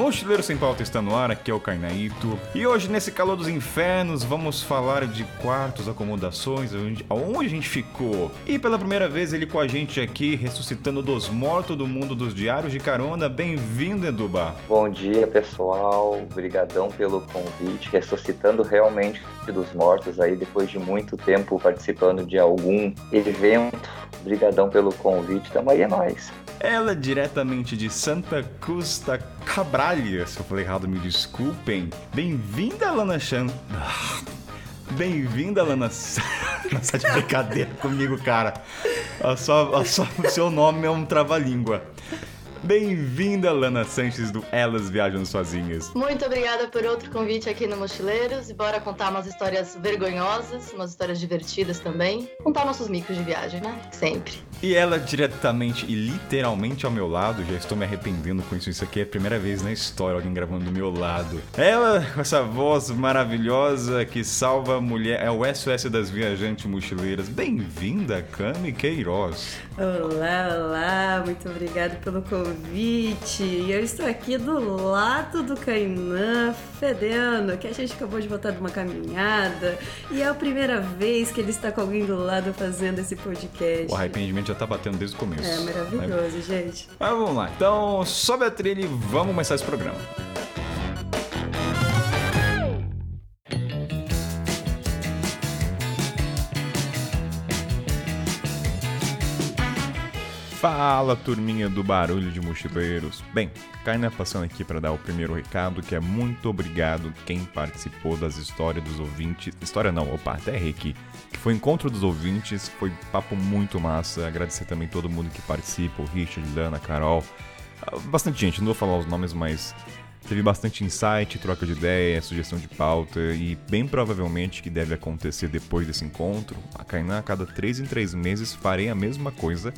Mochileiro Sem Pauta está no ar, aqui é o Carnaíto. E hoje, nesse calor dos infernos, vamos falar de quartos, acomodações, onde, onde a gente ficou. E pela primeira vez, ele com a gente aqui, ressuscitando dos mortos do mundo dos diários de carona. Bem-vindo, Eduba. Bom dia, pessoal. Obrigadão pelo convite. Ressuscitando realmente dos mortos aí, depois de muito tempo participando de algum evento. Obrigadão pelo convite. Tamo aí, é nóis. Ela diretamente de Santa Cruz da Cabralha. Se eu falei errado, me desculpem. Bem-vinda, Lana Chan. Bem-vinda, Lana. Nossa, de brincadeira comigo, cara. Só, só o seu nome é um trava-língua. Bem-vinda, Lana Sanches do Elas Viajam Sozinhas. Muito obrigada por outro convite aqui no Mochileiros. E bora contar umas histórias vergonhosas, umas histórias divertidas também. Contar nossos micros de viagem, né? Sempre. E ela diretamente e literalmente ao meu lado, já estou me arrependendo com isso. Isso aqui é a primeira vez na história alguém gravando do meu lado. Ela, com essa voz maravilhosa que salva a mulher, é o SOS das viajantes mochileiras. Bem-vinda, Cami Queiroz. Olá, olá, muito obrigada pelo convite. E eu estou aqui do lado do Cainã, fedendo, que a gente acabou de voltar de uma caminhada. E é a primeira vez que ele está com alguém do lado fazendo esse podcast. O arrependimento já tá batendo desde o começo. É maravilhoso, né? gente. Mas vamos lá. Então, sobe a trilha e vamos começar esse programa. Fala turminha do Barulho de Mochileiros. Bem, Kaina passando aqui para dar o primeiro recado, que é muito obrigado quem participou das histórias dos ouvintes. História não, opa, até aqui. Que foi encontro dos ouvintes, foi papo muito massa. Agradecer também todo mundo que participa, o Richard, Lana, Carol. Ah, bastante gente, não vou falar os nomes, mas teve bastante insight, troca de ideia, sugestão de pauta e bem provavelmente que deve acontecer depois desse encontro, a Kainan a cada 3 em 3 meses farei a mesma coisa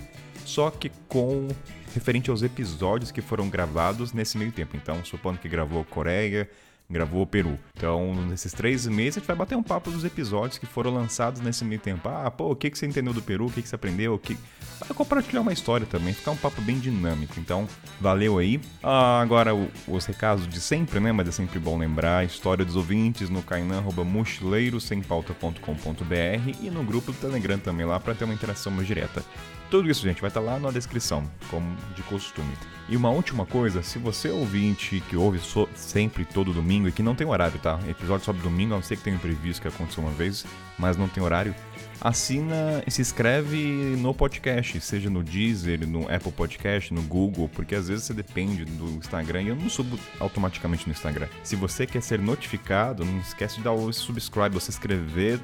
só que com referente aos episódios que foram gravados nesse meio tempo. Então, supondo que gravou Coreia, gravou Peru. Então, nesses três meses, a gente vai bater um papo dos episódios que foram lançados nesse meio tempo. Ah, pô, o que, que você entendeu do Peru? O que, que você aprendeu? O que... Vai compartilhar uma história também, ficar um papo bem dinâmico. Então, valeu aí. Ah, agora, o, os recados de sempre, né? Mas é sempre bom lembrar. História dos ouvintes no kainan.mochileirosempauta.com.br e no grupo do Telegram também lá para ter uma interação mais direta. Tudo isso, gente, vai estar lá na descrição, como de costume. E uma última coisa, se você é ouvinte que ouve so sempre todo domingo e que não tem horário, tá? Episódio sobe domingo, a não ser que tenha um imprevisto que aconteceu uma vez, mas não tem horário assina e se inscreve no podcast, seja no Deezer, no Apple Podcast, no Google, porque às vezes você depende do Instagram e eu não subo automaticamente no Instagram. Se você quer ser notificado, não esquece de dar o subscribe, você escrever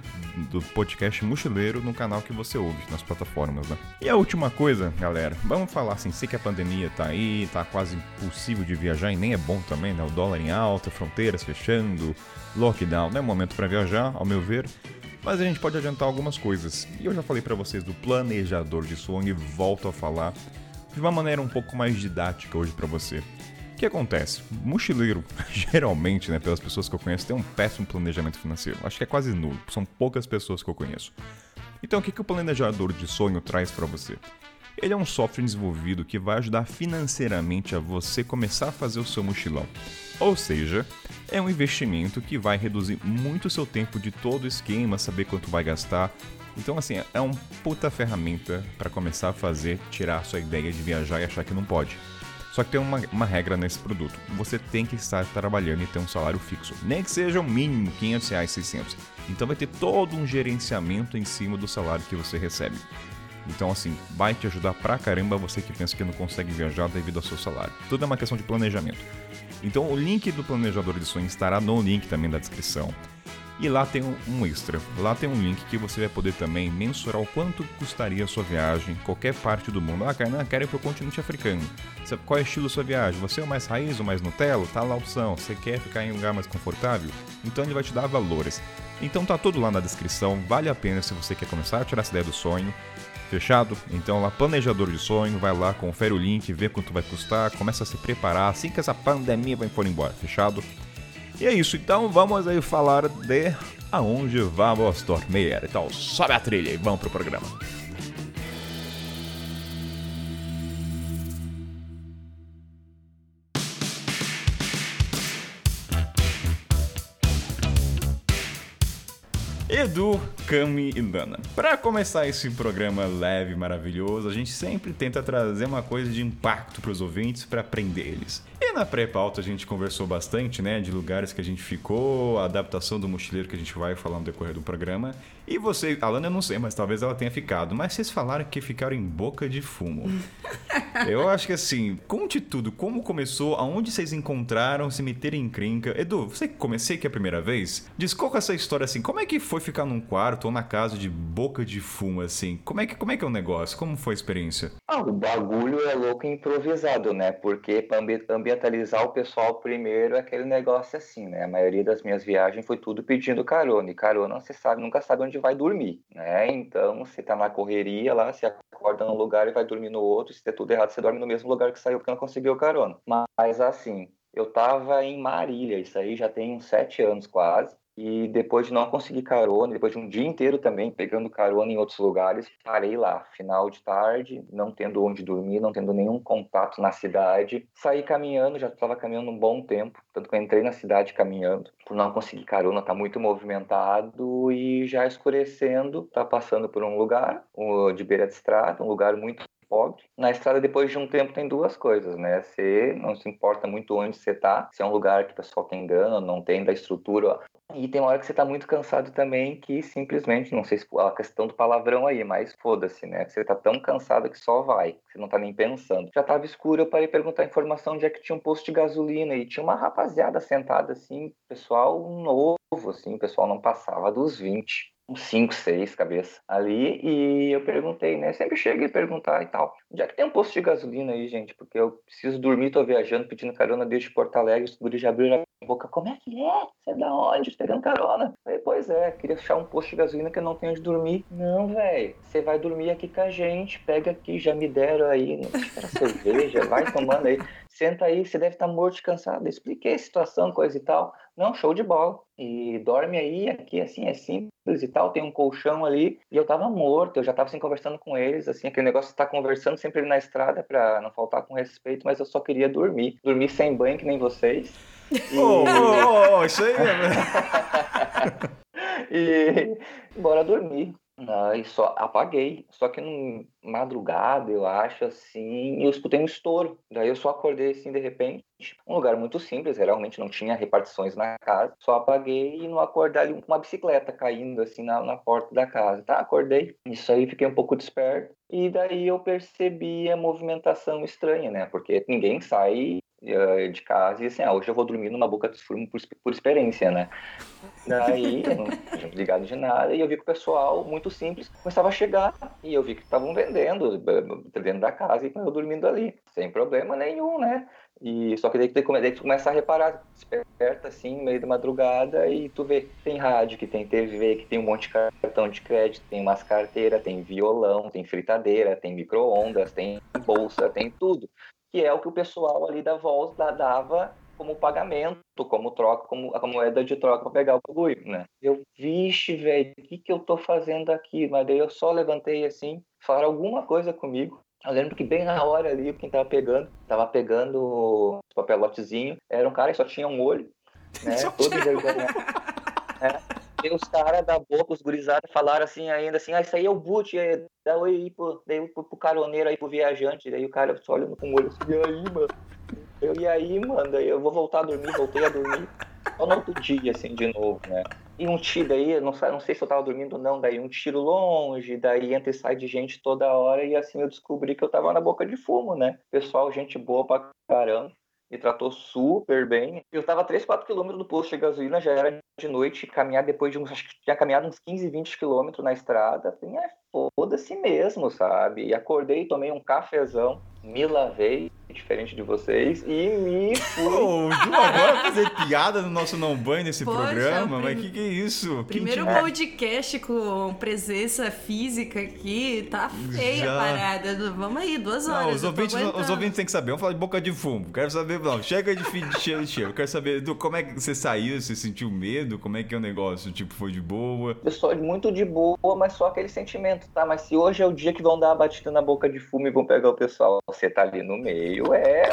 do podcast Mochileiro no canal que você ouve, nas plataformas, né? E a última coisa, galera, vamos falar assim, sei que a pandemia tá aí, tá quase impossível de viajar e nem é bom também, né? O dólar em alta, fronteiras fechando, lockdown, não é momento para viajar, ao meu ver. Mas a gente pode adiantar algumas coisas. E eu já falei para vocês do planejador de sonho e volto a falar de uma maneira um pouco mais didática hoje para você. O que acontece? Mochileiro, geralmente, né, pelas pessoas que eu conheço, tem um péssimo planejamento financeiro. Acho que é quase nulo. São poucas pessoas que eu conheço. Então, o que, que o planejador de sonho traz para você? Ele é um software desenvolvido que vai ajudar financeiramente a você começar a fazer o seu mochilão. Ou seja, é um investimento que vai reduzir muito o seu tempo de todo o esquema, saber quanto vai gastar. Então, assim, é uma puta ferramenta para começar a fazer, tirar a sua ideia de viajar e achar que não pode. Só que tem uma, uma, regra nesse produto. Você tem que estar trabalhando e ter um salário fixo. Nem que seja o mínimo 500 reais, 600. Então vai ter todo um gerenciamento em cima do salário que você recebe. Então, assim, vai te ajudar pra caramba você que pensa que não consegue viajar devido ao seu salário. Tudo é uma questão de planejamento. Então o link do planejador de sonhos estará no link também da descrição. E lá tem um extra. Lá tem um link que você vai poder também mensurar o quanto custaria a sua viagem em qualquer parte do mundo. Ah, Kainan, quero ir para o continente africano. Qual é o estilo da sua viagem? Você é o mais raiz ou mais Nutella? Tá lá a opção. Você quer ficar em um lugar mais confortável? Então ele vai te dar valores. Então tá tudo lá na descrição. Vale a pena se você quer começar a tirar essa ideia do sonho. Fechado? Então lá, planejador de sonho, vai lá, confere o link, vê quanto vai custar, começa a se preparar assim que essa pandemia vai for embora, fechado? E é isso, então vamos aí falar de aonde vamos dormir. Então sobe a trilha e vamos pro programa. Edu, Cami e Lana. Para começar esse programa leve e maravilhoso, a gente sempre tenta trazer uma coisa de impacto para os ouvintes para aprender eles. E na pré-pauta a gente conversou bastante, né, de lugares que a gente ficou, a adaptação do mochileiro que a gente vai falar no decorrer do programa. E você, a Lana eu não sei, mas talvez ela tenha ficado, mas vocês falaram que ficaram em boca de fumo. eu acho que assim, conte tudo, como começou, aonde vocês encontraram, se meterem em crinca. Edu, você que comecei é a primeira vez, descoca essa história assim, como é que foi ficar num quarto ou na casa de boca de fumo assim? Como é que, como é, que é o negócio? Como foi a experiência? Ah, o bagulho é louco e improvisado, né? Porque pra ambientalizar o pessoal primeiro é aquele negócio assim, né? A maioria das minhas viagens foi tudo pedindo carona. E carona, você sabe, nunca sabe onde vai dormir, né? Então, você tá na correria lá, você acorda num lugar e vai dormir no outro. Se der tudo errado, você dorme no mesmo lugar que saiu porque não conseguiu carona. Mas assim, eu tava em Marília, isso aí já tem uns sete anos quase. E depois de não conseguir carona, depois de um dia inteiro também pegando carona em outros lugares, parei lá, final de tarde, não tendo onde dormir, não tendo nenhum contato na cidade. Saí caminhando, já estava caminhando um bom tempo, tanto que eu entrei na cidade caminhando. Por não conseguir carona, tá muito movimentado e já escurecendo, tá passando por um lugar de beira de estrada, um lugar muito pobre. Na estrada, depois de um tempo, tem duas coisas, né? Você não se importa muito onde você tá, se é um lugar que o pessoal tem engano, não tem da estrutura. E tem uma hora que você tá muito cansado também, que simplesmente, não sei se a questão do palavrão aí, mas foda-se, né? Você tá tão cansado que só vai, você não tá nem pensando. Já tava escuro, eu parei perguntar informação onde é que tinha um posto de gasolina e tinha uma rapaziada sentada assim, pessoal novo, assim, o pessoal não passava dos 20 uns 5, 6 cabeças ali, e eu perguntei, né? Sempre chego e perguntar e tal. Onde é que tem um posto de gasolina aí, gente? Porque eu preciso dormir, tô viajando, pedindo carona desde Porto Alegre, os guris já abriram a boca. Como é que é? Você é da onde? Pegando carona. Falei, pois é, queria achar um posto de gasolina que eu não tenho onde dormir. Não, velho, você vai dormir aqui com a gente, pega aqui, já me deram aí, não cerveja, vai tomando aí senta aí, você deve estar morto de cansado. expliquei a situação, coisa e tal. Não, show de bola. E dorme aí, aqui assim, é simples e tal. Tem um colchão ali. E eu tava morto, eu já tava assim conversando com eles, assim, aquele negócio de estar conversando sempre na estrada para não faltar com respeito, mas eu só queria dormir. Dormir sem banho, que nem vocês. E... Oh, oh, oh, isso aí é... e bora dormir. Ah, e só apaguei. Só que no madrugada, eu acho, assim, eu escutei um estouro. Daí eu só acordei, assim, de repente. Um lugar muito simples, realmente não tinha repartições na casa. Só apaguei e não acordei ali uma bicicleta caindo, assim, na, na porta da casa. Tá, acordei. Isso aí, fiquei um pouco desperto. E daí eu percebi a movimentação estranha, né? Porque ninguém sai de casa e assim, ah, hoje eu vou dormir numa boca de fumo por, por experiência, né? Daí, não ligado de nada, e eu vi que o pessoal, muito simples, começava a chegar, e eu vi que estavam vendendo dentro da casa e eu dormindo ali, sem problema nenhum, né? E só que daí daí tu começa a reparar, desperta assim, meio da madrugada, e tu vê que tem rádio, que tem TV, que tem um monte de cartão de crédito, tem umas carteiras, tem violão, tem fritadeira, tem micro-ondas, tem bolsa, tem tudo que é o que o pessoal ali da voz dava como pagamento, como troca, como a moeda de troca para pegar o bagulho, né? Eu, vixe, velho, o que, que eu tô fazendo aqui? Mas daí eu só levantei assim, falaram alguma coisa comigo. Eu lembro que bem na hora ali, quem tava pegando, tava pegando papelotezinho, era um cara que só tinha um olho, né? Todo envergonhado. é. E os caras da boca, os gurizados, falaram assim ainda assim, ah, isso aí é o boot, dá oi aí pro, daí pro, pro caroneiro aí, pro viajante, daí o cara só olhando com o olho assim, e aí, mano? Eu, e aí, mano, daí eu vou voltar a dormir, voltei a dormir, só no outro dia, assim, de novo, né? E um tiro aí, não, não sei se eu tava dormindo ou não, daí um tiro longe, daí entra e sai de gente toda hora, e assim eu descobri que eu tava na boca de fumo, né? Pessoal, gente boa pra caramba me tratou super bem. Eu estava a 3, 4 quilômetros do posto de gasolina, já era de noite, caminhar depois de uns, acho que tinha caminhado uns 15, 20 quilômetros na estrada. Falei, é foda-se mesmo, sabe? E acordei, tomei um cafezão, me lavei, diferente de vocês, e me fui. Oh, agora fazer piada no nosso não banho nesse Poxa, programa? Prim... Mas que que é isso? Primeiro que podcast com presença física aqui, tá feia Já. a parada. Vamos aí, duas horas. Não, os, ouvintes, os ouvintes têm que saber. Vamos falar de boca de fumo. Quero saber, não, chega de fim de cheiro de cheiro. Quero saber do, como é que você saiu, você sentiu medo, como é que é o negócio? Tipo, foi de boa? Eu sou muito de boa, mas só aquele sentimento, tá? Mas se hoje é o dia que vão dar a batida na boca de fumo e vão pegar o pessoal, você tá ali no meio, é,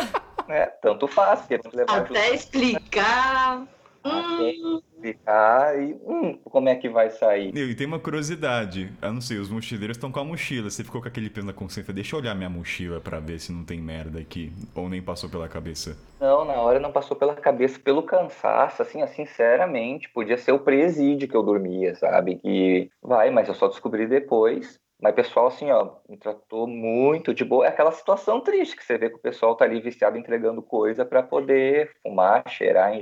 né? Tanto faz. Até explicar. Hum. Ficar e hum, como é que vai sair? E tem uma curiosidade. Eu não sei, os mochileiros estão com a mochila. Você ficou com aquele peso na consciência. Deixa eu olhar minha mochila para ver se não tem merda aqui. Ou nem passou pela cabeça. Não, na hora não passou pela cabeça, pelo cansaço, assim, sinceramente, podia ser o presídio que eu dormia, sabe? Que vai, mas eu só descobri depois. Mas o pessoal, assim, ó, me tratou muito de boa. É aquela situação triste que você vê que o pessoal tá ali viciado entregando coisa para poder fumar, cheirar,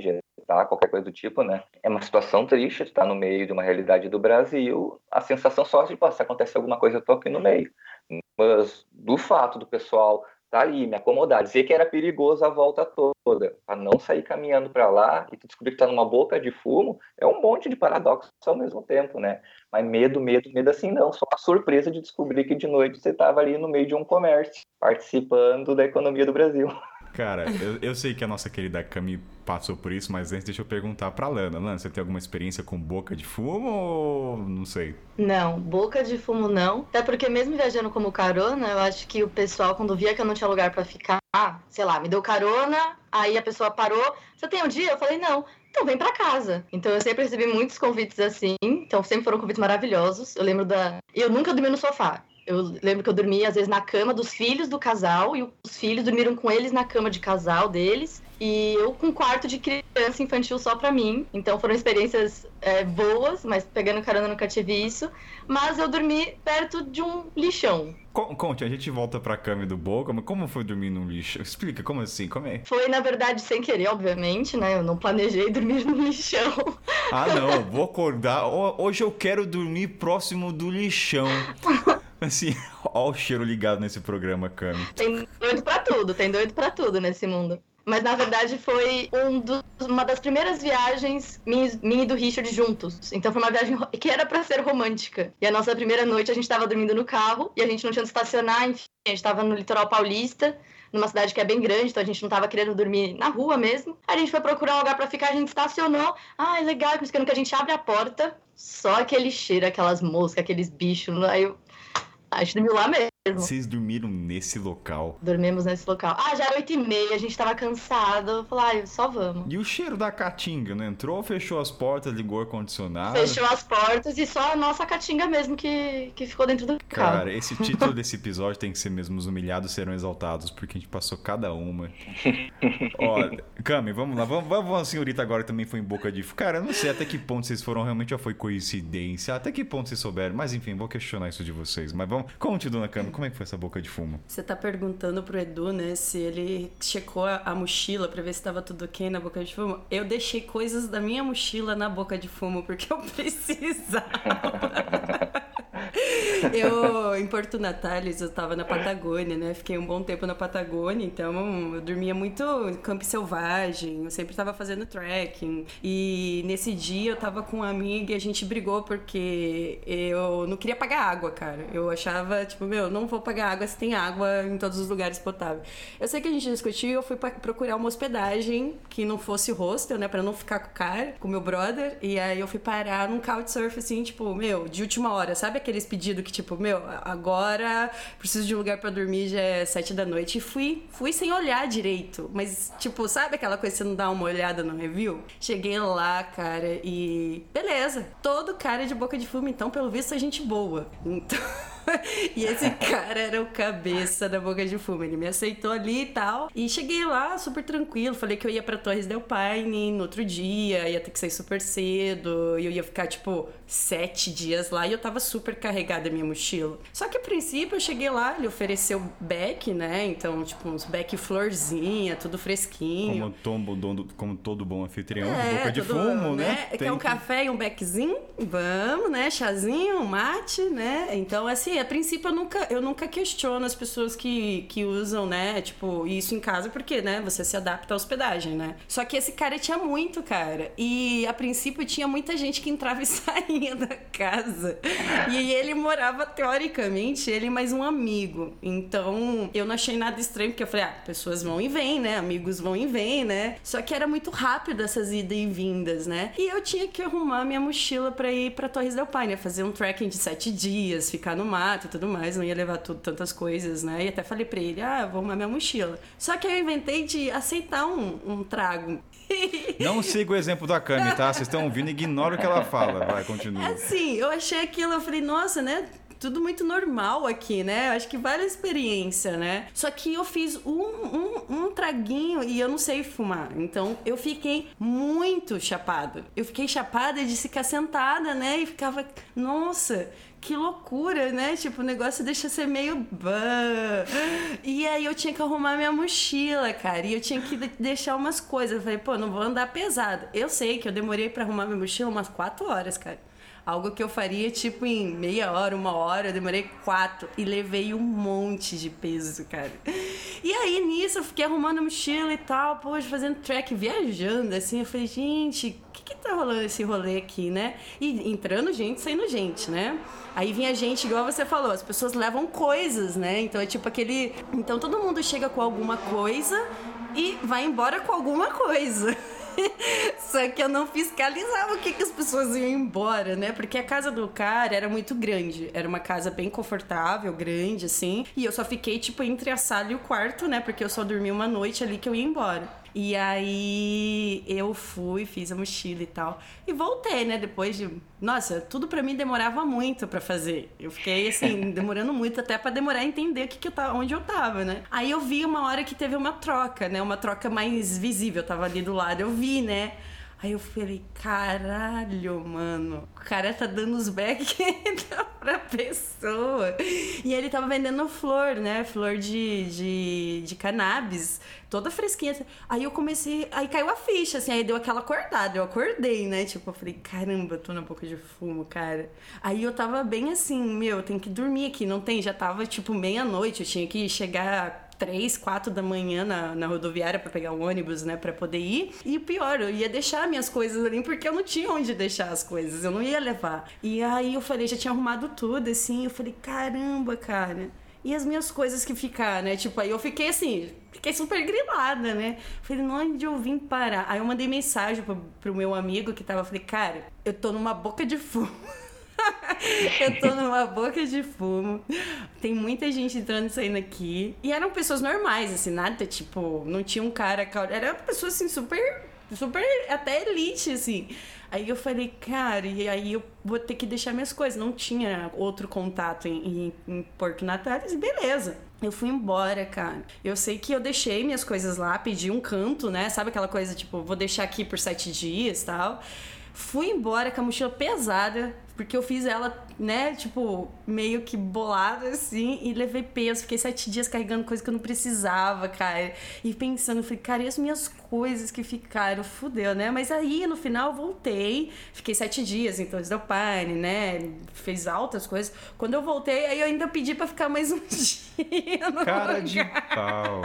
injetar, qualquer coisa do tipo, né? É uma situação triste, estar no meio de uma realidade do Brasil. A sensação só de, se acontece alguma coisa, eu tô aqui no meio. Mas do fato do pessoal tá ali, me acomodar, dizer que era perigoso a volta toda, para não sair caminhando para lá e tu descobrir que tá numa boca de fumo, é um monte de paradoxo ao mesmo tempo, né? Mas medo, medo, medo assim não, só a surpresa de descobrir que de noite você tava ali no meio de um comércio, participando da economia do Brasil. Cara, eu, eu sei que a nossa querida Cami passou por isso, mas antes deixa eu perguntar pra Lana. Lana, você tem alguma experiência com boca de fumo ou não sei? Não, boca de fumo não. Até porque mesmo viajando como carona, eu acho que o pessoal, quando via que eu não tinha lugar para ficar, sei lá, me deu carona, aí a pessoa parou. Você tem um dia? Eu falei, não. Então vem para casa. Então eu sempre recebi muitos convites assim. Então sempre foram convites maravilhosos. Eu lembro da. Eu nunca dormi no sofá. Eu lembro que eu dormia, às vezes, na cama dos filhos do casal, e os filhos dormiram com eles na cama de casal deles, e eu com um quarto de criança infantil só pra mim. Então foram experiências é, boas, mas pegando carona nunca tive isso. Mas eu dormi perto de um lixão. Conte, a gente volta pra cama do Boca, mas como foi dormir num lixão? Explica, como assim? Como é? Foi, na verdade, sem querer, obviamente, né? Eu não planejei dormir no lixão. Ah, não, vou acordar. Hoje eu quero dormir próximo do lixão. Assim, ó o cheiro ligado nesse programa, Cami. Tem doido pra tudo, tem doido pra tudo nesse mundo. Mas na verdade foi um dos, uma das primeiras viagens minha e do Richard juntos. Então foi uma viagem que era para ser romântica. E a nossa primeira noite a gente tava dormindo no carro e a gente não tinha onde estacionar, enfim, a gente tava no litoral paulista numa cidade que é bem grande, então a gente não tava querendo dormir na rua mesmo. A gente foi procurar um lugar para ficar, a gente estacionou. Ah, é legal, quando que a gente abre a porta, só aquele cheiro, aquelas moscas, aqueles bichos. Aí eu, a gente dormiu lá mesmo. Vocês dormiram nesse local? Dormimos nesse local. Ah, já era oito e meia, a gente tava cansado. Falei, ah, só vamos. E o cheiro da caatinga, não entrou? Fechou as portas, ligou o ar-condicionado? Fechou as portas e só a nossa caatinga mesmo que, que ficou dentro do carro. Cara, esse título desse episódio tem que ser mesmo Os Humilhados Serão Exaltados, porque a gente passou cada uma. Ó, Cami, vamos lá. Vamos, vamos a senhorita agora que também foi em boca de... Cara, eu não sei até que ponto vocês foram realmente ou foi coincidência. Até que ponto vocês souberam. Mas enfim, vou questionar isso de vocês. Mas vamos... Conte, dona Cami, como é que foi essa boca de fumo? Você tá perguntando pro Edu, né, se ele checou a, a mochila pra ver se tava tudo ok na boca de fumo. Eu deixei coisas da minha mochila na boca de fumo porque eu precisava. eu, em Porto Natales, eu tava na Patagônia, né? Fiquei um bom tempo na Patagônia, então eu dormia muito em campo selvagem, eu sempre tava fazendo trekking. E nesse dia eu tava com uma amiga e a gente brigou porque eu não queria pagar água, cara. Eu achava, tipo, meu, não vou pagar água se tem água em todos os lugares potáveis. Eu sei que a gente discutiu, eu fui procurar uma hospedagem que não fosse hostel, né? Pra não ficar com o cara, com meu brother. E aí eu fui parar num couchsurf, assim, tipo, meu, de última hora. Sabe aqueles pedidos que, tipo, meu, agora preciso de um lugar para dormir, já é sete da noite. E fui, fui sem olhar direito. Mas, tipo, sabe aquela coisa que você não dá uma olhada no review? Cheguei lá, cara, e. Beleza. Todo cara de boca de fumo, então, pelo visto, é gente boa. Então. e esse cara era o cabeça da boca de fumo. Ele me aceitou ali e tal. E cheguei lá super tranquilo. Falei que eu ia pra Torres del Paine no outro dia, ia ter que sair super cedo. E eu ia ficar, tipo, sete dias lá. E eu tava super carregada a minha mochila. Só que a princípio eu cheguei lá, ele ofereceu beck, né? Então, tipo, uns beck florzinha, tudo fresquinho. Como, tombo, como todo bom anfitrião, é, boca de fumo, né? né? Quer um que... café e um beckzinho? Vamos, né? Chazinho, mate, né? Então, assim, a princípio eu nunca, eu nunca questiono as pessoas que, que usam, né, tipo, isso em casa, porque, né, você se adapta à hospedagem, né? Só que esse cara tinha muito, cara. E a princípio tinha muita gente que entrava e saía da casa. E ele morava, teoricamente, ele mais um amigo. Então, eu não achei nada estranho, porque eu falei, ah, pessoas vão e vêm, né? Amigos vão e vêm, né? Só que era muito rápido essas idas e vindas, né? E eu tinha que arrumar minha mochila para ir para Torres del Paine, fazer um trekking de sete dias, ficar no mar e tudo mais, não ia levar tudo, tantas coisas, né? E até falei pra ele, ah, vou arrumar minha mochila. Só que eu inventei de aceitar um, um trago. Não siga o exemplo da Cami, tá? Vocês estão ouvindo, ignora o que ela fala. Vai, continua. Assim, eu achei aquilo, eu falei, nossa, né? Tudo muito normal aqui, né? Acho que vale a experiência, né? Só que eu fiz um, um, um traguinho e eu não sei fumar. Então eu fiquei muito chapada. Eu fiquei chapada de ficar sentada, né? E ficava, nossa, que loucura, né? Tipo, o negócio deixa ser meio. E aí eu tinha que arrumar minha mochila, cara. E eu tinha que deixar umas coisas. Eu falei, pô, não vou andar pesado. Eu sei que eu demorei para arrumar minha mochila umas quatro horas, cara. Algo que eu faria tipo em meia hora, uma hora, eu demorei quatro e levei um monte de peso, cara. E aí nisso eu fiquei arrumando mochila e tal, poxa, fazendo track, viajando assim. Eu falei, gente, o que que tá rolando esse rolê aqui, né? E entrando gente, saindo gente, né? Aí vinha gente, igual você falou, as pessoas levam coisas, né? Então é tipo aquele. Então todo mundo chega com alguma coisa e vai embora com alguma coisa. Só que eu não fiscalizava o que, que as pessoas iam embora, né? Porque a casa do cara era muito grande. Era uma casa bem confortável, grande, assim. E eu só fiquei, tipo, entre a sala e o quarto, né? Porque eu só dormi uma noite ali que eu ia embora. E aí eu fui, fiz a mochila e tal. E voltei, né? Depois de. Nossa, tudo para mim demorava muito para fazer. Eu fiquei assim, demorando muito até para demorar a entender o que, que eu tava, onde eu tava, né? Aí eu vi uma hora que teve uma troca, né? Uma troca mais visível. Eu tava ali do lado, eu vi, né? Aí eu falei, caralho, mano, o cara tá dando os back pra pessoa. E ele tava vendendo flor, né? Flor de, de, de cannabis, toda fresquinha. Aí eu comecei, aí caiu a ficha, assim, aí deu aquela acordada. Eu acordei, né? Tipo, eu falei, caramba, tô na boca de fumo, cara. Aí eu tava bem assim, meu, tem que dormir aqui, não tem? Já tava tipo meia-noite, eu tinha que chegar três, quatro da manhã na, na rodoviária para pegar o ônibus, né, para poder ir. E o pior, eu ia deixar minhas coisas ali porque eu não tinha onde deixar as coisas, eu não ia levar. E aí eu falei, já tinha arrumado tudo, assim, eu falei, caramba, cara. E as minhas coisas que ficaram, né? Tipo, aí eu fiquei assim, fiquei super grilada, né? Falei, onde eu vim parar? Aí eu mandei mensagem pro, pro meu amigo que tava, falei, cara, eu tô numa boca de fumo. eu tô numa boca de fumo. Tem muita gente entrando e saindo aqui. E eram pessoas normais, assim, nada tipo, não tinha um cara. Era pessoa assim, super. Super até elite, assim. Aí eu falei, cara, e aí eu vou ter que deixar minhas coisas. Não tinha outro contato em, em, em Porto Natales, beleza. Eu fui embora, cara. Eu sei que eu deixei minhas coisas lá, pedi um canto, né? Sabe aquela coisa, tipo, vou deixar aqui por sete dias tal. Fui embora com a mochila pesada, porque eu fiz ela, né, tipo, meio que bolada assim, e levei peso. Fiquei sete dias carregando coisa que eu não precisava, cara. E pensando, falei, cara, e as minhas coisas que ficaram? Fudeu, né? Mas aí no final eu voltei, fiquei sete dias, então deu pane, né? Fez altas coisas. Quando eu voltei, aí eu ainda pedi para ficar mais um dia. Cara lugar. de pau.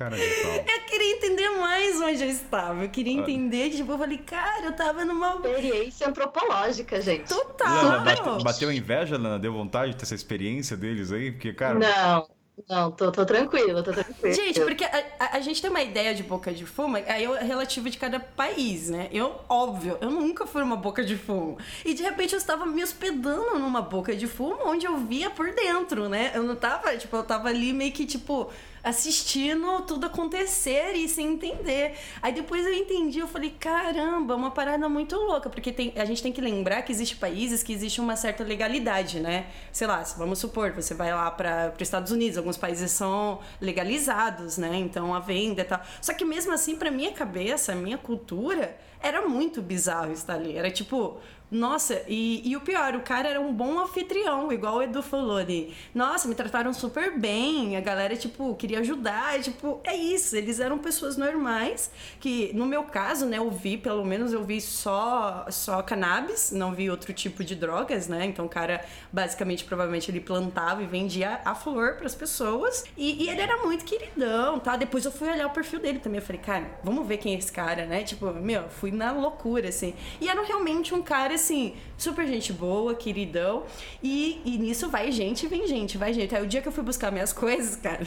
Cara de pau. Eu queria entender mais onde eu estava. Eu queria entender, tipo, eu falei, cara, eu tava numa. Experiência antropológica, gente. Total. Lana, bate, bateu inveja, Lana? Deu vontade de ter essa experiência deles aí? Porque, cara. Não. Não, tô, tô tranquila, tô tranquila. Gente, porque a, a, a, gente tem uma ideia de boca de fumo, aí é relativo de cada país, né? Eu, óbvio, eu nunca fui uma boca de fumo. E de repente eu estava me hospedando numa boca de fumo onde eu via por dentro, né? Eu não tava, tipo, eu tava ali meio que, tipo, assistindo tudo acontecer e sem entender. Aí depois eu entendi, eu falei, caramba, uma parada muito louca, porque tem, a gente tem que lembrar que existe países que existe uma certa legalidade, né? Sei lá, vamos supor, você vai lá para os Estados Unidos, alguns países são legalizados, né? Então a venda e tal. Só que mesmo assim, para minha cabeça, minha cultura, era muito bizarro estar ali. Era tipo, nossa, e, e o pior, o cara era um bom anfitrião, igual o Edu falou ali. Nossa, me trataram super bem, a galera, tipo, queria ajudar, tipo, é isso, eles eram pessoas normais, que no meu caso, né, eu vi, pelo menos eu vi só, só cannabis, não vi outro tipo de drogas, né, então o cara, basicamente, provavelmente ele plantava e vendia a flor para as pessoas, e, e, ele era muito queridão, tá? Depois eu fui olhar o perfil dele também, eu falei, cara, vamos ver quem é esse cara, né, tipo, meu, fui na loucura, assim, e era realmente um cara assim, super gente boa, queridão. E, e nisso vai gente, vem gente, vai gente. Aí o dia que eu fui buscar minhas coisas, cara,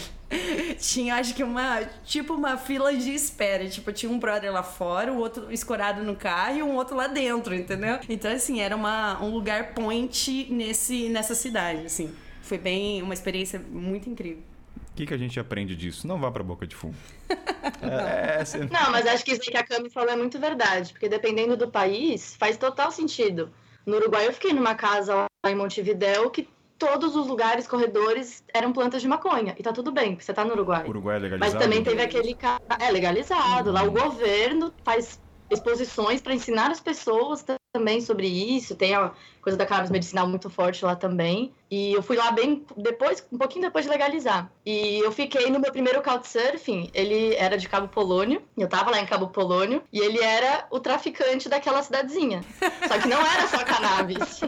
tinha acho que uma, tipo uma fila de espera. Tipo, tinha um brother lá fora, o outro escorado no carro e um outro lá dentro, entendeu? Então, assim, era uma, um lugar point nesse, nessa cidade, assim. Foi bem, uma experiência muito incrível. O que, que a gente aprende disso? Não vá pra boca de fumo. é, é, Não, mas acho que isso que a Cami falou é muito verdade, porque dependendo do país, faz total sentido. No Uruguai, eu fiquei numa casa lá em Montevidéu que todos os lugares, corredores, eram plantas de maconha. E tá tudo bem, porque você tá no Uruguai. O Uruguai é legalizado? Mas também teve aquele cara. É legalizado. Lá o governo faz exposições para ensinar as pessoas também sobre isso. Tem a coisa da cannabis medicinal muito forte lá também. E eu fui lá bem depois, um pouquinho depois de legalizar. E eu fiquei no meu primeiro couchsurfing, ele era de Cabo Polônio, eu tava lá em Cabo Polônio, e ele era o traficante daquela cidadezinha. Só que não era só cannabis.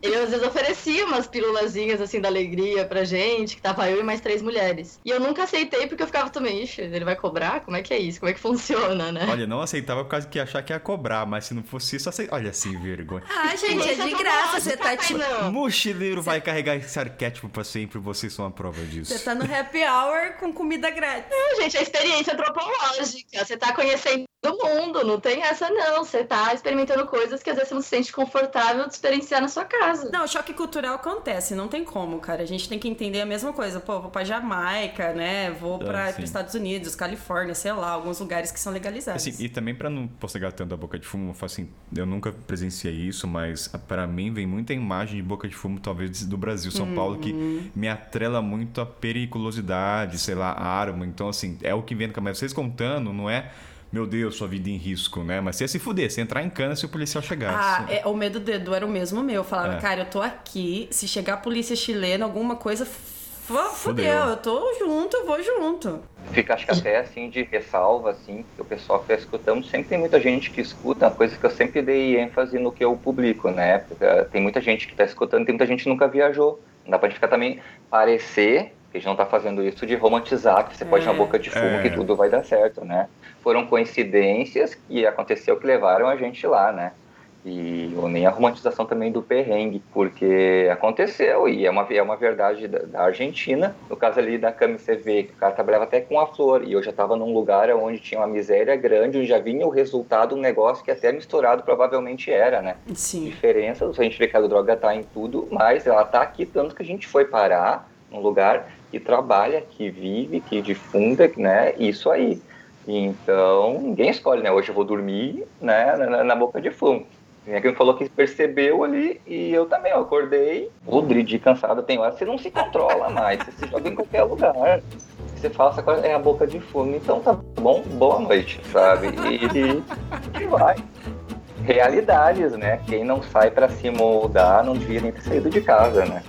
Ele às vezes oferecia umas pílulazinhas assim da alegria pra gente, que tava eu e mais três mulheres. E eu nunca aceitei porque eu ficava também, ixi, ele vai cobrar? Como é que é isso? Como é que funciona, né? Olha, não aceitava por causa que achar que ia cobrar, mas se não fosse isso, aceitava. Olha assim, vergonha. Ah, gente, é de graça, você tá tipo. Mochileiro vai carregar esse arquétipo pra sempre, vocês são a prova disso. Você tá no happy hour com comida grátis. Não, gente, a experiência antropológica. Você tá conhecendo do mundo, não tem essa não. Você tá experimentando coisas que às vezes você não se sente confortável de experienciar na sua casa. Não, o choque cultural acontece, não tem como, cara. A gente tem que entender a mesma coisa. Pô, vou pra Jamaica, né? Vou para ah, os Estados Unidos, Califórnia, sei lá, alguns lugares que são legalizados. Assim, e também para não postergar tanto a boca de fumo, assim, eu nunca presenciei isso, mas para mim vem muita imagem de boca de fumo, talvez do Brasil, São uhum. Paulo, que uhum. me atrela muito a periculosidade, sei lá, arma. Então, assim, é o que vem na cabeça. Vocês contando, não é meu Deus, sua vida em risco, né? Mas você ia se fuder, você ia entrar em cana se o policial chegasse. Ah, é, o medo do Edu era o mesmo meu. Eu falava, é. cara, eu tô aqui, se chegar a polícia chilena, alguma coisa, fudeu, eu tô junto, eu vou junto. Fica, acho que até assim, de ressalva, assim, que o pessoal que tá escutando, sempre tem muita gente que escuta, uma coisa que eu sempre dei ênfase no que eu publico, né? Porque eh, tem muita gente que tá escutando, tem muita gente que nunca viajou. Não dá pra gente ficar também parecer que a gente não tá fazendo isso de romantizar, que você pode ir na é. boca de fumo, é. que tudo vai dar certo, né? Foram coincidências que aconteceu que levaram a gente lá, né? E ou nem a romantização também do perrengue, porque aconteceu e é uma, é uma verdade da, da Argentina. No caso ali da Cami, você vê que o cara trabalhava até com a flor e eu já estava num lugar onde tinha uma miséria grande, onde já vinha o resultado um negócio que até misturado provavelmente era, né? Sim. Diferença, a gente vê que a droga tá em tudo, mas ela tá aqui tanto que a gente foi parar num lugar que trabalha, que vive, que difunda, né? Isso aí. Então, ninguém escolhe, né? Hoje eu vou dormir né, na, na boca de fumo. Quem falou que percebeu ali e eu também, eu acordei podre de cansado. Tem hora você não se controla mais, você se joga em qualquer lugar. Você fala, essa coisa é a boca de fumo, então tá bom, boa noite, sabe? E, e vai. Realidades, né? Quem não sai para se moldar não devia nem ter saído de casa, né?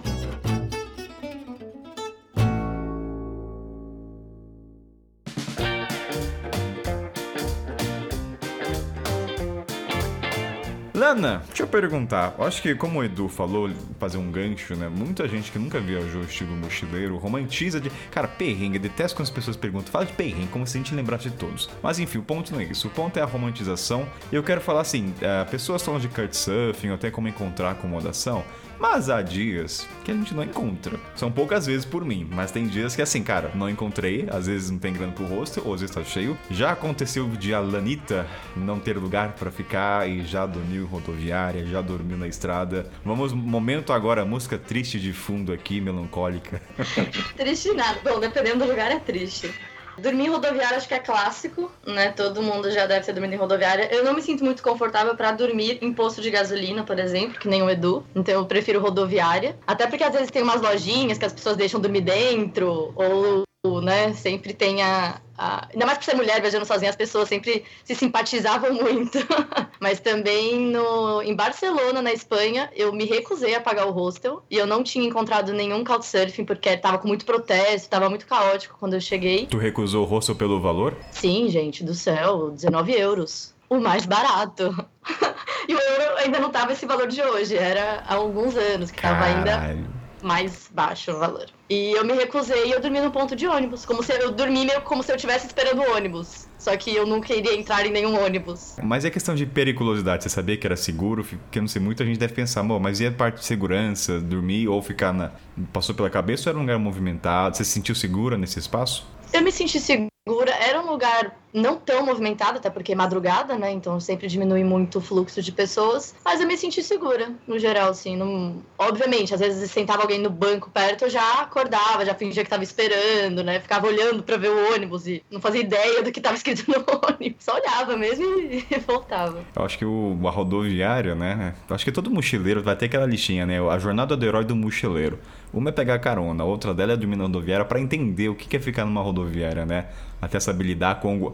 Ana, deixa eu perguntar. Acho que, como o Edu falou, fazer um gancho, né? Muita gente que nunca viajou estilo mochileiro romantiza de. Cara, perrengue. Detesto quando as pessoas perguntam. Fala de perrengue, como se a gente lembrasse de todos. Mas enfim, o ponto não é isso. O ponto é a romantização. E eu quero falar assim: uh, pessoas falam de kitesurfing, até como encontrar acomodação. Mas há dias que a gente não encontra. São poucas vezes por mim, mas tem dias que assim, cara, não encontrei. Às vezes não tem grana pro rosto, ou às vezes tá cheio. Já aconteceu de a Lanita não ter lugar para ficar e já dormiu em rodoviária, já dormiu na estrada. Vamos, momento agora, música triste de fundo aqui, melancólica. triste nada. Bom, dependendo do lugar é triste. Dormir em rodoviária acho que é clássico, né? Todo mundo já deve ter dormido em rodoviária. Eu não me sinto muito confortável para dormir em posto de gasolina, por exemplo, que nem o Edu. Então eu prefiro rodoviária. Até porque às vezes tem umas lojinhas que as pessoas deixam dormir dentro, ou né? Sempre tem a, a, Ainda mais por ser mulher viajando sozinha, as pessoas sempre se simpatizavam muito. Mas também no, em Barcelona, na Espanha, eu me recusei a pagar o hostel e eu não tinha encontrado nenhum couchsurfing porque tava com muito protesto, tava muito caótico quando eu cheguei. Tu recusou o hostel pelo valor? Sim, gente, do céu, 19 euros. O mais barato. e o euro ainda não tava esse valor de hoje, era há alguns anos que Caralho. tava ainda mais baixo o valor. E eu me recusei e eu dormi no ponto de ônibus. Como se eu dormi meio como se eu estivesse esperando o ônibus. Só que eu não queria entrar em nenhum ônibus. Mas é questão de periculosidade. Você sabia que era seguro? Porque eu não sei, muita gente deve pensar, mas e a parte de segurança? Dormir ou ficar na. Passou pela cabeça ou era um lugar movimentado? Você se sentiu segura nesse espaço? Eu me senti segura. Era um lugar não tão movimentada, até porque é madrugada, né? Então sempre diminui muito o fluxo de pessoas. Mas eu me senti segura, no geral, assim. Não... Obviamente, às vezes sentava alguém no banco perto, eu já acordava, já fingia que tava esperando, né? Ficava olhando para ver o ônibus e não fazia ideia do que tava escrito no ônibus. Só olhava mesmo e voltava. Eu acho que o, a rodoviária, né? Eu acho que todo mochileiro vai ter aquela listinha, né? A jornada do herói do mochileiro. Uma é pegar carona, a outra dela é dormir na rodoviária para entender o que é ficar numa rodoviária, né? Até saber lidar com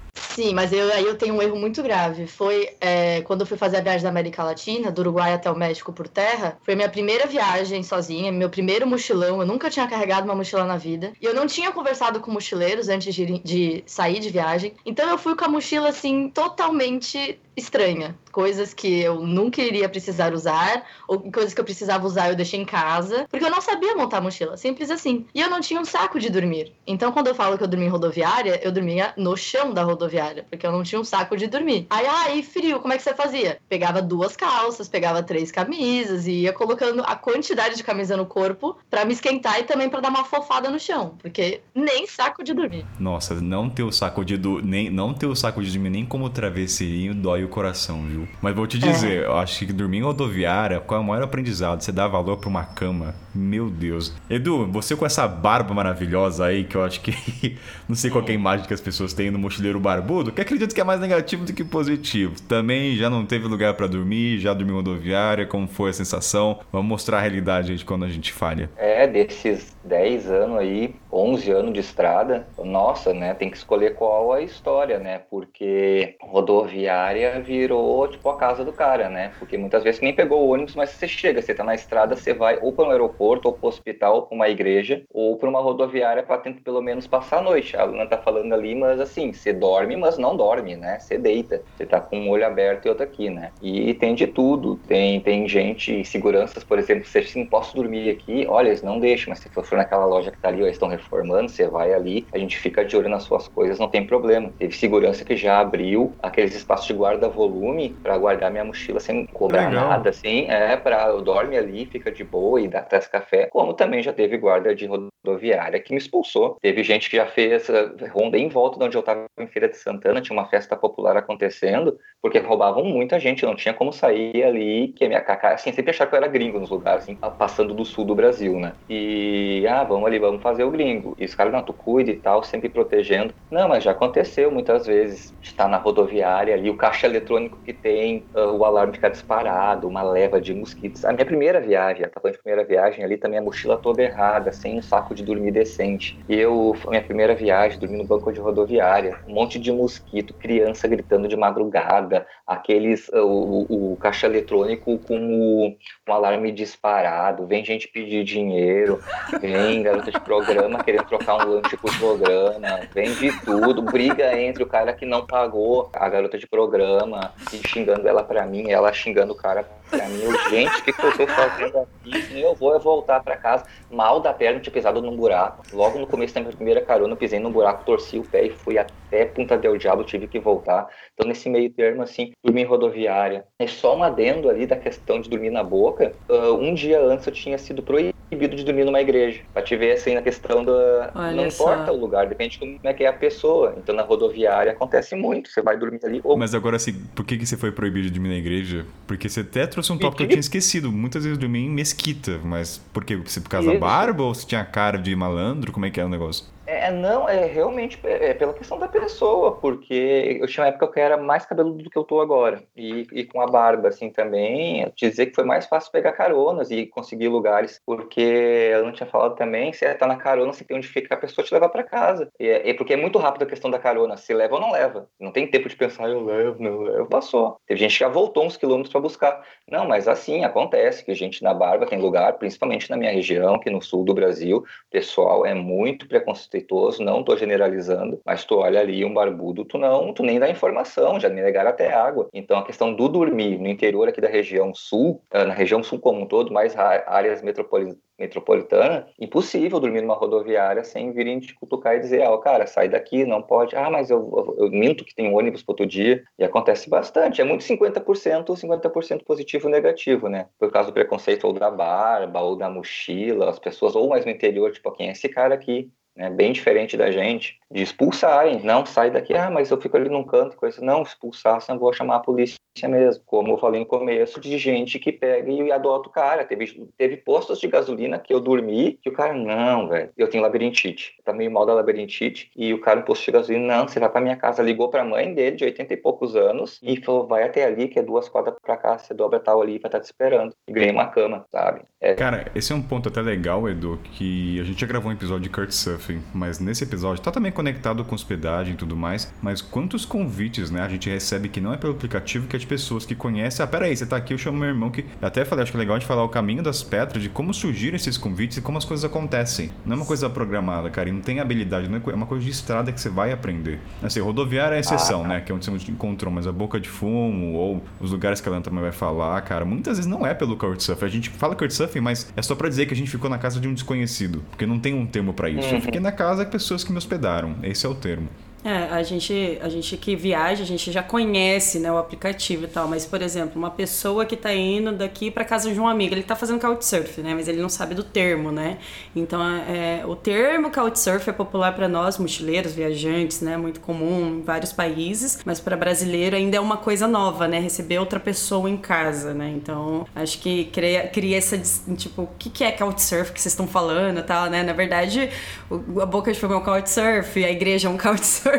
Sim, mas eu, aí eu tenho um erro muito grave. Foi é, quando eu fui fazer a viagem da América Latina, do Uruguai até o México por terra. Foi minha primeira viagem sozinha, meu primeiro mochilão. Eu nunca tinha carregado uma mochila na vida. E eu não tinha conversado com mochileiros antes de, de sair de viagem. Então eu fui com a mochila, assim, totalmente estranha. Coisas que eu nunca iria precisar usar, ou coisas que eu precisava usar eu deixei em casa, porque eu não sabia montar mochila, simples assim. E eu não tinha um saco de dormir. Então, quando eu falo que eu dormi em rodoviária, eu dormia no chão da rodoviária, porque eu não tinha um saco de dormir. Aí, ah, e frio, como é que você fazia? Pegava duas calças, pegava três camisas e ia colocando a quantidade de camisa no corpo para me esquentar e também para dar uma fofada no chão, porque nem saco de dormir. Nossa, não ter o saco de do... nem não ter o saco de dormir nem como travesseirinho dói o coração, viu? Mas vou te dizer, é. eu acho que dormir em rodoviária, qual é o maior aprendizado? Você dá valor pra uma cama. Meu Deus. Edu, você com essa barba maravilhosa aí, que eu acho que. não sei qual é a imagem que as pessoas têm no mochileiro barbudo, que acredito que é mais negativo do que positivo. Também já não teve lugar para dormir, já dormiu rodoviária, como foi a sensação? Vamos mostrar a realidade de quando a gente falha. É, desses 10 anos aí, 11 anos de estrada, nossa, né? Tem que escolher qual a história, né? Porque rodoviária virou tipo a casa do cara, né? Porque muitas vezes nem pegou o ônibus, mas você chega, você tá na estrada, você vai ou para um aeroporto, ou para hospital, ou para uma igreja, ou para uma rodoviária para tentar pelo menos passar a noite. A Luna tá falando ali, mas assim, você dorme, mas não dorme, né? Você deita, você tá com um olho aberto e outro aqui, né? E tem de tudo. Tem, tem gente, seguranças, por exemplo, você assim, posso dormir aqui? Olha, eles não deixam, mas se for naquela loja que tá ali, ou eles estão reformando, você vai ali, a gente fica de olho nas suas coisas, não tem problema. Teve segurança que já abriu aqueles espaços de guarda-volume para guardar minha mochila sem cobrar Legal. nada, assim, é, para eu dorme ali, fica de boa e dá traz café, como também já teve guarda de rodoviária que me expulsou. Teve gente que já fez ronda em volta de onde eu estava em Feira de Santana, tinha uma festa popular acontecendo, porque roubavam muita gente, não tinha como sair ali, que a minha cacá, assim, sempre achar que eu era gringo nos lugares, assim, passando do sul do Brasil, né? E, ah, vamos ali, vamos fazer o gringo. E os caras, não, tu cuida e tal, sempre protegendo. Não, mas já aconteceu muitas vezes, estar na rodoviária ali, o caixa eletrônico que tem, uh, o alarme ficar disparado, uma leva de mosquitos. A minha primeira viagem, tá falando de primeira viagem ali, também a mochila toda errada, sem um saco de dormir decente. E eu, a minha primeira viagem, dormi no banco de rodoviária, um monte de mosquito, criança gritando de madrugada, aqueles, uh, o, o, caixa eletrônico com o, um alarme disparado, vem gente pedir dinheiro, vem garota de programa querendo trocar um lanche por programa, vem de tudo, briga entre o cara que não pagou a garota de programa, e xingando ela pra mim, ela xingando o cara pra mim. Eu, gente, o que, que eu tô fazendo aqui? Eu vou é voltar pra casa. Mal da perna, tinha pisado num buraco. Logo no começo da minha primeira carona, eu pisei num buraco, torci o pé e fui até Punta del Diabo, tive que voltar. Então, nesse meio termo, assim, dormi em rodoviária. É só um adendo ali da questão de dormir na boca. Uh, um dia antes eu tinha sido proibido de dormir numa igreja. Pra te ver, assim, na questão da... Olha não só. importa o lugar, depende de como é que é a pessoa. Então, na rodoviária acontece muito. Você vai dormir ali... Ou... Mas agora, assim, por que, que você foi proibido de dormir na igreja? Porque você até trouxe um tópico que eu tinha esquecido. Muitas vezes eu dormi em mesquita, mas por quê? Por causa da barba ou você tinha cara de malandro? Como é que é o negócio? É, não, é realmente é, é pela questão da pessoa, porque eu tinha uma época que eu era mais cabeludo do que eu tô agora. E, e com a barba, assim, também, dizer que foi mais fácil pegar caronas e conseguir lugares, porque eu não tinha falado também, você tá na carona, você tem onde ficar, a pessoa te levar para casa. E, é, é, porque é muito rápido a questão da carona, se leva ou não leva. Não tem tempo de pensar, eu levo, não levo, passou. Teve gente que já voltou uns quilômetros para buscar. Não, mas assim, acontece que gente na barba tem lugar, principalmente na minha região, que no sul do Brasil, o pessoal é muito preconceituoso preconceituoso, não estou generalizando, mas tu olha ali um barbudo, tu não, tu nem dá informação, já me negaram até água. Então a questão do dormir no interior aqui da região sul, eh, na região sul como um todo, mais áreas metropolitanas metropolitana, impossível dormir numa rodoviária sem virem te cutucar e dizer, ah, cara, sai daqui, não pode. Ah, mas eu, eu, eu minto que tem ônibus para outro dia. E acontece bastante. É muito 50%, 50% positivo e negativo, né? Por causa do preconceito ou da barba, ou da mochila, as pessoas, ou mais no interior, tipo, quem é esse cara aqui? Né, bem diferente da gente, de expulsarem, não, sai daqui, ah, mas eu fico ali num canto, coisa, não, expulsar, senão vou chamar a polícia mesmo, como eu falei no começo, de gente que pega e adota o cara, teve, teve postos de gasolina que eu dormi, que o cara, não, velho, eu tenho labirintite, tá meio mal da labirintite, e o cara no posto de gasolina, não, você vai pra minha casa, ligou pra mãe dele, de 80 e poucos anos, e falou, vai até ali, que é duas quadras pra cá, você dobra tal ali, vai estar tá te esperando, e ganhei uma cama, sabe? É... Cara, esse é um ponto até legal, Edu, que a gente já gravou um episódio de Mas nesse episódio tá também conectado com hospedagem e tudo mais, mas quantos convites, né, a gente recebe que não é pelo aplicativo, que é de pessoas que conhecem, ah, peraí, você tá aqui, eu chamo meu irmão, que até falei, acho que é legal de falar o caminho das pedras, de como surgiram esses convites e como as coisas acontecem. Não é uma coisa programada, cara, e não tem habilidade, não é, é uma coisa de estrada que você vai aprender. Assim, rodoviária é exceção, ah, né, que é onde você encontrou, mas a boca de fumo ou os lugares que ela também vai falar, cara, muitas vezes não é pelo Couchsurfing. A gente fala Couchsurfing, mas é só pra dizer que a gente ficou na casa de um desconhecido, porque não tem um termo para isso. Uhum. Eu fiquei na casa de pessoas que me hospedaram. Esse é o termo. É, a gente, a gente que viaja, a gente já conhece né, o aplicativo e tal, mas, por exemplo, uma pessoa que está indo daqui para casa de um amigo, ele está fazendo couchsurf, né, mas ele não sabe do termo, né? Então, é, o termo couchsurf é popular para nós, mochileiros, viajantes, né, muito comum em vários países, mas para brasileiro ainda é uma coisa nova, né, receber outra pessoa em casa, né? Então, acho que cria, cria essa, tipo, o que, que é couchsurf que vocês estão falando e tal, né? Na verdade, a boca de fogo é um couchsurf, a igreja é um couchsurf,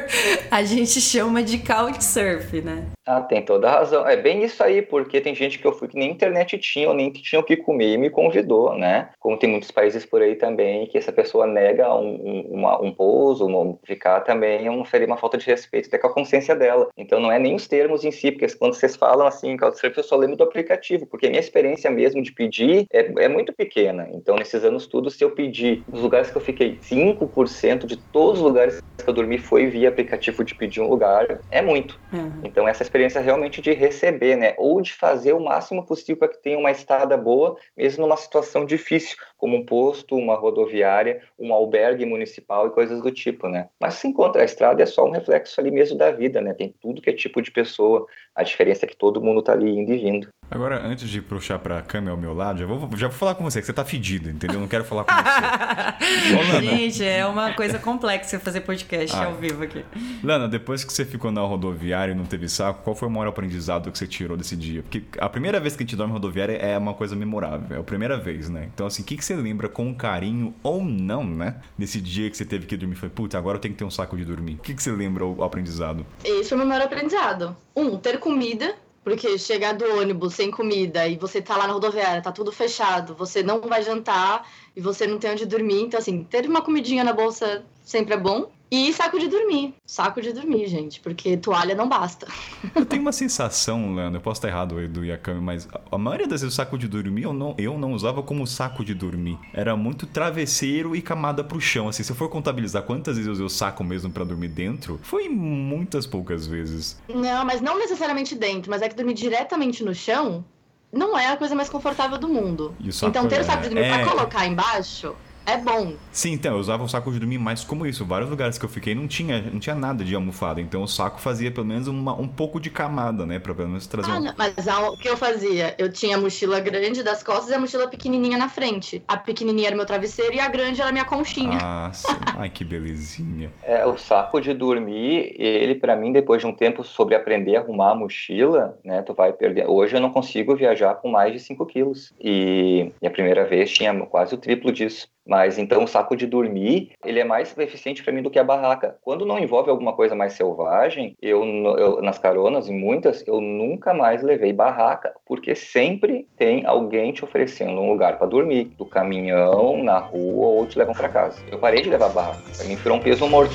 a gente chama de couchsurf, né? Ah, tem toda a razão. É bem isso aí, porque tem gente que eu fui que nem internet tinha, ou nem que tinha o que comer e me convidou, né? Como tem muitos países por aí também que essa pessoa nega um, um, uma, um pouso, um, ficar também um, seria uma falta de respeito até com a consciência dela. Então não é nem os termos em si, porque quando vocês falam assim, Couchsurf, eu só lembro do aplicativo, porque a minha experiência mesmo de pedir é, é muito pequena. Então nesses anos todos, se eu pedir, nos lugares que eu fiquei, 5% de todos os lugares que eu dormi foi via aplicativo de pedir um lugar, é muito. Uhum. Então essa experiência realmente de receber, né? Ou de fazer o máximo possível para que tenha uma estada boa, mesmo numa situação difícil, como um posto, uma rodoviária, um albergue municipal e coisas do tipo, né? Mas se encontra a estrada é só um reflexo ali mesmo da vida, né? Tem tudo que é tipo de pessoa. A diferença é que todo mundo tá ali indo e vindo. Agora, antes de puxar pra câmera ao meu lado, já vou, já vou falar com você, que você tá fedido, entendeu? Não quero falar com você. Gente, é uma coisa complexa fazer podcast ah. ao vivo aqui. Lana, depois que você ficou na rodoviária e não teve saco, qual foi o maior aprendizado que você tirou desse dia? Porque a primeira vez que a gente dorme rodoviária é uma coisa memorável, é a primeira vez, né? Então, assim, o que, que você lembra com carinho ou não, né? Nesse dia que você teve que dormir, foi, puta, agora eu tenho que ter um saco de dormir. O que, que você lembra o aprendizado? Esse foi o meu maior aprendizado. Um, ter comida porque chegar do ônibus sem comida e você tá lá na rodoviária, tá tudo fechado, você não vai jantar e você não tem onde dormir. Então, assim, ter uma comidinha na bolsa sempre é bom. E saco de dormir. Saco de dormir, gente, porque toalha não basta. Eu tenho uma sensação, Leandro, eu posso estar errado, Edu e a Cami, mas a maioria das vezes o saco de dormir eu não, eu não usava como saco de dormir. Era muito travesseiro e camada pro chão. Assim, se eu for contabilizar quantas vezes eu usei o saco mesmo para dormir dentro, foi muitas poucas vezes. Não, mas não necessariamente dentro, mas é que dormir diretamente no chão não é a coisa mais confortável do mundo. Então ter o saco de dormir é... pra colocar embaixo é bom. Sim, então, eu usava o saco de dormir mais como isso. Vários lugares que eu fiquei não tinha, não tinha nada de almofada. Então o saco fazia pelo menos uma, um pouco de camada, né? Pra pelo menos trazer ah, um... não, Mas o que eu fazia? Eu tinha a mochila grande das costas e a mochila pequenininha na frente. A pequenininha era meu travesseiro e a grande era minha conchinha. Ah, sim. Ai, que belezinha. É, o saco de dormir, ele para mim, depois de um tempo sobre aprender a arrumar a mochila, né? Tu vai perder. Hoje eu não consigo viajar com mais de 5 quilos. E, e a primeira vez tinha quase o triplo disso. Mas então o saco de dormir, ele é mais eficiente para mim do que a barraca. Quando não envolve alguma coisa mais selvagem, eu, eu, nas caronas, em muitas, eu nunca mais levei barraca, porque sempre tem alguém te oferecendo um lugar para dormir, do caminhão, na rua ou te levam para casa. Eu parei de levar barraca, para mim virou um peso morto.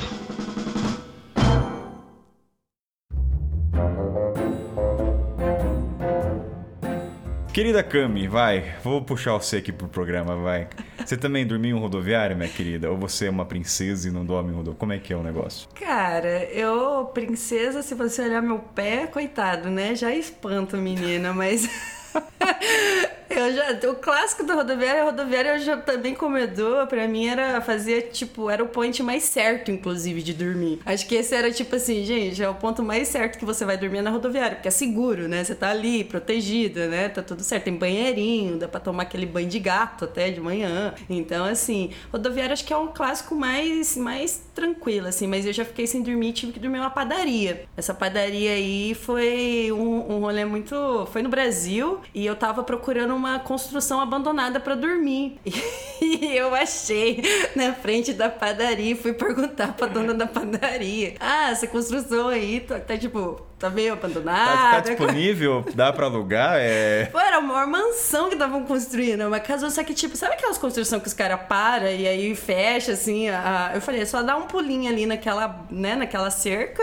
Querida Cami, vai, vou puxar você aqui pro programa, vai. Você também dormiu em rodoviária, minha querida? Ou você é uma princesa e não dorme em rodoviária? Como é que é o negócio? Cara, eu, princesa, se você olhar meu pé, coitado, né? Já espanta menina, mas. eu já, o clássico da rodoviária, a rodoviária eu já também comedor, pra mim era fazer, tipo, era o point mais certo, inclusive, de dormir. Acho que esse era tipo assim, gente, é o ponto mais certo que você vai dormir na rodoviária, porque é seguro, né? Você tá ali, protegida, né? Tá tudo certo. Tem banheirinho, dá pra tomar aquele banho de gato até de manhã. Então, assim, rodoviária acho que é um clássico mais, mais tranquilo, assim, mas eu já fiquei sem dormir tive que dormir numa padaria. Essa padaria aí foi um, um rolê muito. Foi no Brasil e eu tava procurando uma construção abandonada para dormir. E eu achei na frente da padaria e fui perguntar pra dona da padaria: Ah, essa construção aí tá, tá tipo tá meio abandonada. Tá, tá disponível? Dá pra alugar? É... Pô, era a maior mansão que estavam construindo. Uma casa, só que, tipo, sabe aquelas construções que os caras param e aí fecha, assim? A... Eu falei, é só dá um pulinho ali naquela, né, naquela cerca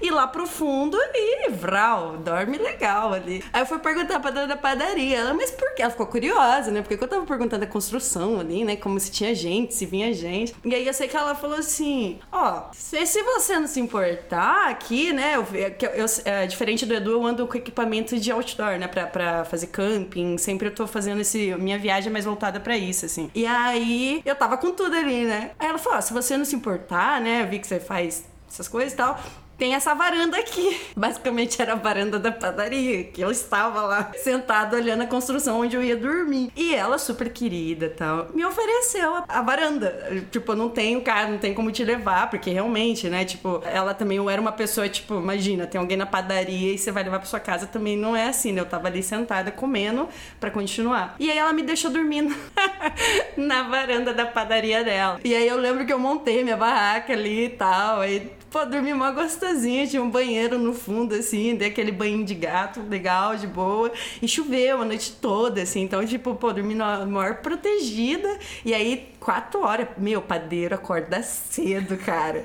e lá pro fundo e vral, dorme legal ali. Aí eu fui perguntar pra dona da padaria. Ela, mas por quê? Ela ficou curiosa, né? Porque eu tava perguntando a construção ali, né? Como se tinha gente, se vinha gente. E aí eu sei que ela falou assim: ó, se, se você não se importar aqui, né? Eu, eu, é, diferente do Edu, eu ando com equipamento de outdoor, né? Pra, pra fazer camping. Sempre eu tô fazendo esse. Minha viagem é mais voltada pra isso, assim. E aí eu tava com tudo ali, né? Aí ela falou: ah, se você não se importar, né? Eu vi que você faz essas coisas e tal tem essa varanda aqui. Basicamente era a varanda da padaria, que eu estava lá sentado olhando a construção onde eu ia dormir. E ela, super querida tal, me ofereceu a, a varanda. Tipo, não tenho carro, não tem como te levar, porque realmente, né? Tipo, ela também era uma pessoa, tipo, imagina, tem alguém na padaria e você vai levar pra sua casa, também não é assim, né? Eu tava ali sentada comendo para continuar. E aí ela me deixou dormindo na varanda da padaria dela. E aí eu lembro que eu montei minha barraca ali e tal, aí Pô, dormi mó gostosinho, tinha um banheiro no fundo, assim, dei aquele banho de gato, legal, de boa. E choveu a noite toda, assim, então, tipo, pô, dormi na maior protegida. E aí, quatro horas. Meu, padeiro acorda cedo, cara.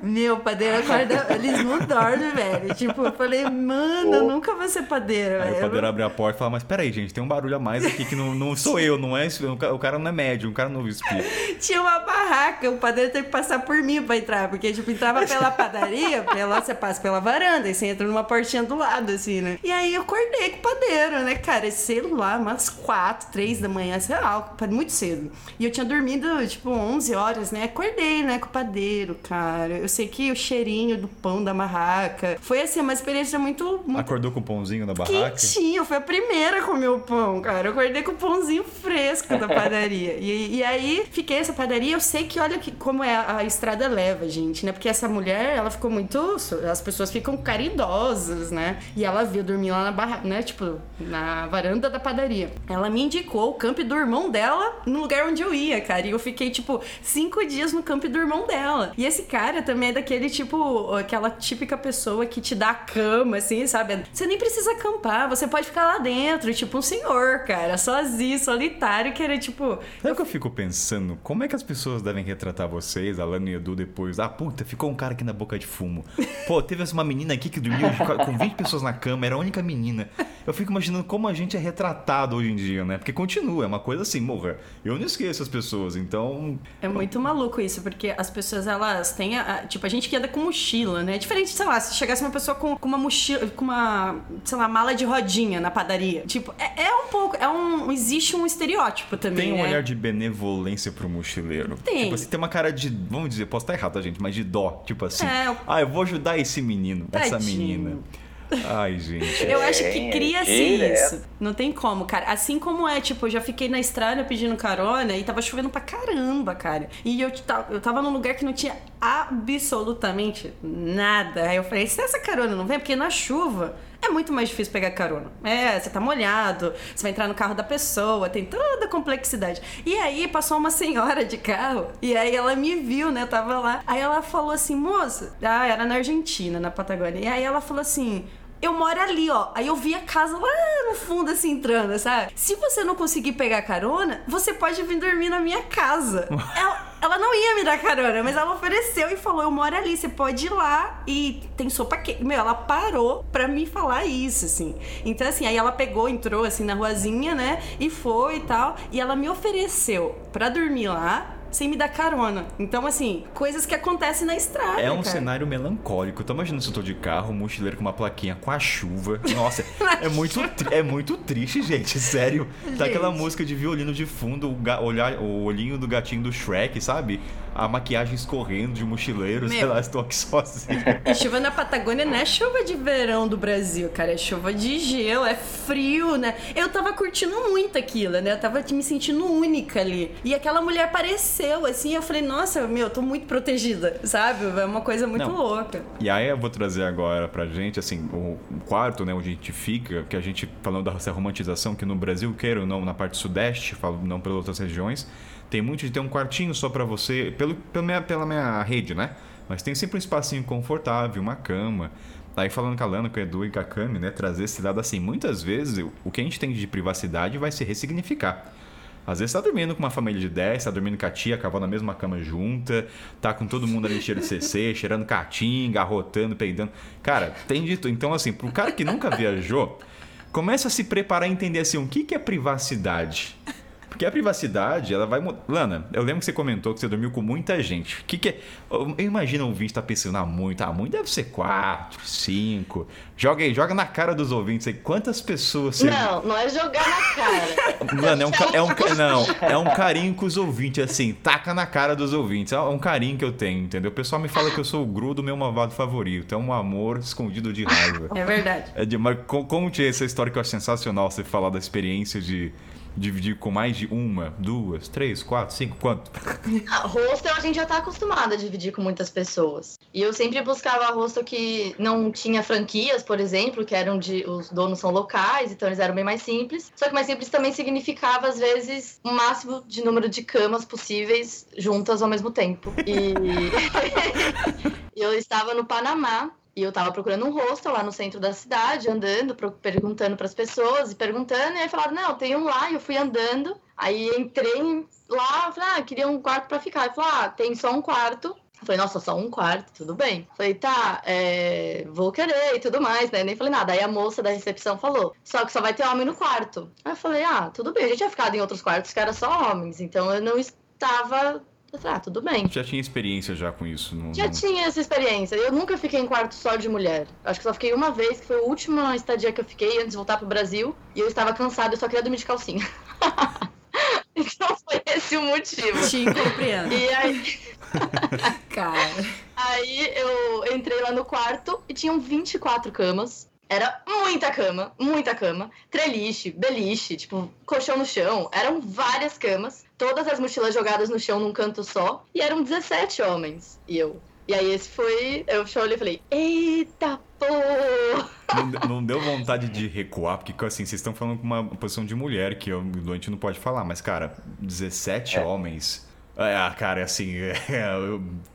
Meu, padeiro acorda. Eles não dormem, velho. Tipo, eu falei, mano, eu nunca vou ser padeiro, Aí velho. o padeiro abre a porta e fala, mas peraí, gente, tem um barulho a mais aqui que não, não sou eu, não é? O cara não é médio, o cara não espírito. Tinha uma barraca, o padeiro teve que passar por mim pra entrar, porque, tipo, entrava pela padaria, pela, você passa pela varanda, e você entra numa portinha do lado, assim, né? E aí eu acordei com o padeiro, né, cara? Sei lá, umas quatro, três da manhã, sei lá, muito cedo. E eu tinha dormido dormindo, tipo, 11 horas, né? Acordei, né, com o padeiro, cara. Eu sei que o cheirinho do pão da barraca. Foi, assim, uma experiência muito... muito... Acordou com o pãozinho na barraca? Quentinho. Foi a primeira a comer o pão, cara. Eu acordei com o pãozinho fresco da padaria. e, e aí, fiquei nessa padaria. Eu sei que, olha que, como é a, a estrada leva, gente, né? Porque essa mulher, ela ficou muito... As pessoas ficam caridosas, né? E ela viu dormir lá na barraca, né? Tipo, na varanda da padaria. Ela me indicou o campo do irmão dela no lugar onde eu ia, cara cara. E eu fiquei, tipo, cinco dias no campo do irmão dela. E esse cara também é daquele, tipo, aquela típica pessoa que te dá a cama, assim, sabe? Você nem precisa acampar, você pode ficar lá dentro, tipo um senhor, cara, sozinho, solitário, que era tipo. Sabe o que eu fico pensando? Como é que as pessoas devem retratar vocês, Alana e Edu, depois? Ah, puta, ficou um cara aqui na boca de fumo. Pô, teve uma menina aqui que dormiu com 20 pessoas na cama, era a única menina. Eu fico imaginando como a gente é retratado hoje em dia, né? Porque continua, é uma coisa assim, morra. Eu não esqueço as pessoas pessoas. Então. É muito maluco isso, porque as pessoas, elas têm. A, tipo, a gente que anda com mochila, né? Diferente, sei lá, se chegasse uma pessoa com, com uma mochila, com uma, sei lá, mala de rodinha na padaria. Tipo, é, é um pouco. É um. Existe um estereótipo também. Tem um né? olhar de benevolência pro mochileiro. Tem. Tipo assim, tem uma cara de. Vamos dizer, posso estar errado, tá, gente? Mas de dó. Tipo assim. É, ah, eu vou ajudar esse menino, Tadinho. essa menina. Ai, gente. Eu acho que É, cria-se direto. isso. Não tem como, cara. Assim como é, tipo, eu já fiquei na estrada pedindo carona e tava chovendo pra caramba, cara. E eu, eu tava num lugar que não tinha absolutamente nada. Aí eu falei, se essa carona não vem, porque na chuva é muito mais difícil pegar carona. É, você tá molhado, você vai entrar no carro da pessoa, tem toda a complexidade. E aí passou uma senhora de carro, e aí ela me viu, né? Eu tava lá. Aí ela falou assim, moça, ah, era na Argentina, na Patagônia. E aí ela falou assim. Eu moro ali, ó. Aí eu vi a casa lá no fundo, assim, entrando, sabe? Se você não conseguir pegar carona, você pode vir dormir na minha casa. ela, ela não ia me dar carona, mas ela ofereceu e falou: Eu moro ali, você pode ir lá e tem sopa quente. Meu, ela parou pra me falar isso, assim. Então, assim, aí ela pegou, entrou, assim, na ruazinha, né? E foi e tal. E ela me ofereceu pra dormir lá sem me dar carona. Então, assim, coisas que acontecem na estrada. É um cara. cenário melancólico. Tô imaginando se eu tô de carro, um mochileiro com uma plaquinha com a chuva. Nossa, é muito, é muito triste, gente. Sério. Tá aquela música de violino de fundo, o, olhar, o olhinho do gatinho do Shrek, sabe? A maquiagem escorrendo de mochileiro, sei Meu. lá, estou aqui sozinho. E chuva na Patagônia não é chuva de verão do Brasil, cara. É chuva de gelo, é frio, né? Eu tava curtindo muito aquilo, né? Eu tava me sentindo única ali. E aquela mulher apareceu, assim, eu falei, nossa, meu, eu tô muito protegida, sabe? É uma coisa muito Não. louca. E aí eu vou trazer agora pra gente, assim, o o quarto, né, onde a gente fica, que a gente, falando dessa romantização, que no Brasil, queira ou não, na parte sudeste, falo não pelas outras regiões, tem muito de ter um quartinho só pra você, pelo, pela, minha, pela minha rede, né? Mas tem sempre um espacinho confortável, uma cama. Aí falando com a Lana, com o Edu e com a Cami, né, trazer esse lado assim, muitas vezes o que a gente tem de privacidade vai se ressignificar. Às vezes tá dormindo com uma família de 10, tá dormindo com a tia, com a avó na mesma cama junta, tá com todo mundo ali cheiro de CC, cheirando caatinga, arrotando, peidando. Cara, tem de tudo. Então, assim, pro cara que nunca viajou, começa a se preparar a entender assim, o que, que é privacidade. Porque a privacidade, ela vai. Lana, eu lembro que você comentou que você dormiu com muita gente. O que, que é. Eu imagino o ouvinte tá pensando, ah, muito, ah, muito deve ser quatro, cinco. Joga aí, joga na cara dos ouvintes aí. Quantas pessoas você. Não, não é jogar na cara. Mano, é um, é um não, é um carinho com os ouvintes, assim, taca na cara dos ouvintes. É um carinho que eu tenho, entendeu? O pessoal me fala que eu sou o Gru do meu malvado favorito. É um amor escondido de raiva. É verdade. É de, mas co- como tinha essa história que eu acho sensacional você falar da experiência de dividir com mais de uma, duas, três, quatro, cinco, quanto? Ah, Hostel a gente já tá acostumado a dividir com muitas pessoas. E eu sempre buscava hostel que não tinha franquias, por exemplo, que eram de. Os donos são locais, então eles eram bem mais simples. Só que mais simples também significava, às vezes, o máximo de número de camas possíveis juntas ao mesmo tempo. E eu estava no Panamá. E eu tava procurando um hostel lá no centro da cidade, andando, perguntando pras pessoas e perguntando, e aí falaram, não, tem um lá, e eu fui andando. Aí entrei lá, falei, ah, queria um quarto pra ficar. Ele falou, ah, tem só um quarto. Eu falei, nossa, só um quarto, tudo bem. Falei, tá, é, vou querer e tudo mais, né? Nem falei nada. Aí a moça da recepção falou, só que só vai ter homem no quarto. Aí eu falei, ah, tudo bem, a gente tinha ficado em outros quartos que era só homens, então eu não estava. Eu falei, ah, tudo bem. Já tinha experiência já com isso? No, Já tinha essa experiência. Eu nunca fiquei em quarto só de mulher. Acho que só fiquei uma vez, que foi a última estadia que eu fiquei antes de voltar pro Brasil. E eu estava cansada, eu só queria dormir de calcinha. então foi esse o motivo. Te compreendo. E aí, Cara. aí eu entrei lá no quarto e tinham 24 camas. Era muita cama, muita cama. Treliche, beliche, tipo, colchão no chão. Eram várias camas. Todas as mochilas jogadas no chão num canto só. E eram 17 homens. E eu. E aí esse foi. Eu olhei e falei: Eita porra! Não, não deu vontade de recuar, porque assim, vocês estão falando com uma posição de mulher que a gente não pode falar, mas cara, 17 É. homens. É, cara, assim, é,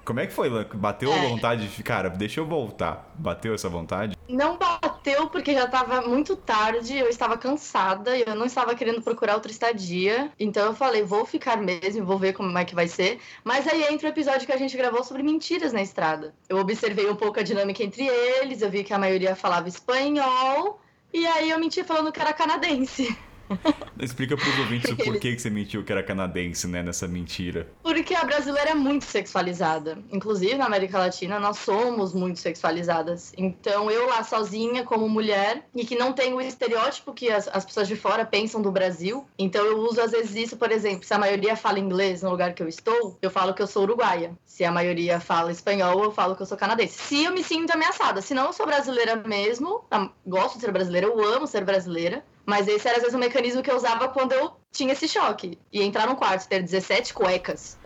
como é que foi? Bateu a É. vontade de. Cara, deixa eu voltar. Bateu essa vontade? Não bateu porque já tava muito tarde, eu estava cansada e eu não estava querendo procurar outra estadia. Então eu falei, vou ficar mesmo, vou ver como é que vai ser. Mas aí entra o episódio que a gente gravou sobre mentiras na estrada. Eu observei um pouco a dinâmica entre eles, eu vi que a maioria falava espanhol. E aí eu menti falando que era canadense. Explica pros ouvintes o porquê que você mentiu que era canadense, né, nessa mentira. Porque a brasileira é muito sexualizada. Inclusive, na América Latina, nós somos muito sexualizadas. Então, eu lá sozinha, como mulher, e que não tenho o estereótipo que as, as pessoas de fora pensam do Brasil. Então, eu uso, às vezes, isso, por exemplo, se a maioria fala inglês no lugar que eu estou, eu falo que eu sou uruguaia. Se a maioria fala espanhol, eu falo que eu sou canadense. Se eu me sinto ameaçada. Se não, eu sou brasileira mesmo. Gosto de ser brasileira, eu amo ser brasileira. Mas esse era, às vezes, um mecanismo que eu usava quando eu tinha esse choque. E entrar num quarto ter 17 cuecas.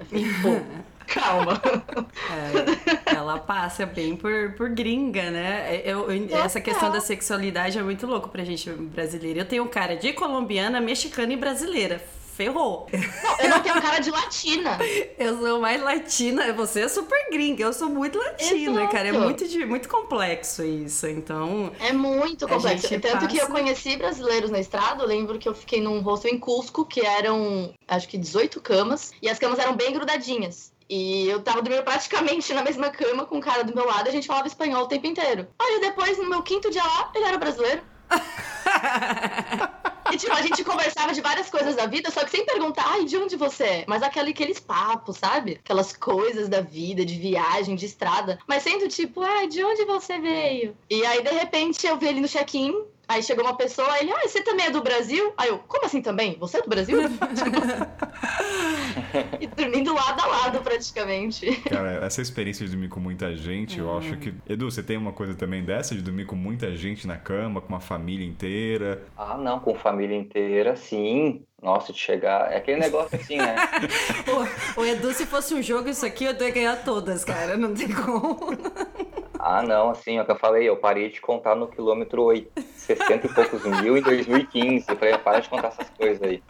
Pô, calma. É, ela passa bem por, por gringa, né? Eu, eu- essa questão da sexualidade é muito louco pra gente brasileira. Eu tenho cara de colombiana, mexicana e brasileira. Ferrou. Não, eu não tenho cara de latina. Eu sou mais latina, você é super gringa, eu sou muito latina, Exato. cara. É muito, muito complexo isso. Então, É muito complexo. Tanto que eu passa- conheci brasileiros na estrada. Eu lembro que eu fiquei num hostel em Cusco, que eram, acho que 18 camas. E as camas eram bem grudadinhas. E eu tava dormindo praticamente na mesma cama com o cara do meu lado e a gente falava espanhol o tempo inteiro. Olha, depois, no meu quinto dia lá, ele era brasileiro. E tipo, a gente conversava de várias coisas da vida, só que sem perguntar, ai, de onde você é? Mas aquele, aqueles papos, sabe? Aquelas coisas da vida, de viagem, de estrada. Mas sendo tipo, ai, de onde você veio? E aí, de repente, eu vi ele no check-in, Aí chegou uma pessoa, ele, ah, você também é do Brasil? Aí eu, como assim também? Você é do Brasil? e dormindo lado a lado, praticamente. Cara, essa experiência de dormir com muita gente, eu acho que. Edu, você tem uma coisa também dessa de dormir com muita gente na cama, com uma família inteira? Ah, não, com família inteira, sim. Nossa, de chegar. É aquele negócio assim, né? o, o Edu, se fosse um jogo, isso aqui eu ia ganhar todas, cara. Não tem como. Ah, não, assim, é o que eu falei, eu parei de contar no quilômetro 60 e poucos mil em 2015. Eu falei, para de contar essas coisas aí.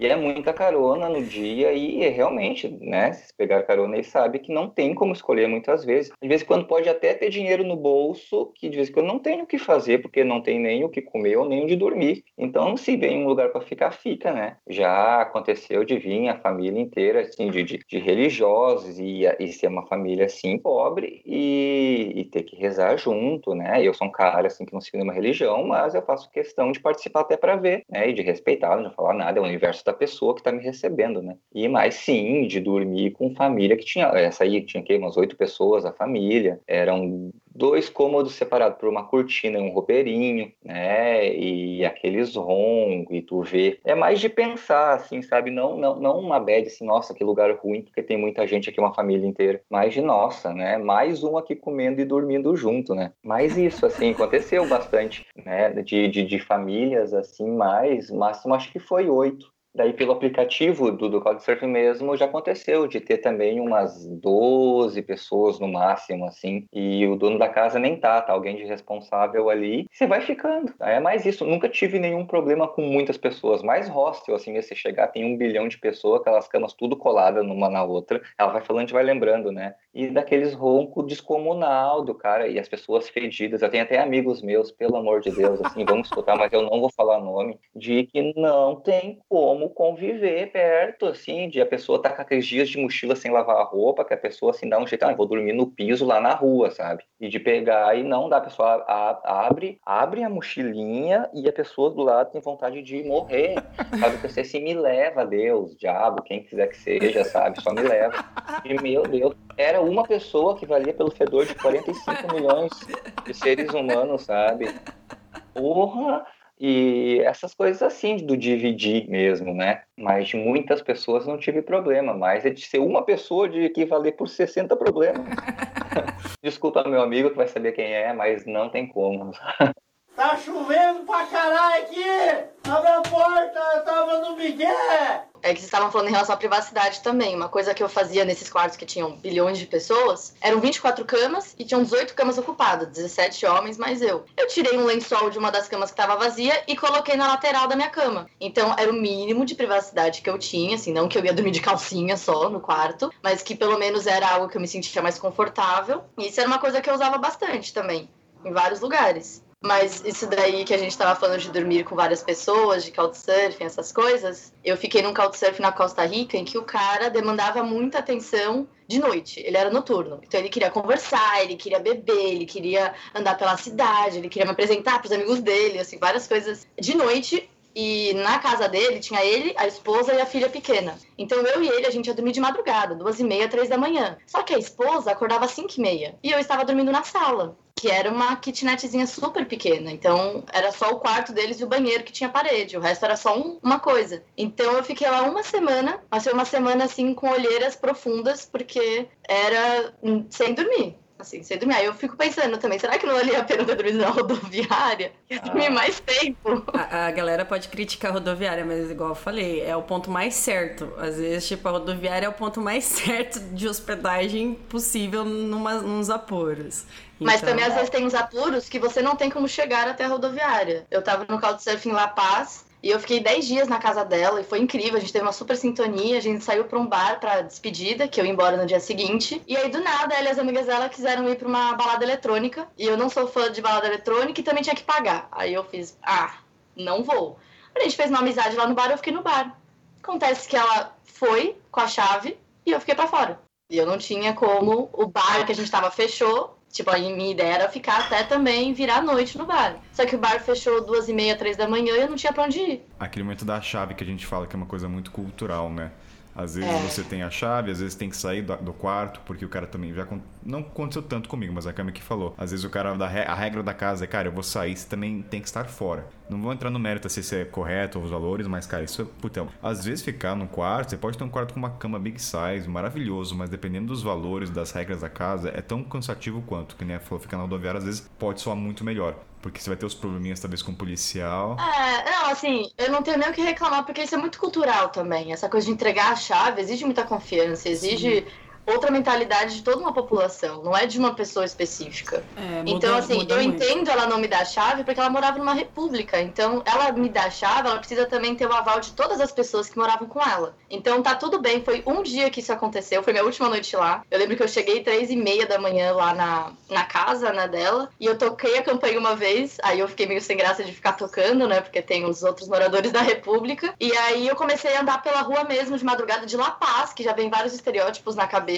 E é muita carona no dia e realmente, né, se pegar carona aí sabe que não tem como escolher muitas vezes. De vez em quando pode até ter dinheiro no bolso, que de vez em quando não tem o que fazer, porque não tem nem o que comer ou nem onde dormir. Então, se vem um lugar para ficar, fica, né? Já aconteceu de vir a família inteira, assim, de, de, de religiosos e, e ser uma família, assim, pobre e, e ter que rezar junto, né? Eu sou um cara, assim, que não sigo nenhuma religião, mas eu faço questão de participar até para ver, né? E de respeitar, não falar nada, é o universo da pessoa que está me recebendo, né? E mais sim, de dormir com família que tinha, essa aí tinha que umas oito pessoas, a família, eram dois cômodos separados por uma cortina e um roupeirinho, né? E aqueles roncos e tu vê. É mais de pensar, assim, sabe? Não, não, não uma bad, assim, nossa, que lugar ruim, porque tem muita gente aqui, uma família inteira. Mais de nossa, né? Mais um aqui comendo e dormindo junto, né? Mas isso, assim, aconteceu bastante, né? De, de, de famílias, assim, mais, máximo acho que foi oito. Daí, pelo aplicativo do, do Couchsurfing mesmo, já aconteceu de ter também umas 12 pessoas no máximo, assim, e o dono da casa nem tá, tá alguém de responsável ali, você vai ficando. É mais isso, nunca tive nenhum problema com muitas pessoas, mais hostel, assim, você chegar, tem um bilhão de pessoas, aquelas camas tudo coladas numa na outra, ela vai falando e vai lembrando, né? E daqueles ronco descomunal do cara, e as pessoas fedidas, eu tenho até amigos meus, pelo amor de Deus, assim, vamos escutar, mas eu não vou falar nome, de que não tem como conviver perto, assim, de a pessoa tá com aqueles dias de mochila sem lavar a roupa, que a pessoa, assim, dá um jeito, ah, vou dormir no piso lá na rua, sabe? E de pegar e não dá, a pessoa a, abre, abre a mochilinha e a pessoa do lado tem vontade de morrer, sabe? Você se me leva, Deus, diabo, quem quiser que seja, sabe? Só me leva. E, meu Deus, era uma pessoa que valia pelo fedor de 45 milhões de seres humanos, sabe? Porra! E essas coisas assim, do dividir mesmo, né? Mas de muitas pessoas não tive problema, mas é de ser uma pessoa de equivaler por 60 problemas. Desculpa meu amigo que vai saber quem é, mas não tem como. Tá chovendo pra caralho aqui! Abre a porta, eu tava no Miguel! É que vocês estavam falando em relação à privacidade também. Uma coisa que eu fazia nesses quartos que tinham bilhões de pessoas, eram 24 camas e tinham 18 camas ocupadas, 17 homens mais eu. Eu tirei um lençol de uma das camas que estava vazia e coloquei na lateral da minha cama. Então era o mínimo de privacidade que eu tinha, assim, não que eu ia dormir de calcinha só no quarto, mas que pelo menos era algo que eu me sentia mais confortável. E isso era uma coisa que eu usava bastante também, em vários lugares. Mas isso daí que a gente estava falando de dormir com várias pessoas, de couchsurfing, essas coisas, eu fiquei num couchsurfing na Costa Rica em que o cara demandava muita atenção de noite. Ele era noturno. Então ele queria conversar, ele queria beber, ele queria andar pela cidade, ele queria me apresentar para os amigos dele, assim, várias coisas de noite. E na casa dele tinha ele, a esposa e a filha pequena. Então eu e ele, a gente ia dormir de madrugada, duas e meia, três da manhã. Só que a esposa acordava às cinco e meia. E eu estava dormindo na sala que era uma kitnetzinha super pequena. Então, era só o quarto deles e o banheiro que tinha parede. O resto era só um, uma coisa. Então, eu fiquei lá uma semana, mas foi uma semana assim com olheiras profundas, porque era sem dormir assim, sem dormir. Aí eu fico pensando também, será que não valia a pena ter dormido na rodoviária? Ia dormir ah. mais tempo. A, a, galera pode criticar a rodoviária, mas igual eu falei, é o ponto mais certo. Às vezes, tipo, a rodoviária é o ponto mais certo de hospedagem possível numa, nos apuros. Mas então... também às vezes tem uns apuros que você não tem como chegar até a rodoviária. Eu tava no Couchsurfing em La Paz e eu fiquei 10 dias na casa dela e foi incrível. A gente teve uma super sintonia. A gente saiu pra um bar pra despedida, que eu ia embora no dia seguinte. E aí, do nada, ela e as amigas dela quiseram ir pra uma balada eletrônica. E eu não sou fã de balada eletrônica e também tinha que pagar. Aí eu fiz, ah, não vou. A gente fez uma amizade lá no bar, eu fiquei no bar. Acontece que ela foi com a chave e eu fiquei para fora. E eu não tinha como, o bar que a gente tava fechou Tipo, a minha ideia era ficar até também virar a noite no bar. Só que o bar fechou duas e meia, três da manhã e eu não tinha pra onde ir. Aquele momento da chave que a gente fala que é uma coisa muito cultural, né? Às vezes É. você tem a chave, às vezes tem que sair do, do quarto, porque o cara também já. Não aconteceu tanto comigo, mas a Cami que falou. Às vezes o cara, da a regra da casa é, cara, eu vou sair, você também tem que estar fora. Não vou entrar no mérito se isso é correto ou os valores, mas, cara, isso é. Puta, às vezes ficar num quarto, você pode ter um quarto com uma cama big size, maravilhoso, mas dependendo dos valores, das regras da casa, é tão cansativo quanto. Que nem ela falou, ficar na rodoviária, às vezes pode soar muito melhor. Porque você vai ter os probleminhas, talvez, com o policial. É, não, assim, eu não tenho nem o que reclamar, porque isso é muito cultural também. Essa coisa de entregar a chave exige muita confiança, exige outra mentalidade de toda uma população, não é de uma pessoa específica. É, muda- então, assim, eu muito. entendo ela não me dar a chave porque ela morava numa república. Então, ela me dá a chave, ela precisa também ter o aval de todas as pessoas que moravam com ela. Então, tá tudo bem. Foi um dia que isso aconteceu, foi minha última noite lá. Eu lembro que eu cheguei três e meia da manhã lá na, na casa, né, dela. E eu toquei a campanha uma vez. Aí eu fiquei meio sem graça de ficar tocando, né, porque tem os outros moradores da república. E aí eu comecei a andar pela rua mesmo, de madrugada, de La Paz, que já vem vários estereótipos na cabeça.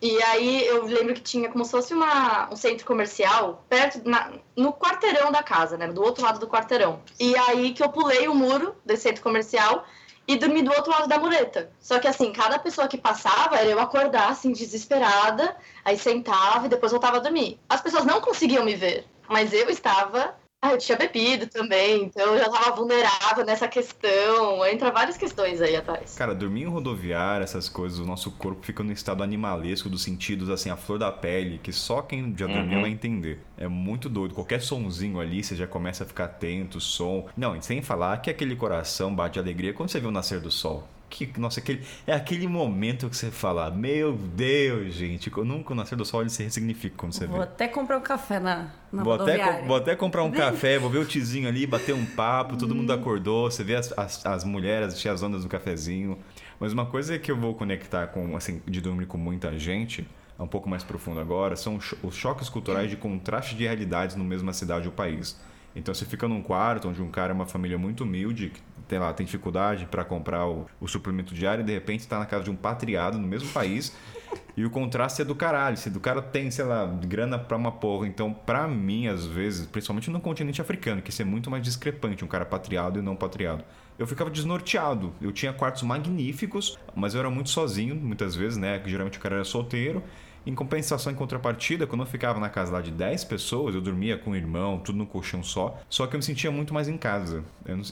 E aí eu lembro que tinha como se fosse uma, um centro comercial perto, na- no quarteirão da casa, né? Do outro lado do quarteirão. E aí que eu pulei o muro desse centro comercial e dormi do outro lado da mureta. Só que assim, cada pessoa que passava era eu acordar assim, desesperada, aí sentava e depois voltava a dormir. As pessoas não conseguiam me ver, mas eu estava. Ah, eu tinha bebido também, então eu já estava vulnerável nessa questão. Entra várias questões aí atrás. Cara, dormir em rodoviária, essas coisas, o nosso corpo fica no estado animalesco dos sentidos, assim, a flor da pele, que só quem já dormiu Uhum. vai entender. É muito doido. Qualquer sonzinho ali, você já começa a ficar atento, som. Não, e sem falar que aquele coração bate de alegria quando você vê o nascer do sol. Que, nossa, aquele, é aquele momento que você fala, meu Deus, gente, nunca o nascer do sol ele se ressignifica quando você Vou vê. até comprar um café na, na Vou até, vou até comprar um café, vou ver o tizinho ali, bater um papo, todo mundo acordou, você vê as, as, as mulheres, as tiazonas do cafezinho. Mas uma coisa que eu vou conectar com, assim, de dormir com muita gente, é um pouco mais profundo agora, são os choques culturais de contraste de realidades no mesma cidade ou país. Então você fica num quarto onde um cara é uma família muito humilde, que tem lá, tem dificuldade para comprar o, o suplemento diário e de repente está na casa de um patriado no mesmo país. E o contraste é do caralho. Se do cara tem, sei lá, grana pra uma porra. Então, pra mim, às vezes, principalmente no continente africano, que isso é muito mais discrepante, um cara patriado e não patriado. Eu ficava desnorteado. Eu tinha quartos magníficos, mas eu era muito sozinho, muitas vezes, né? que Geralmente o cara era solteiro. Em compensação, em contrapartida, quando eu ficava na casa lá de 10 pessoas, eu dormia com o irmão, tudo no colchão só. Só que eu me sentia muito mais em casa.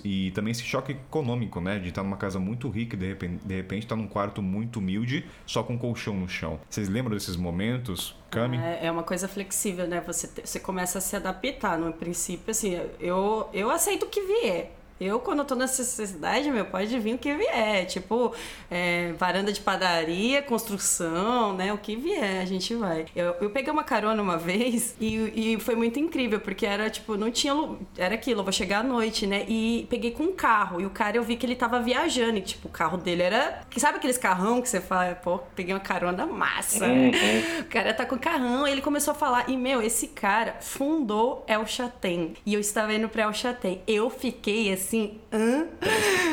E também esse choque econômico, né? De estar numa casa muito rica e de repente, de repente estar num quarto muito humilde, só com colchão no chão. Vocês lembram desses momentos? Cami? É, é uma coisa flexível, né? Você, você começa a se adaptar. No princípio, assim, eu, eu aceito o que vier. Eu, quando eu tô nessa necessidade, meu, pode vir o que vier. Tipo, é, varanda de padaria, construção, né? O que vier, a gente vai. Eu, eu peguei uma carona uma vez e, e foi muito incrível, porque era, tipo, não tinha... Era aquilo, eu vou chegar à noite, né? E peguei com um carro. E o cara, eu vi que ele tava viajando. E, tipo, o carro dele era... Sabe aqueles carrão que você fala, pô, peguei uma carona massa. Uhum. O cara tá com carrão, ele começou a falar. E, meu, esse cara fundou El Chatem. E eu estava indo pra El Chatem. Eu fiquei assim, hã?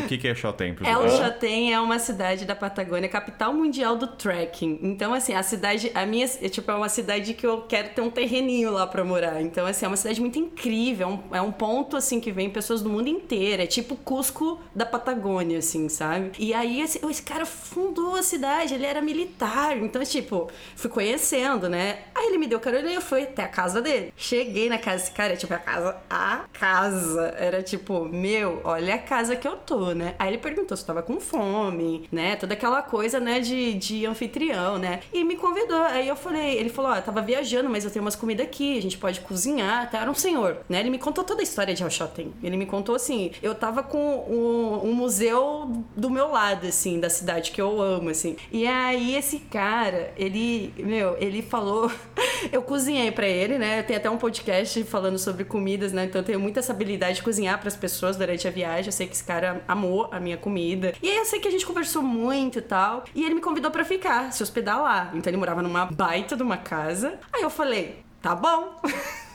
O que, que é Shotem? pros El ouvintes? Chatem é uma cidade da Patagônia, capital mundial do trekking. Então, assim, a cidade, a minha, é, tipo, é uma cidade que eu quero ter um terreninho lá pra morar. Então, assim, é uma cidade muito incrível. É um, é um ponto, assim, que vem pessoas do mundo inteiro. É tipo Cusco da Patagônia, assim, sabe? E aí, esse, esse cara fundou a cidade, ele era militar. Então, tipo, fui conhecendo, né? Aí ele me deu carona e eu fui até a casa dele. Cheguei na casa desse cara, tipo, a casa, a casa. Era tipo, meu, olha a casa que eu tô, né? Aí ele perguntou se tava com fome, né? Toda aquela coisa, né, de, de anfitrião, né? E me convidou. Aí eu falei, ele falou, ó, eu tava viajando, mas eu tenho umas comidas aqui, a gente pode cozinhar, tá? Era um senhor, né? Ele me contou toda a história de Alchotem. Ele me contou assim, eu tava com um, um museu do meu lado, assim, da cidade que eu amo, assim. E aí esse cara, ele, meu, ele falou, eu cozinhei pra ele, né? Tem até um podcast falando sobre comidas, né? Então eu tenho muita essa habilidade de cozinhar pras pessoas durante a viagem. Eu sei que esse cara amou a minha comida. E aí eu sei que a gente conversou muito e tal. E ele me convidou pra ficar, se hospedar lá. Então ele morava numa baita de uma casa. Aí eu falei, tá bom.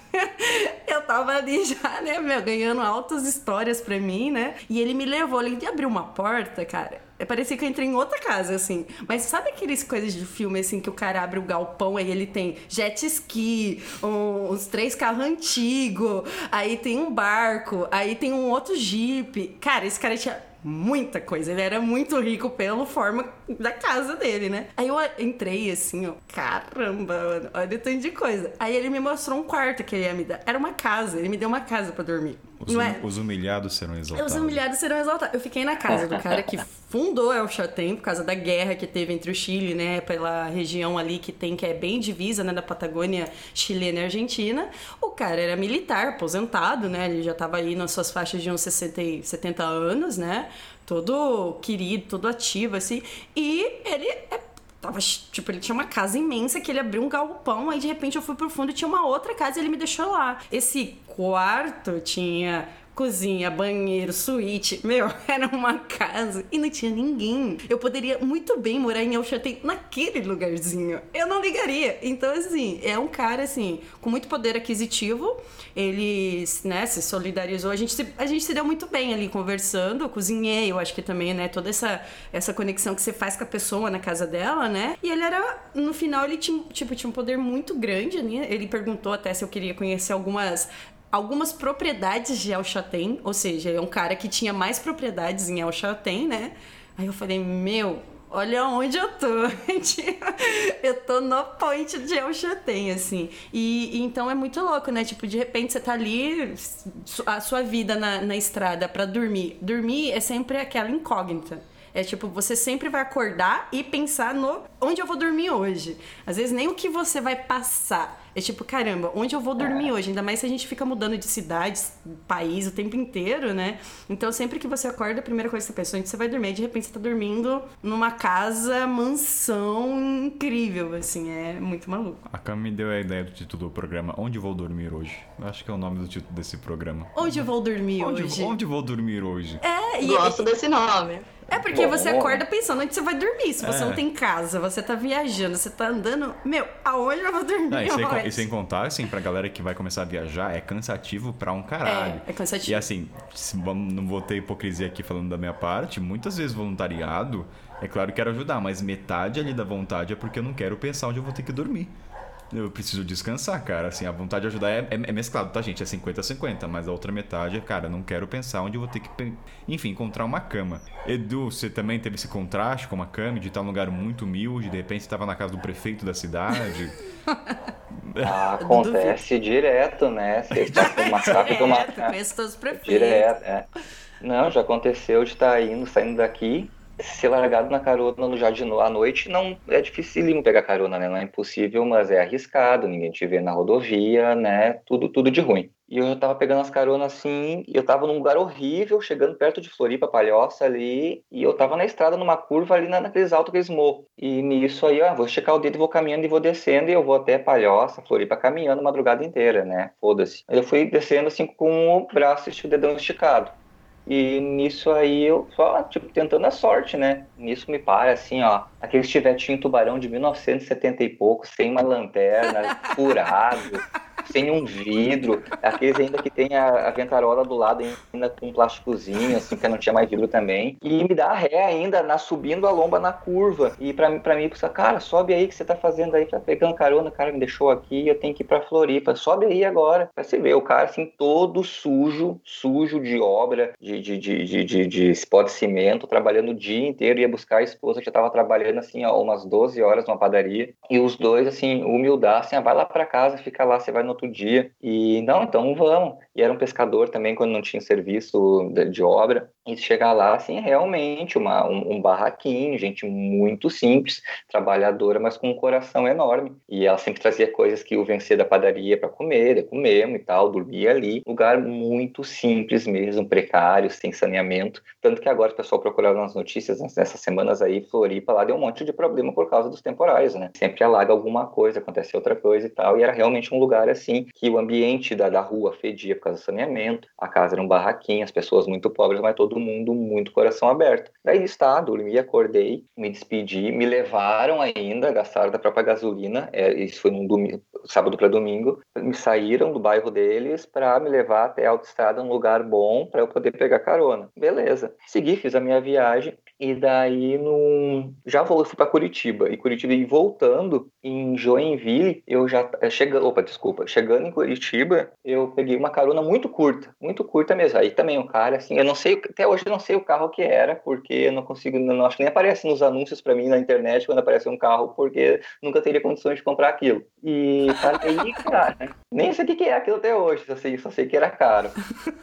Eu tava ali já, né, meu, ganhando altas histórias pra mim, né? E ele me levou, ele abriu uma porta, cara. Parecia que eu entrei em outra casa, assim. Mas sabe aqueles coisas de filme, assim, que o cara abre o galpão, aí ele tem jet ski, uns três carros antigos, aí tem um barco, aí tem um outro jeep. Cara, esse cara tinha muita coisa. Ele era muito rico pela forma da casa dele, né? Aí eu entrei assim, ó, caramba, mano, olha o tanto de coisa. Aí ele me mostrou um quarto que ele ia me dar. Era uma casa, ele me deu uma casa para dormir. Os, hum- é? os humilhados serão exaltados. Os humilhados serão exaltados. Eu fiquei na casa do cara que fundou El Chatem por causa da guerra que teve entre o Chile, né, pela região ali que tem que é bem divisa, né, da Patagônia chilena e argentina. O cara era militar, aposentado, né? Ele já tava aí nas suas faixas de uns 60, e 70 anos, né? Todo querido, todo ativo assim. E ele é Tava, tipo, ele tinha uma casa imensa que ele abriu um galpão, aí de repente eu fui pro fundo e tinha uma outra casa e ele me deixou lá. Esse quarto tinha cozinha, banheiro, suíte. Meu, era uma casa e não tinha ninguém. Eu poderia muito bem morar em El Chatem naquele lugarzinho. Eu não ligaria. Então, assim, é um cara, assim, com muito poder aquisitivo. Ele, né, se solidarizou. A gente se, a gente se deu muito bem ali conversando. Eu cozinhei, eu acho que também, né, toda essa, essa conexão que você faz com a pessoa na casa dela, né? E ele era, no final, ele tinha, tipo, tinha um poder muito grande, né? Ele perguntou até se eu queria conhecer algumas algumas propriedades de El Chatem, ou seja, é um cara que tinha mais propriedades em El Chatem, né? Aí eu falei, meu, olha onde eu tô. eu tô no point de El Chatem, assim. E, e, então é muito louco, né? Tipo, de repente você tá ali, a sua vida na, na estrada para dormir. Dormir é sempre aquela incógnita. É tipo, você sempre vai acordar e pensar no onde eu vou dormir hoje. Às vezes nem o que você vai passar. É tipo, caramba, onde eu vou dormir hoje? Ainda mais se a gente fica mudando de cidades, país o tempo inteiro, né? Então sempre que você acorda, a primeira coisa que você pensa, onde você vai dormir? De repente você tá dormindo numa casa, mansão incrível, assim, é muito maluco. A Cam me deu a ideia do título do programa Onde Vou Dormir Hoje. Eu acho que é o nome do título desse programa. Onde eu vou dormir onde, hoje? Onde vou dormir hoje? É, e, Gosto desse nome. É porque Bom. você acorda pensando onde você vai dormir. Se você É. não tem casa, você tá viajando, você tá andando. Meu, aonde eu vou dormir Não, e, sem, con- hoje? e sem contar, assim, pra galera que vai começar a viajar, é cansativo pra um caralho. É, é cansativo. E assim, se vamos- não vou ter hipocrisia aqui falando da minha parte, muitas vezes voluntariado, é claro que quero ajudar, mas metade ali da vontade é porque eu não quero pensar onde eu vou ter que dormir. Eu preciso descansar, cara. Assim, a vontade de ajudar é, é, é mesclado, tá, gente? É 50-50, mas a outra metade é, cara, não quero pensar onde eu vou ter que, enfim, encontrar uma cama. Edu, você também teve esse contraste com uma cama, de estar num lugar muito humilde, de repente você tava na casa do prefeito da cidade. Ah, acontece direto, né? Você está com uma saco de uma. Direto, conheço todos os prefeitos. Direto, é. Não, já aconteceu de estar indo, saindo daqui, ser largado na carona no jardim à noite. Não é dificílimo pegar carona, né? Não é impossível, mas é arriscado. Ninguém te vê na rodovia, né? Tudo, tudo de ruim. E eu tava pegando as caronas assim, eu tava num lugar horrível, chegando perto de Floripa, Palhoça ali, e eu tava na estrada, numa curva ali na, naqueles altos, aqueles morros. E nisso aí, ó, vou esticar o dedo, vou caminhando e vou descendo, e eu vou até Palhoça, Floripa, caminhando a madrugada inteira, né? Foda-se. Eu fui descendo assim com o braço e o dedão esticado. E nisso aí eu só, tipo, tentando a sorte, né? Nisso me para assim, ó, aquele chivetinho tubarão de 1970 e pouco, sem uma lanterna, furado, sem um vidro, aqueles ainda que tem a, a ventarola do lado ainda com um plásticozinho, assim, que não tinha mais vidro também. E me dá ré ainda, na, subindo a lomba na curva. E pra, mim- pra mim, pensa, cara, sobe aí que você tá fazendo aí, tá pegando carona, cara, me deixou aqui, eu tenho que ir pra Floripa, sobe aí agora. Pra você ver, o cara, assim, todo sujo, sujo de obra, de, de, de, de, de, de de cimento, trabalhando o dia inteiro, ia buscar a esposa que já tava trabalhando, assim, ó, umas 12 horas numa padaria. E os dois, assim, humildade, assim, ah, vai lá pra casa, fica lá, você vai no outro dia. E, não, então vamos. E era um pescador também, quando não tinha serviço de, de obra. E chegar lá, assim, é realmente uma, um, um barraquinho, gente muito simples, trabalhadora, mas com um coração enorme. E ela sempre trazia coisas que o vencer da padaria para comer, comemos e tal, dormia ali. Lugar muito simples mesmo, precário, sem saneamento. Tanto que agora o pessoal procurava nas notícias nessas semanas aí, Floripa lá deu um monte de problema por causa dos temporais, né? Sempre alaga alguma coisa, acontece outra coisa e tal. E era realmente um lugar assim que o ambiente da, da rua fedia por causa do saneamento, a casa era um barraquinho, as pessoas muito pobres, mas todo mundo muito coração aberto. Daí está, dormi, acordei, me despedi, me levaram ainda, gastaram da própria gasolina, é, isso foi num domingo, sábado para domingo, me saíram do bairro deles para me levar até a autoestrada, um lugar bom para eu poder pegar carona. Beleza. Segui, fiz a minha viagem E daí no já vou fui para Curitiba e Curitiba e voltando em Joinville, eu já chegando, opa, desculpa, chegando em Curitiba, eu peguei uma carona muito curta, muito curta mesmo. Aí também o cara assim, eu não sei, até hoje eu não sei o carro que era, porque eu não consigo, não acho que nem aparece nos anúncios para mim na internet quando aparece um carro, porque nunca teria condições de comprar aquilo. E falei, cara, nem sei o que é aquilo até hoje, só sei, só sei que era caro.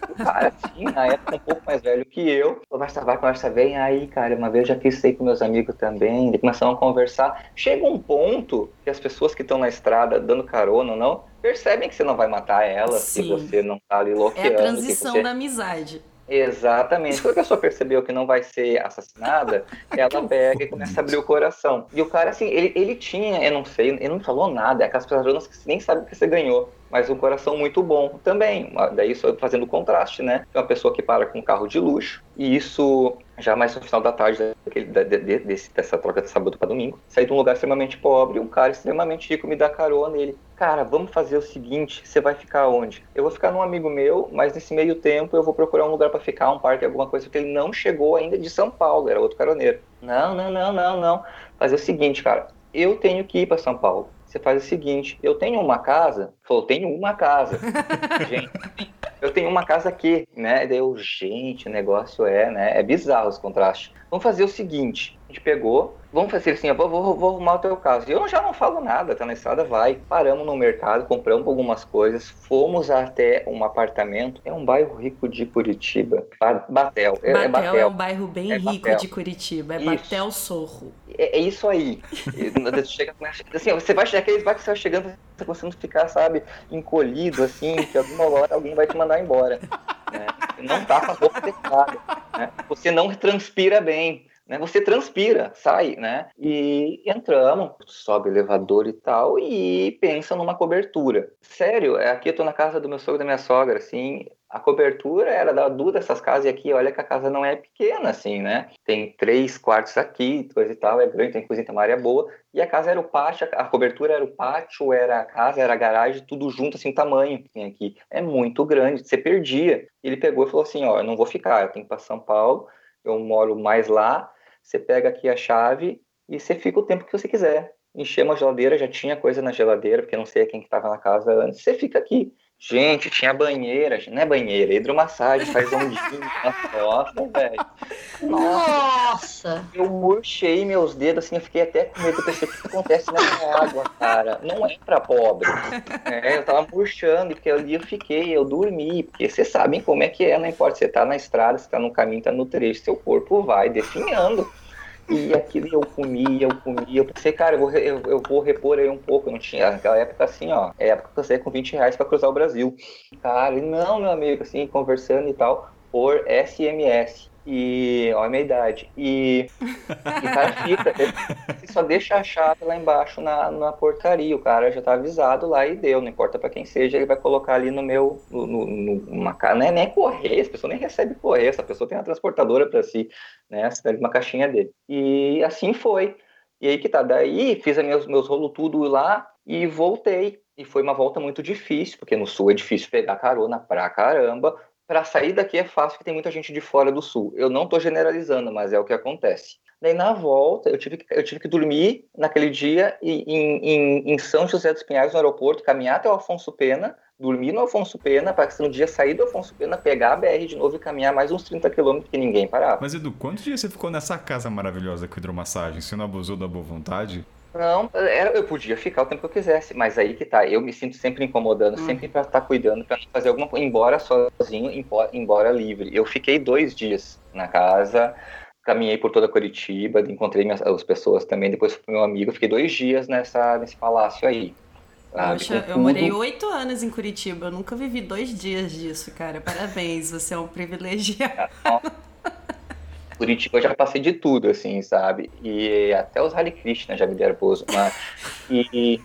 O cara assim, na época um pouco mais velho que eu, conversa vai, conversa vem, aí, cara, uma vez eu já quis sair com meus amigos também, e começamos a conversar. Chega um ponto que as pessoas que estão na estrada dando carona ou não, percebem que você não vai matar ela Sim. se você não tá ali bloqueando. É a transição você... da amizade. Exatamente. Quando a pessoa percebeu que não vai ser assassinada, ela pega e começa a abrir o coração. E o cara, assim, ele, ele tinha, eu não sei, ele não falou nada, é aquelas pessoas que nem sabe que você ganhou, mas um coração muito bom também. Daí só fazendo o contraste, né? É uma pessoa que para com um carro de luxo, e isso já mais no final da tarde daquele, da, de, desse, dessa troca de sábado para domingo, saí de um lugar extremamente pobre, um cara extremamente rico me dá carona, e ele, cara, vamos fazer o seguinte, você vai ficar onde? Eu vou ficar num amigo meu, mas nesse meio tempo eu vou procurar um lugar para ficar, um parque, alguma coisa, porque ele não chegou ainda de São Paulo, era outro caroneiro. Não, não, não, não, não. Fazer o seguinte, cara, eu tenho que ir para São Paulo. Você faz o seguinte, eu tenho uma casa, falou, tenho uma casa. gente, eu tenho uma casa aqui, né? Daí eu, gente, o negócio é, né? É bizarro os contrastes. Vamos fazer o seguinte, a gente pegou, vamos fazer assim, eu vou, vou, vou arrumar o teu caso. E eu já não falo nada, tá na estrada, vai. Paramos no mercado, compramos algumas coisas, fomos até um apartamento, é um bairro rico de Curitiba, Batel. É, Batel é, Batel. é um bairro bem É rico Batel. de Curitiba, é Isso. Batel Sorro. É, é isso aí. Chega, assim, você vai chegar, aqueles bairros que você vai chegando, você a ficar, sabe, encolhido, assim, que alguma hora alguém vai te mandar embora. Né? Você não tá com a roupa adequada. Né? Você não transpira bem. Né? Você transpira, sai, né? E entramos, sobe o elevador e tal, e pensa numa cobertura. Sério, é, aqui eu tô na casa do meu sogro e da minha sogra, assim, a cobertura era da duas dessas casas e aqui, olha que a casa não é pequena, assim, né? Tem três quartos aqui, coisa e tal, é grande, tem cozinha, tem uma área boa. E a casa era o pátio, a cobertura era o pátio, era a casa, era a garagem, tudo junto, assim, o tamanho que tem aqui. É muito grande, você perdia. Ele pegou e falou assim, ó, eu não vou ficar, eu tenho que ir para São Paulo, eu moro mais lá, você pega aqui a chave e você fica o tempo que você quiser. Enchemos a geladeira, já tinha coisa na geladeira, porque não sei quem que estava na casa antes. Você fica aqui. Gente, tinha banheira, não é banheira, é hidromassagem, faz ondinho na costa, velho. Nossa, Nossa! eu murchei meus dedos, assim, eu fiquei até com medo, eu pensei, o que acontece nessa água, cara? Não é pra pobre. É, eu tava murchando, porque ali eu fiquei, eu dormi, porque vocês sabem como é que é, não importa, você tá na estrada, você tá no caminho, tá no trecho, seu corpo vai definhando. E aquilo eu comia, eu comia, eu pensei, cara, eu vou, eu, eu vou repor aí um pouco, eu não tinha, naquela época assim, ó, é época que eu saía com 20 reais pra cruzar o Brasil. Cara, não, meu amigo, assim, conversando e tal, por SMS. E olha a minha idade. E, e cara fica, só deixa a chave lá embaixo na, na portaria. O cara já tá avisado lá e deu, não importa pra quem seja, ele vai colocar ali no meu, no, no, ca- não é nem correio, essa pessoa nem recebe correio, essa pessoa tem uma transportadora pra si, né? Você pega uma caixinha dele. E assim foi. E aí que tá, daí fiz meus, meus rolos tudo lá e voltei. E foi uma volta muito difícil, porque no sul é difícil pegar carona pra caramba. Para sair daqui é fácil, porque tem muita gente de fora do sul. Eu não tô generalizando, mas é o que acontece. Daí na volta, eu tive que, eu tive que dormir naquele dia em, em, em São José dos Pinhais, no aeroporto, caminhar até o Afonso Pena, dormir no Afonso Pena, para que no dia sair do Afonso Pena, pegar a BR de novo e caminhar mais uns 30 quilômetros que ninguém parava. Mas Edu, quantos dias você ficou nessa casa maravilhosa com hidromassagem? Você não abusou da boa vontade? Não, era, eu podia ficar o tempo que eu quisesse, mas aí que tá, eu me sinto sempre incomodando, sempre pra estar cuidando, pra não fazer alguma coisa, embora sozinho, embora, embora livre. Eu fiquei dois dias na casa, caminhei por toda Curitiba, encontrei minhas, as pessoas também, depois fui pro meu amigo, fiquei dois dias nessa, nesse palácio aí. Poxa, eu morei oito anos em Curitiba, eu nunca vivi dois dias disso, cara. Parabéns, você é um privilegiado. Curitiba eu já passei de tudo, assim, sabe? E até os Hare Krishna já me deram pouso. Mas, e,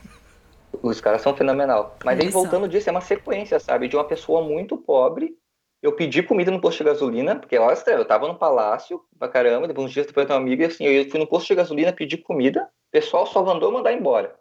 os caras são fenomenal. Mas aí, voltando disso, é uma sequência, sabe? De uma pessoa muito pobre. Eu pedi comida no posto de gasolina, porque, olha, eu tava no palácio pra caramba, depois uns dias depois eu tenho um amigo, e assim, eu fui no posto de gasolina, pedi comida, o pessoal só mandou mandar embora.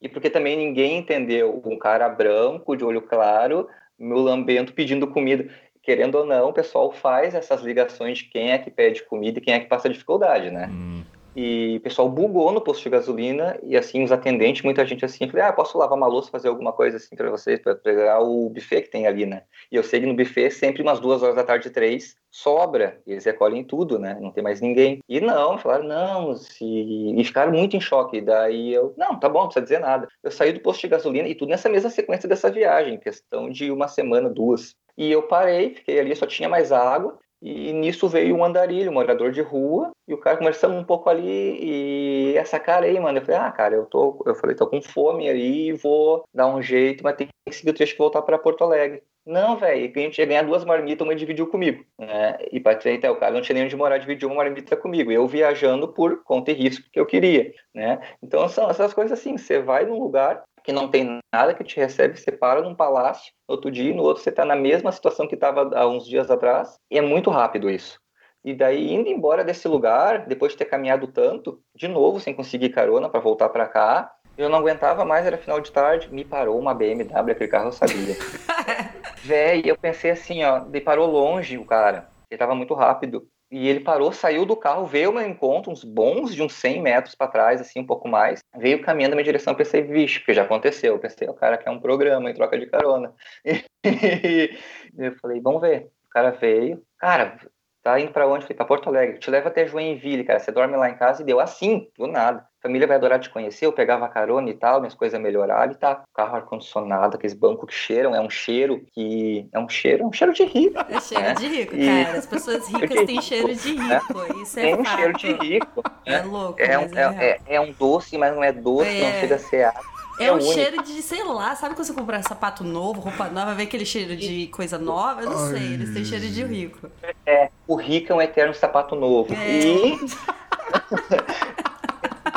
E porque também ninguém entendeu um cara branco, de olho claro, meu lambento pedindo comida. Querendo ou não, o pessoal faz essas ligações de quem é que pede comida e quem é que passa dificuldade, né? Hum. E o pessoal bugou no posto de gasolina e assim os atendentes, muita gente assim, falei, ah, posso lavar uma louça, fazer alguma coisa assim para vocês, para pegar o buffet que tem ali, né? E eu sei que no buffet sempre umas duas horas da tarde, três, sobra, eles recolhem tudo, né? Não tem mais ninguém. E não, falaram, não, se... e ficaram muito em choque. Daí eu, não, tá bom, não precisa dizer nada. Eu saí do posto de gasolina e tudo nessa mesma sequência dessa viagem, questão de uma semana, duas. E eu parei, fiquei ali, só tinha mais água. E nisso veio um andarilho, um morador de rua, e o cara conversando um pouco ali, e essa cara aí, mano, eu falei, ah, cara, eu tô, eu falei, tô com fome aí, vou dar um jeito, mas tem que seguir o trecho que voltar para Porto Alegre. Não, velho, a gente ia ganhar duas marmitas, uma dividiu comigo, né? E pra até o cara não tinha nem onde morar, dividiu uma marmita comigo. Eu viajando por conta e risco que eu queria, né? Então são essas coisas assim, você vai num lugar que não tem nada que te recebe, você para num palácio, outro dia, no outro você está na mesma situação que estava há uns dias atrás, e é muito rápido isso. E daí, indo embora desse lugar, depois de ter caminhado tanto, de novo, sem conseguir carona para voltar para cá, eu não aguentava mais, era final de tarde, me parou uma BMW, aquele carro eu sabia. Véi, eu pensei assim, ó, ele parou longe o cara, ele tava muito rápido. E ele parou, saiu do carro, veio ao meu encontro, uns bons de uns 100 metros para trás, assim, um pouco mais. Veio caminhando na minha direção, pensei, vixe, porque já aconteceu. Eu pensei, o cara quer um programa em troca de carona. E eu falei, vamos ver. O cara veio. Cara, tá indo para onde? Falei, pra Porto Alegre. Te leva até Joinville, cara. Você dorme lá em casa e deu assim, do nada família vai adorar te conhecer, eu pegava carona e tal, minhas coisas melhoraram e tá. Carro ar-condicionado, aqueles bancos que cheiram, é um cheiro que. É um cheiro, é um cheiro de rico. É cheiro né? de rico, e... cara. As pessoas ricas têm cheiro de rico. Né? Isso é Tem um cheiro de rico. É né? louco. É um, é, é, é, um doce, mas não é doce, é. não chega a ser. É, é um único. cheiro de, sei lá, sabe quando você comprar sapato novo, roupa nova, vê aquele cheiro de coisa nova? Eu não Ai. sei, eles têm cheiro de rico. É, o rico é um eterno sapato novo. É. E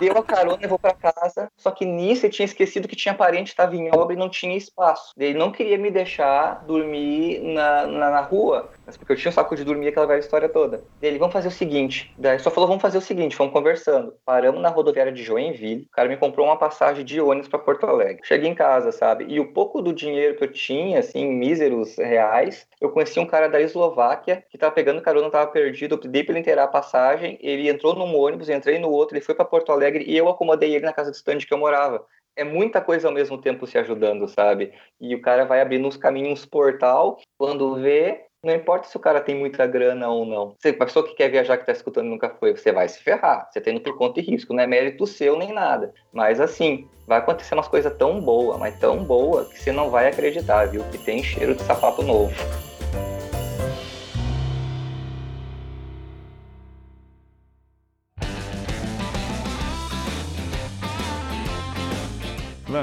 deu a carona, levou para casa. Só que nisso ele tinha esquecido que tinha parente, estava em obra e não tinha espaço. Ele não queria me deixar dormir na, na, na rua, mas porque eu tinha um saco de dormir aquela velha história toda. Ele, vamos fazer o seguinte. Daí só falou, vamos fazer o seguinte, vamos conversando. Paramos na rodoviária de Joinville, o cara me comprou uma passagem de ônibus para Porto Alegre. Cheguei em casa, sabe? E o pouco do dinheiro que eu tinha, assim, míseros reais, eu conheci um cara da Eslováquia que tava pegando carona, tava perdido, eu pedi pra ele inteirar a passagem, ele entrou num ônibus, entrei no outro, ele foi para Porto Alegre e eu acomodei ele na casa distante que eu morava é muita coisa ao mesmo tempo se ajudando, sabe? E o cara vai abrindo uns caminhos portal, quando vê, não importa se o cara tem muita grana ou não. Se a pessoa que quer viajar, que está escutando nunca foi, você vai se ferrar. Você tendo por conta e risco. Não é mérito seu nem nada. Mas assim, vai acontecer umas coisas tão boas, mas tão boa, que você não vai acreditar, viu? Que tem cheiro de sapato novo.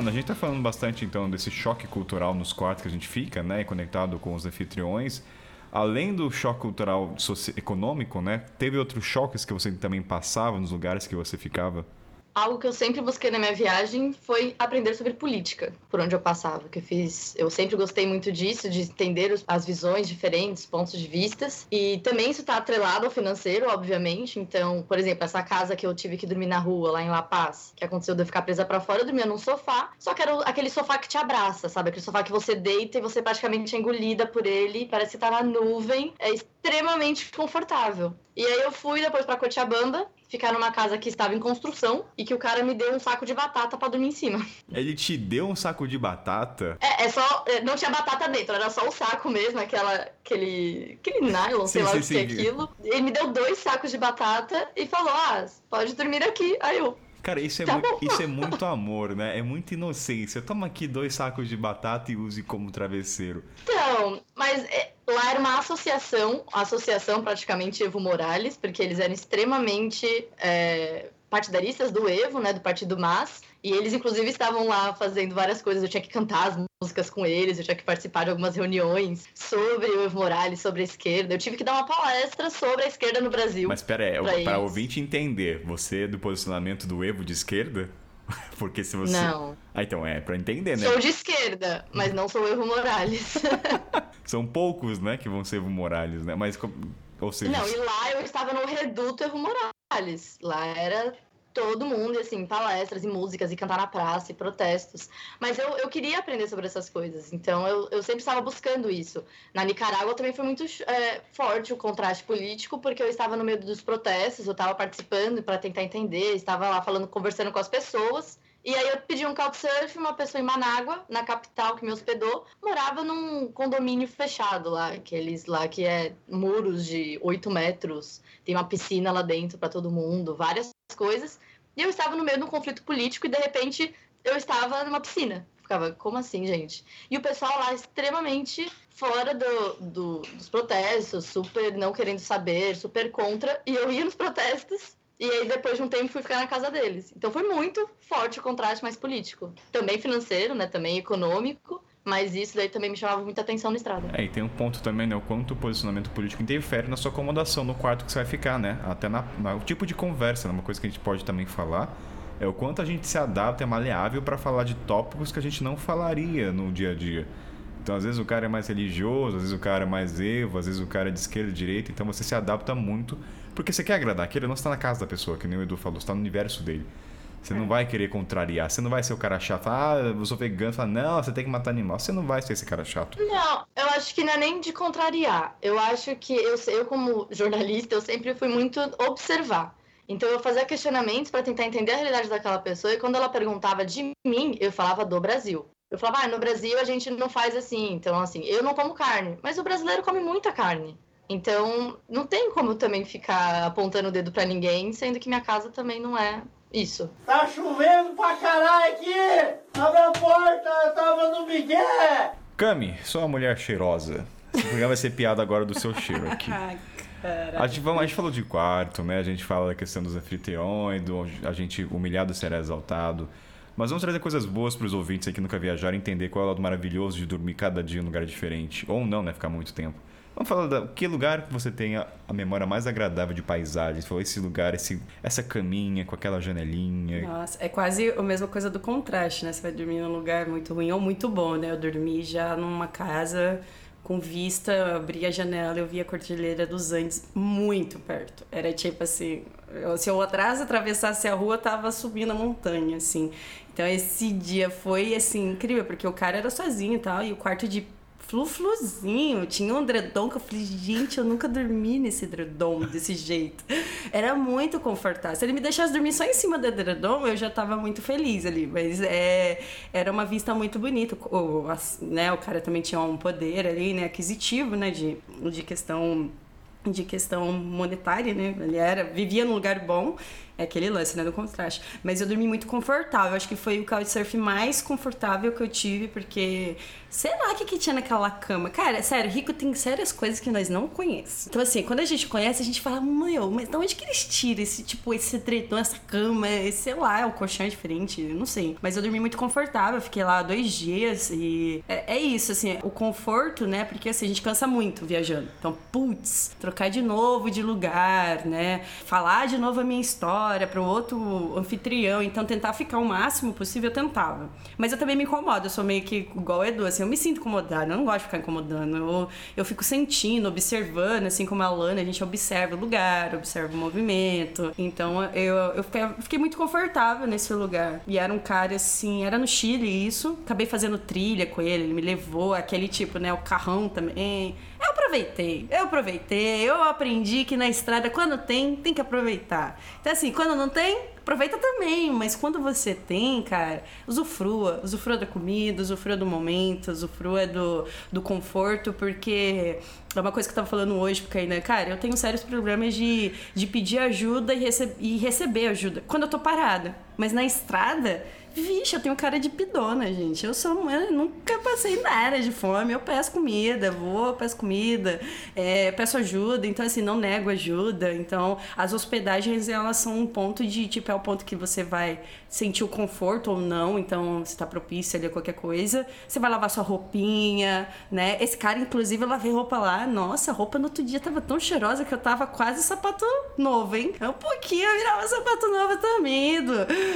Lana, a gente tá falando bastante então desse choque cultural nos quartos que a gente fica, né, conectado com os anfitriões além do choque cultural econômico, né? Teve outros choques que você também passava nos lugares que você ficava? Algo que eu sempre busquei na minha viagem foi aprender sobre política, por onde eu passava, que eu fiz, eu sempre gostei muito disso, de entender as visões diferentes, pontos de vistas, e também isso está atrelado ao financeiro, obviamente. Então, por exemplo, essa casa que eu tive que dormir na rua lá em La Paz, que aconteceu de eu ficar presa para fora, eu dormia num sofá, só que era aquele sofá que te abraça, sabe? Aquele sofá que você deita e você praticamente é engolida por ele, parece estar tá na nuvem, é extremamente confortável. E aí eu fui depois para Cochabamba, ficar numa casa que estava em construção e que o cara me deu um saco de batata para dormir em cima. Ele te deu um saco de batata? É, é só. É, não tinha batata dentro, era só o saco mesmo, aquela, aquele. aquele nylon, sim, sei lá sim, o que sim. é aquilo. Ele me deu dois sacos de batata e falou: ah, pode dormir aqui. Aí eu. Cara, isso é, tá muito, isso é muito amor, né? É muita inocência. Toma aqui dois sacos de batata e use como travesseiro. Então, mas é, lá era uma associação, associação praticamente Evo Morales, porque eles eram extremamente é, partidaristas do Evo, né, do Partido MAS, e eles inclusive estavam lá fazendo várias coisas, eu tinha que cantar as músicas com eles, eu tinha que participar de algumas reuniões sobre o Evo Morales, sobre a esquerda, eu tive que dar uma palestra sobre a esquerda no Brasil. Mas espera aí, para ouvinte entender, você é do posicionamento do Evo de esquerda? Porque se você. Não. Ah, então é para entender, né? Sou de esquerda, mas não sou Evo Morales. São poucos, né, que vão ser Evo Morales, né? Mas ou seja. Não, e lá eu estava no reduto Evo Morales. Lá era todo mundo, assim, palestras e músicas, e cantar na praça, e protestos. Mas eu, eu queria aprender sobre essas coisas, então eu, eu sempre estava buscando isso. Na Nicarágua também foi muito é, forte o contraste político, porque eu estava no meio dos protestos, eu estava participando para tentar entender, estava lá falando, conversando com as pessoas. E aí eu pedi um couchsurf, uma pessoa em Manágua, na capital, que me hospedou, morava num condomínio fechado lá, aqueles lá que é muros de 8 metros, tem uma piscina lá dentro para todo mundo, várias coisas. E eu estava no meio de um conflito político e de repente eu estava numa piscina. Ficava, como assim, gente? E o pessoal lá extremamente fora do, do, dos protestos, super não querendo saber, super contra. E eu ia nos protestos e aí, depois de um tempo, fui ficar na casa deles. Então, foi muito forte o contraste mais político. Também financeiro, né? Também econômico. Mas isso daí também me chamava muita atenção na estrada. É, e tem um ponto também, né? O quanto o posicionamento político interfere na sua acomodação no quarto que você vai ficar, né? Até na, na o tipo de conversa, né? Uma coisa que a gente pode também falar é o quanto a gente se adapta, é maleável para falar de tópicos que a gente não falaria no dia a dia. Então, às vezes o cara é mais religioso, às vezes o cara é mais evo, às vezes o cara é de esquerda e direita, então você se adapta muito porque você quer agradar, aquele não está na casa da pessoa, que nem o Edu falou, está no universo dele. Você não é. vai querer contrariar, você não vai ser o cara chato, ah, eu sou vegano, fala, não, você tem que matar animal. Você não vai ser esse cara chato. Não, eu acho que não é nem de contrariar. Eu acho que eu, eu como jornalista, eu sempre fui muito observar. Então eu fazia questionamentos para tentar entender a realidade daquela pessoa e quando ela perguntava de mim, eu falava do Brasil. Eu falava, ah, no Brasil a gente não faz assim. Então, assim, eu não como carne, mas o brasileiro come muita carne. Então, não tem como também ficar apontando o dedo para ninguém, sendo que minha casa também não é isso. Tá chovendo pra caralho aqui! Abre a porta, eu tava no Miguel! Cami, sou uma mulher cheirosa. Esse programa vai ser piada agora do seu cheiro aqui. A gente, vamos, a gente falou de quarto, né? A gente fala da questão dos anfitriões, do, a gente humilhado será exaltado. Mas vamos trazer coisas boas para os ouvintes aí que nunca viajaram entender qual é o lado maravilhoso de dormir cada dia em um lugar diferente. Ou não, né? Ficar muito tempo. Vamos falar da que lugar que você tem a, a memória mais agradável de paisagens? Foi esse lugar, esse, essa caminha com aquela janelinha. Nossa, é quase a mesma coisa do contraste, né? Você vai dormir num lugar muito ruim ou muito bom, né? Eu dormi já numa casa com vista, eu abri a janela eu vi a Cordilheira dos Andes muito perto. Era tipo assim, se eu atrás atravessasse a rua, tava subindo a montanha, assim. Então esse dia foi assim incrível, porque o cara era sozinho tal, e o quarto de flu-fluzinho. Tinha um edredom que eu falei, gente, eu nunca dormi nesse edredom desse jeito. Era muito confortável. Se ele me deixasse dormir só em cima do edredom, eu já tava muito feliz ali. Mas é, era uma vista muito bonita. O, né, o cara também tinha um poder ali, né, aquisitivo, né, de, de questão de questão monetária, né? Ele era, vivia num lugar bom, é aquele lance, né, do contraste. Mas eu dormi muito confortável, acho que foi o couchsurf mais confortável que eu tive, porque Sei lá o que, que tinha naquela cama. Cara, sério, rico tem sérias coisas que nós não conhecemos. Então, assim, quando a gente conhece, a gente fala, meu, mas de onde que eles tiram esse, tipo, esse tretão, essa cama, esse, sei lá, o colchão é diferente, não sei. Mas eu dormi muito confortável, fiquei lá dois dias e é, é isso, assim, o conforto, né? Porque assim, a gente cansa muito viajando. Então, putz, trocar de novo de lugar, né? Falar de novo a minha história para o outro anfitrião. Então, tentar ficar o máximo possível, eu tentava. Mas eu também me incomodo, eu sou meio que igual o Edu, assim, eu me sinto incomodada, eu não gosto de ficar incomodando. Eu, eu fico sentindo, observando, assim como a Lana, a gente observa o lugar, observa o movimento. Então eu, eu fiquei, fiquei muito confortável nesse lugar. E era um cara assim, era no Chile isso. Acabei fazendo trilha com ele, ele me levou, aquele tipo, né, o carrão também. Eu aproveitei, eu aproveitei, eu aprendi que na estrada, quando tem, tem que aproveitar. Então, assim, quando não tem, aproveita também, mas quando você tem, cara, usufrua. Usufrua da comida, usufrua do momento, usufrua do, do conforto, porque é uma coisa que eu tava falando hoje, porque ainda, cara, eu tenho sérios problemas de, de pedir ajuda e, rece e receber ajuda quando eu tô parada. Mas na estrada Vixe, eu tenho cara de pidona, gente. Eu sou eu nunca passei nada de fome. Eu peço comida, vou, peço comida, é, peço ajuda. Então, assim, não nego ajuda. Então, as hospedagens, elas são um ponto de, tipo, é o ponto que você vai sentir o conforto ou não. Então, se tá propício ali a qualquer coisa. Você vai lavar sua roupinha, né? Esse cara, inclusive, eu lavei roupa lá. Nossa, a roupa no outro dia tava tão cheirosa que eu tava quase sapato novo, hein? Um pouquinho eu virava sapato novo também.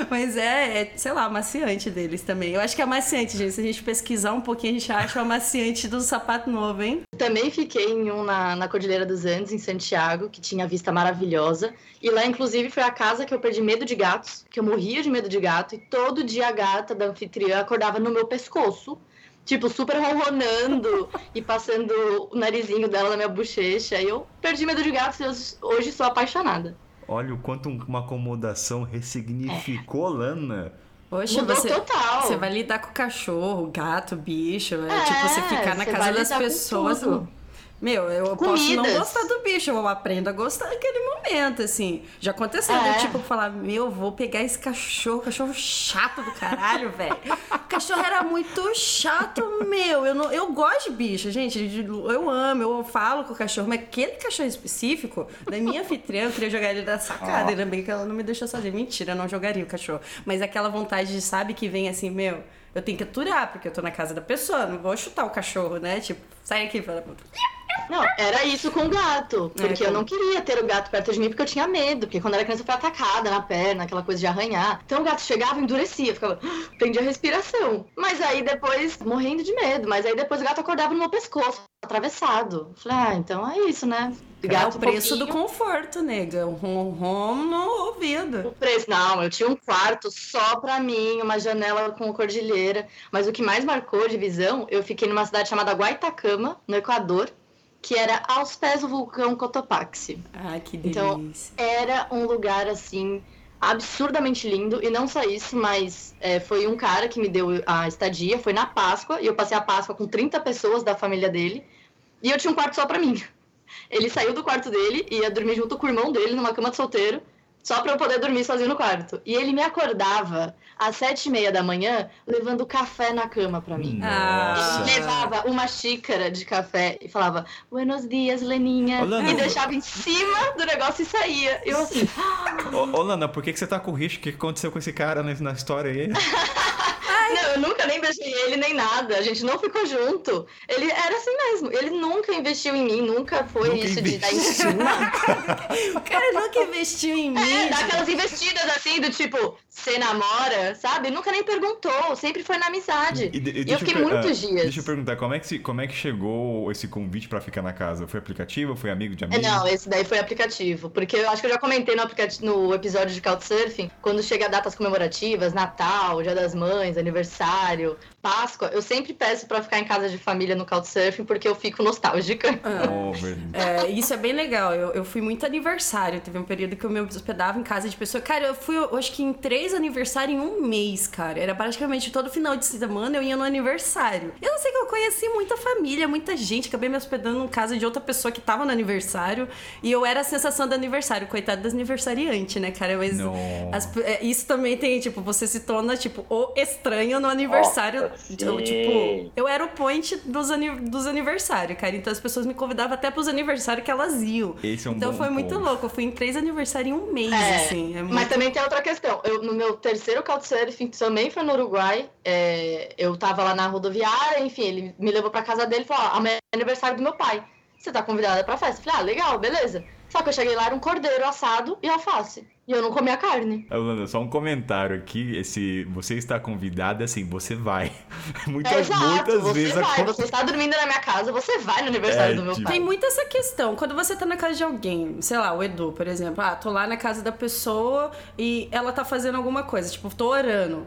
Mas é, é sei lá, amaciante deles também. Eu acho que é amaciante, gente. Se a gente pesquisar um pouquinho, a gente acha o amaciante do sapato novo, hein? Também fiquei em um na, na Cordilheira dos Andes, em Santiago, que tinha vista maravilhosa. E lá, inclusive, foi a casa que eu perdi medo de gatos, que eu morria de medo de gato. E todo dia a gata da anfitriã acordava no meu pescoço tipo, super ronronando e passando o narizinho dela na minha bochecha. E eu perdi medo de gatos e hoje sou apaixonada. Olha o quanto uma acomodação ressignificou, é. Lana. Poxa, Mudou você, total. Você vai lidar com cachorro, gato, bicho. É, tipo, você ficar na casa das pessoas. Meu, eu Comidas. posso não gostar do bicho, eu aprendo a gostar naquele momento, assim. Já aconteceu, é. tipo, falar, meu, vou pegar esse cachorro, cachorro chato do caralho, velho. O cachorro era muito chato, meu. Eu, não, eu gosto de bicho, gente. Eu amo, eu falo com o cachorro, mas aquele cachorro específico, da minha anfitriã, eu queria jogar ele da sacada, oh. ainda bem que ela não me deixou sozinha. Mentira, eu não jogaria o cachorro. Mas aquela vontade de, sabe, que vem assim, meu eu tenho que aturar, porque eu tô na casa da pessoa, não vou chutar o cachorro, né? Tipo, sai aqui, fala. Não, era isso com o gato. É, porque é, eu não queria ter o gato perto de mim porque eu tinha medo. Porque quando era criança eu fui atacada na perna, aquela coisa de arranhar. Então o gato chegava, endurecia, ficava. Prendia a respiração. Mas aí depois, morrendo de medo, mas aí depois o gato acordava no meu pescoço, atravessado. Falei, ah, então é isso, né? Gato é o preço do conforto, nega. Um rom no ouvido. O preço, não, eu tinha um quarto só pra mim, uma janela com cordilheira. Mas o que mais marcou de visão, eu fiquei numa cidade chamada Guaitacama, no Equador que era aos pés do vulcão Cotopaxi. Ah, que então, delícia. Então, era um lugar assim absurdamente lindo e não só isso, mas é, foi um cara que me deu a estadia, foi na Páscoa e eu passei a Páscoa com 30 pessoas da família dele e eu tinha um quarto só para mim. Ele saiu do quarto dele e ia dormir junto com o irmão dele numa cama de solteiro só para eu poder dormir sozinho no quarto. E ele me acordava às sete e meia da manhã, levando café na cama para mim. Nossa. Ele levava uma xícara de café e falava, Buenos dias, Leninha. Ô, Lana, e deixava em cima do negócio e saía. Eu assim... Ô, ô Lana, por que, que você tá com risco? O que aconteceu com esse cara na história aí? Não, eu nunca nem beijei ele nem nada. A gente não ficou junto. Ele era assim mesmo. Ele nunca investiu em mim, nunca foi nunca isso de dar em cima. o cara nunca investiu em mim. É, dá aquelas investidas assim do tipo, você namora, sabe? Nunca nem perguntou, sempre foi na amizade. E, e, e eu fiquei eu, muitos uh, dias. Deixa eu perguntar, como é que, se, como é que chegou esse convite para ficar na casa? Foi aplicativo? Foi amigo de amigo? Não, esse daí foi aplicativo. Porque eu acho que eu já comentei no, no episódio de Couchsurfing, quando chega datas comemorativas, Natal, Dia das Mães, aniversário, Páscoa, eu sempre peço para ficar em casa de família no Couchsurfing porque eu fico nostálgica. Ah, é, isso é bem legal. Eu, eu fui muito aniversário. Teve um período que eu me hospedava em casa de pessoa. Cara, eu fui, eu acho que em três aniversários em um mês, cara. Era praticamente todo final de semana eu ia no aniversário. Eu não sei que eu conheci muita família, muita gente. Acabei me hospedando em casa de outra pessoa que tava no aniversário. E eu era a sensação do aniversário. Coitado das aniversariantes, né, cara? Mas as, é, isso também tem, tipo, você se torna, tipo, o estranho no aniversário. Então, tipo, eu era o point dos, dos aniversários, cara. Então as pessoas me convidavam até pros aniversários que elas iam. Esse é um então foi ponto. muito louco. Eu fui em três aniversários em um mês, é, assim. É muito... Mas também tem outra questão. Eu, no meu terceiro Couchsurfing, também foi no Uruguai. É, eu tava lá na rodoviária, enfim, ele me levou pra casa dele e falou: Ó, amanhã é aniversário do meu pai. Você tá convidada pra festa? Eu falei, ah, legal, beleza. Só que eu cheguei lá, era um cordeiro assado e alface. E eu não comia carne. Alana, só um comentário aqui. Esse, você está convidada, assim, você vai. muitas, é, exato, muitas você vezes. Vai. A... Você está dormindo na minha casa, você vai no aniversário é, do meu tipo... pai. Tem muito essa questão. Quando você tá na casa de alguém, sei lá, o Edu, por exemplo. Ah, tô lá na casa da pessoa e ela tá fazendo alguma coisa. Tipo, tô orando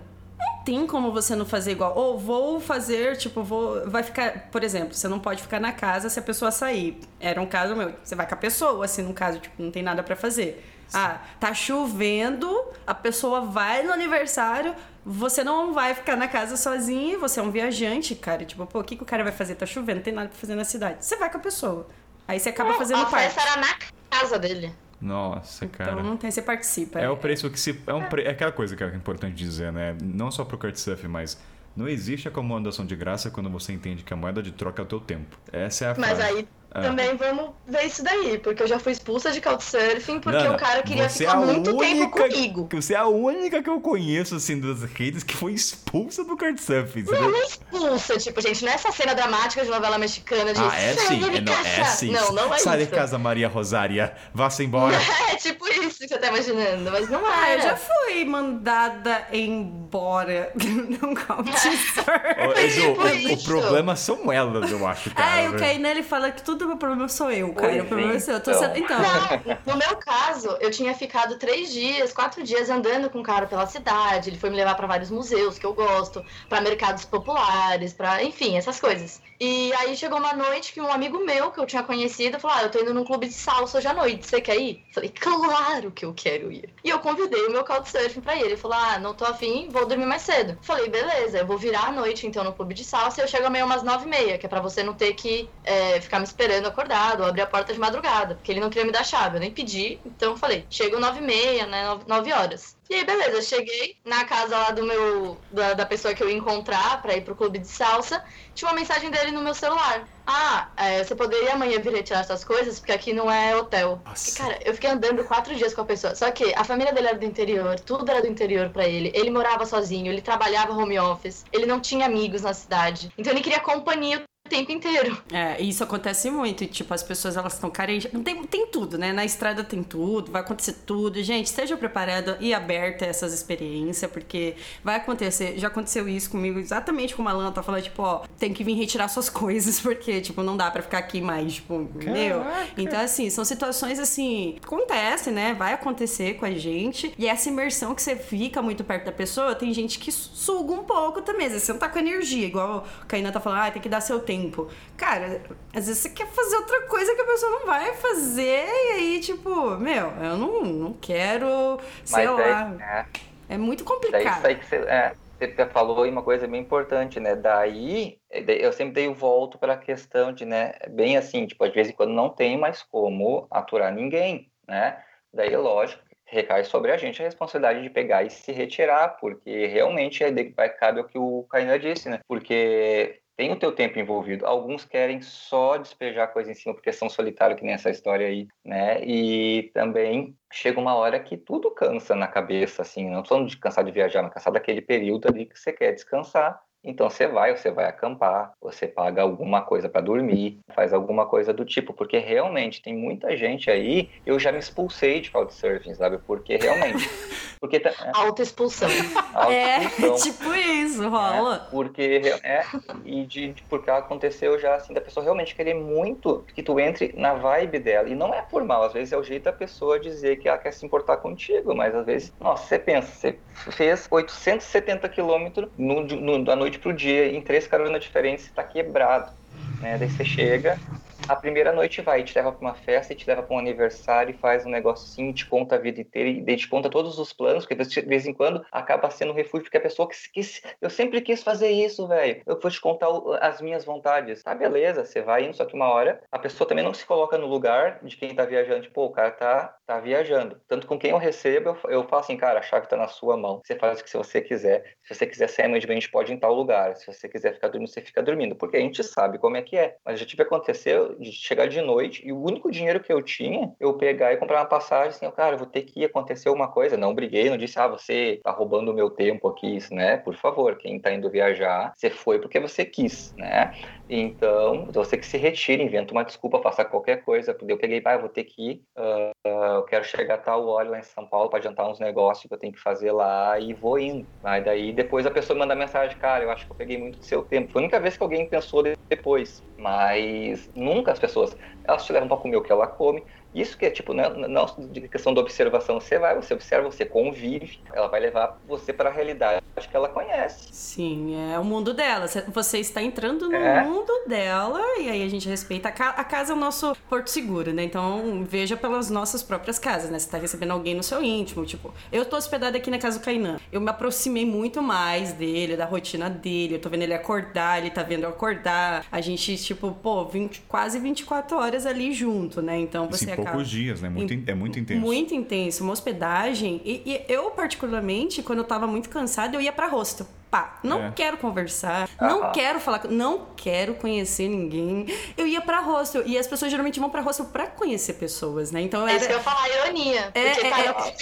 tem como você não fazer igual. Ou vou fazer, tipo, vou. Vai ficar. Por exemplo, você não pode ficar na casa se a pessoa sair. Era um caso meu. Você vai com a pessoa, assim, no caso, tipo, não tem nada para fazer. Ah, tá chovendo, a pessoa vai no aniversário, você não vai ficar na casa sozinho, você é um viajante, cara. Tipo, pô, o que, que o cara vai fazer? Tá chovendo, não tem nada pra fazer na cidade. Você vai com a pessoa. Aí você acaba não, fazendo a parte. A festa era na casa dele. Nossa, então, cara. Então não tem, você participa. É, é o preço que se. É, um pre... é aquela coisa que é importante dizer, né? Não só pro Surf, mas não existe acomodação de graça quando você entende que a moeda de troca é o teu tempo. Essa é a Mas frase. aí Ah. também vamos ver isso daí, porque eu já fui expulsa de Couchsurfing porque não, o cara queria é ficar a muito tempo comigo. Que você é a única que eu conheço, assim, das redes que foi expulsa do Couchsurfing. Não, não é expulsa, tipo, gente, não é essa cena dramática de novela mexicana de Ah, é "Sai sim. de É, não, é casa". sim. Não, não é Sai isso. de casa, Maria Rosária. Vá-se embora. É tipo isso que você tá imaginando, mas não Ah, eu é. já fui mandada embora num Couchsurfing. Tipo o, o isso. problema são elas, eu acho, cara. É, e o Kainan, ele fala que tudo meu problema sou eu, cara. O problema é seu. Eu tô então. sendo... Então, Não, no meu caso, eu tinha ficado três dias, quatro dias andando com o cara pela cidade. Ele foi me levar pra vários museus que eu gosto, pra mercados populares, pra, enfim, essas coisas. E aí chegou uma noite que um amigo meu que eu tinha conhecido falou: Ah, eu tô indo num clube de salsa hoje à noite, você quer ir? Falei, claro que eu quero ir. E eu convidei o meu couchsurfing pra ele. Ele falou: Ah, não tô afim, vou dormir mais cedo. Falei, beleza, eu vou virar à noite então no clube de salsa e eu chego amanhã umas nove e meia, que é pra você não ter que é, ficar me esperando acordado ou abrir a porta de madrugada, porque ele não queria me dar chave, eu nem pedi, então eu falei, chego nove e meia, né, nove, horas. E aí, beleza, cheguei na casa lá do meu, da, da pessoa que eu ia encontrar pra ir pro clube de salsa, tinha uma mensagem dele no meu celular. Ah, é, você poderia amanhã vir retirar suas coisas, porque aqui não é hotel. Nossa. E, cara, eu fiquei andando quatro dias com a pessoa. Só que a família dele era do interior, tudo era do interior pra ele. Ele morava sozinho, ele trabalhava home office, ele não tinha amigos na cidade. Então ele queria companhia tempo inteiro. É, isso acontece muito. E, tipo, as pessoas elas estão carentes. Tem, tem tudo, né? Na estrada tem tudo, vai acontecer tudo. Gente, esteja preparada e aberta a essas experiências, porque vai acontecer. Já aconteceu isso comigo, exatamente como a Lana tá falando, tipo, ó, tem que vir retirar suas coisas, porque, tipo, não dá pra ficar aqui mais, tipo, meu. Então, assim, são situações assim. Acontece, né? Vai acontecer com a gente. E essa imersão que você fica muito perto da pessoa, tem gente que suga um pouco também. Às vezes você não tá com energia, igual o Kainan tá falando, ah, tem que dar seu tempo. Cara, às vezes você quer fazer outra coisa que a pessoa não vai fazer, e aí, tipo, meu, eu não, não quero, sei Mas daí, lá. é, É muito daí complicado. isso aí que você, é, você falou aí uma coisa bem importante, né? Daí, é, daí eu sempre dei o volto para a questão de, né? Bem assim, tipo, de vez em quando não tem mais como aturar ninguém, né? Daí, lógico, recai sobre a gente a responsabilidade de pegar e se retirar, porque realmente é, de- vai cabe o que o Kainan disse, né? Porque tem o teu tempo envolvido. Alguns querem só despejar coisa em cima porque são solitários, que nem essa história aí, né? E também chega uma hora que tudo cansa na cabeça, assim. Não tô falando de cansar de viajar, mas cansar daquele período ali que você quer descansar. Então você vai, você vai acampar, você paga alguma coisa para dormir, faz alguma coisa do tipo, porque realmente tem muita gente aí, eu já me expulsei de couchsurfing, sabe? Porque realmente, porque tá, é, Autoexpulsão. É, tipo isso, rola. É, porque é, e de, de- porque aconteceu já assim da pessoa realmente querer muito que tu entre na vibe dela e não é por mal, às vezes é o jeito da pessoa dizer que ela quer se importar contigo, mas às vezes, nossa, você pensa, você fez 870 quilômetros no, no, da noite pro dia em três caronas diferentes, você tá quebrado, né? Daí você chega a primeira noite vai, te leva pra uma festa, te leva pra um aniversário faz um negocinho, te conta a vida inteira e te conta todos os planos, porque de vez em quando acaba sendo um refúgio, porque a pessoa que quis, eu sempre quis fazer isso, velho. Eu vou te contar as minhas vontades. Tá, beleza, você vai indo, só que uma hora a pessoa também não se coloca no lugar de quem tá viajando. Tipo, o cara tá, tá viajando. Tanto com quem eu recebo, eu, eu falo assim, cara, a chave tá na sua mão. Você faz o que você quiser. Se você quiser sair amanhã de manhã, a gente pode ir em tal lugar. Se você quiser ficar dormindo, você fica dormindo. Porque a gente sabe como é que é. Mas já tive aconteceu de chegar de noite e o único dinheiro que eu tinha, eu pegar e comprar uma passagem, assim, cara, eu vou ter que ir acontecer alguma coisa. Não briguei, não disse, ah, você tá roubando o meu tempo aqui, isso, né? Por favor, quem tá indo viajar, você foi porque você quis, né? Então, você que se retire, inventa uma desculpa, faça qualquer coisa. Eu peguei, ah, eu vou ter que ir, ah, ah, eu quero chegar a tal hora lá em São Paulo para adiantar uns negócios que eu tenho que fazer lá e vou indo. Aí daí depois a pessoa manda mensagem, cara, eu acho que eu peguei muito do seu tempo. Foi a única vez que alguém pensou de- depois, mas nunca as pessoas, elas te levam para comer o que ela come. Isso que é tipo, não, não de questão da observação, você vai, você observa, você convive, ela vai levar você para a realidade que ela conhece. Sim, é o mundo dela. Cê- Você está entrando no É. mundo dela e aí a gente respeita. A, ca- a casa é o nosso porto seguro, né? Então veja pelas nossas próprias casas, né? Você tá recebendo alguém no seu íntimo. Tipo, eu tô hospedada aqui na casa do Kainan. Eu me aproximei muito mais dele, da rotina dele. Eu tô vendo ele acordar, ele tá vendo eu acordar. A gente, tipo, pô, 20, quase 24 horas ali junto, né? Então você em acaba. poucos dias, né? Muito, é muito intenso. Muito intenso, uma hospedagem. E, e eu, particularmente, quando eu tava muito cansada, eu ia pra hostel. Pá, não É. quero conversar, não Aham. quero falar, não quero conhecer ninguém. Eu ia pra hostel e as pessoas geralmente vão pra hostel pra conhecer pessoas, né? Então É isso que eu era ia falar, ironia. É, Porque, é, cara, é.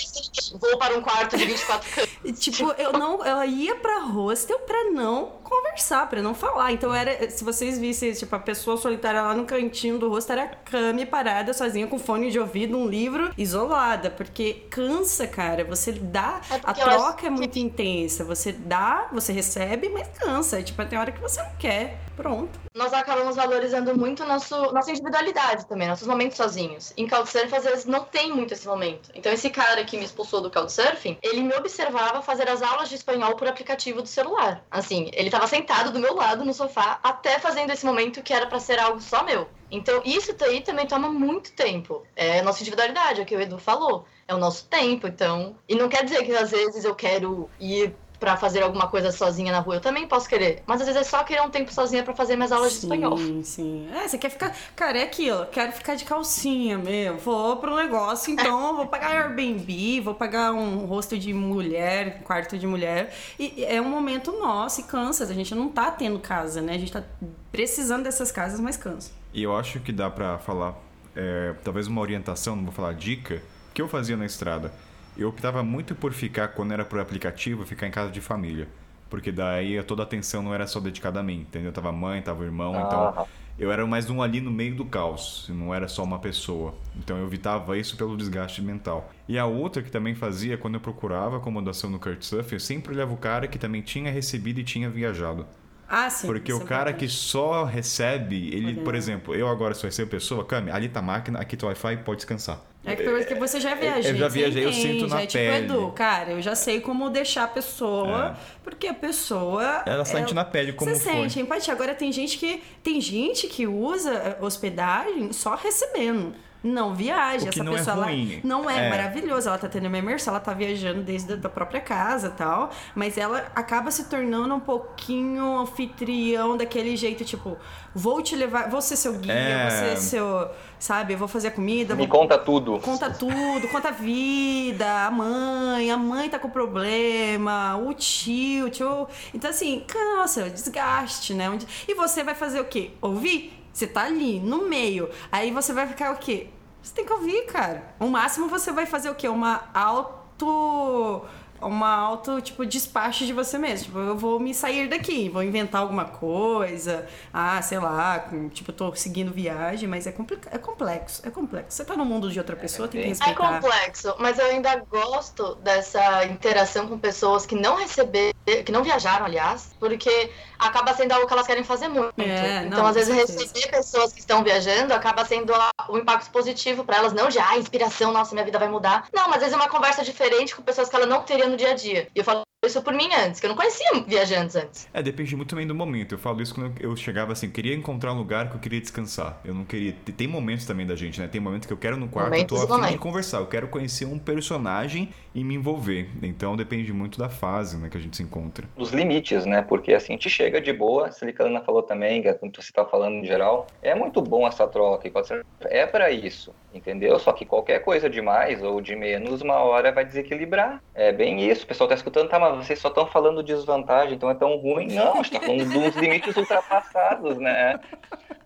eu vou para um quarto de 24 camas. tipo, eu não, eu ia pra hostel pra não conversar, pra não falar. Então era, se vocês vissem, tipo, a pessoa solitária lá no cantinho do hostel era cama parada sozinha com fone de ouvido, um livro, isolada, porque cansa, cara. Você dá, É a troca é que- muito intensa. Você dá, você recebe, mas cansa. Tipo, tem hora que você não quer. Pronto. Nós acabamos valorizando muito nosso, nossa individualidade também, nossos momentos sozinhos. Em Couchsurfing, às vezes, não tem muito esse momento. Então, esse cara que me expulsou do Couchsurfing, ele me observava fazer as aulas de espanhol por aplicativo do celular. Assim, ele estava sentado do meu lado no sofá, até fazendo esse momento que era para ser algo só meu. Então, isso daí também toma muito tempo. É a nossa individualidade, é o que o Edu falou. É o nosso tempo, então. E não quer dizer que às vezes eu quero ir pra fazer alguma coisa sozinha na rua. Eu também posso querer. Mas às vezes é só querer um tempo sozinha pra fazer minhas aulas de espanhol. Sim, sim. É, você quer ficar. Cara, é aquilo. Quero ficar de calcinha mesmo. Vou pro negócio, então. vou pagar Airbnb, vou pagar um rosto de mulher, quarto de mulher. E é um momento nosso e cansa. A gente não tá tendo casa, né? A gente tá precisando dessas casas, mas cansa. E eu acho que dá pra falar, é, talvez uma orientação, não vou falar dica, que eu fazia na estrada. Eu optava muito por ficar, quando era por aplicativo, ficar em casa de família. Porque daí toda a atenção não era só dedicada a mim, entendeu? Tava mãe, tava irmão, então Ah. eu era mais um ali no meio do caos, não era só uma pessoa. Então eu evitava isso pelo desgaste mental. E a outra que também fazia, quando eu procurava acomodação no Couchsurfing, eu sempre olhava o cara que também tinha recebido e tinha viajado. Ah, sim. Porque o é cara que só recebe, ele, Olha. por exemplo, eu agora só recebo pessoa, Cami, ali tá a máquina, aqui tá o Wi-Fi, pode descansar. É que porque você já viajou. eu já viajei, eu você sinto entende, na é tipo, pele. Edu, cara, eu já sei como deixar a pessoa, porque a pessoa. Ela sente na pele como Você foi. sente empatia. Agora tem gente que tem gente que usa eh, hospedagem só recebendo. Não viaja. O que Essa não é pessoa ela ruim. não é, É. maravilhoso. Ela tá tendo uma imersão, ela tá viajando desde a da própria casa e tal. Mas ela acaba se tornando um pouquinho anfitrião daquele jeito, tipo, vou te levar, vou ser seu guia, É. vou ser seu. Sabe, eu vou fazer a comida, Me vou conta tudo. Conta tudo, conta a vida, a mãe, a mãe tá com problema, o tio, o tio. Então, assim, cansa, desgaste, né? E você vai fazer o quê? Ouvir? Você tá ali, no meio. Aí você vai ficar o quê? Você tem que ouvir, cara. O máximo você vai fazer o quê? Uma auto. Uma auto, tipo, despacho de você mesmo. Tipo, eu vou me sair daqui, vou inventar alguma coisa. Ah, sei lá, tipo, tô seguindo viagem, mas é, é complexo, é complexo. Você tá no mundo de outra pessoa, tem que É respeitar. complexo, mas eu ainda gosto dessa interação com pessoas que não receberam, que não viajaram, aliás, porque acaba sendo algo que elas querem fazer muito. É, então, não, às vezes, receber pessoas que estão viajando acaba sendo um impacto positivo pra elas, não de ah, inspiração, nossa, minha vida vai mudar. Não, mas às vezes é uma conversa diferente com pessoas que ela não teria no dia a dia. E eu falo isso por mim antes, que eu não conhecia viajantes antes. É, depende muito também do momento. Eu falo isso quando eu chegava assim, eu queria encontrar um lugar que eu queria descansar. Eu não queria. Tem momentos também da gente, né? Tem momentos que eu quero no quarto, Momentos eu tô a fim de conversar. Eu quero conhecer um personagem e me envolver. Então depende muito da fase né, que a gente se encontra. dos limites, né? Porque assim, a gente chega de boa, se a Ana falou também, que quando você tá falando em geral, é muito bom essa troca, e pode ser- é para isso, entendeu? Só que qualquer coisa de mais ou de menos, uma hora vai desequilibrar. É bem isso, o pessoal tá escutando, tá, mas vocês só estão falando de desvantagem, então é tão ruim. Não, a gente tá falando dos limites ultrapassados, né?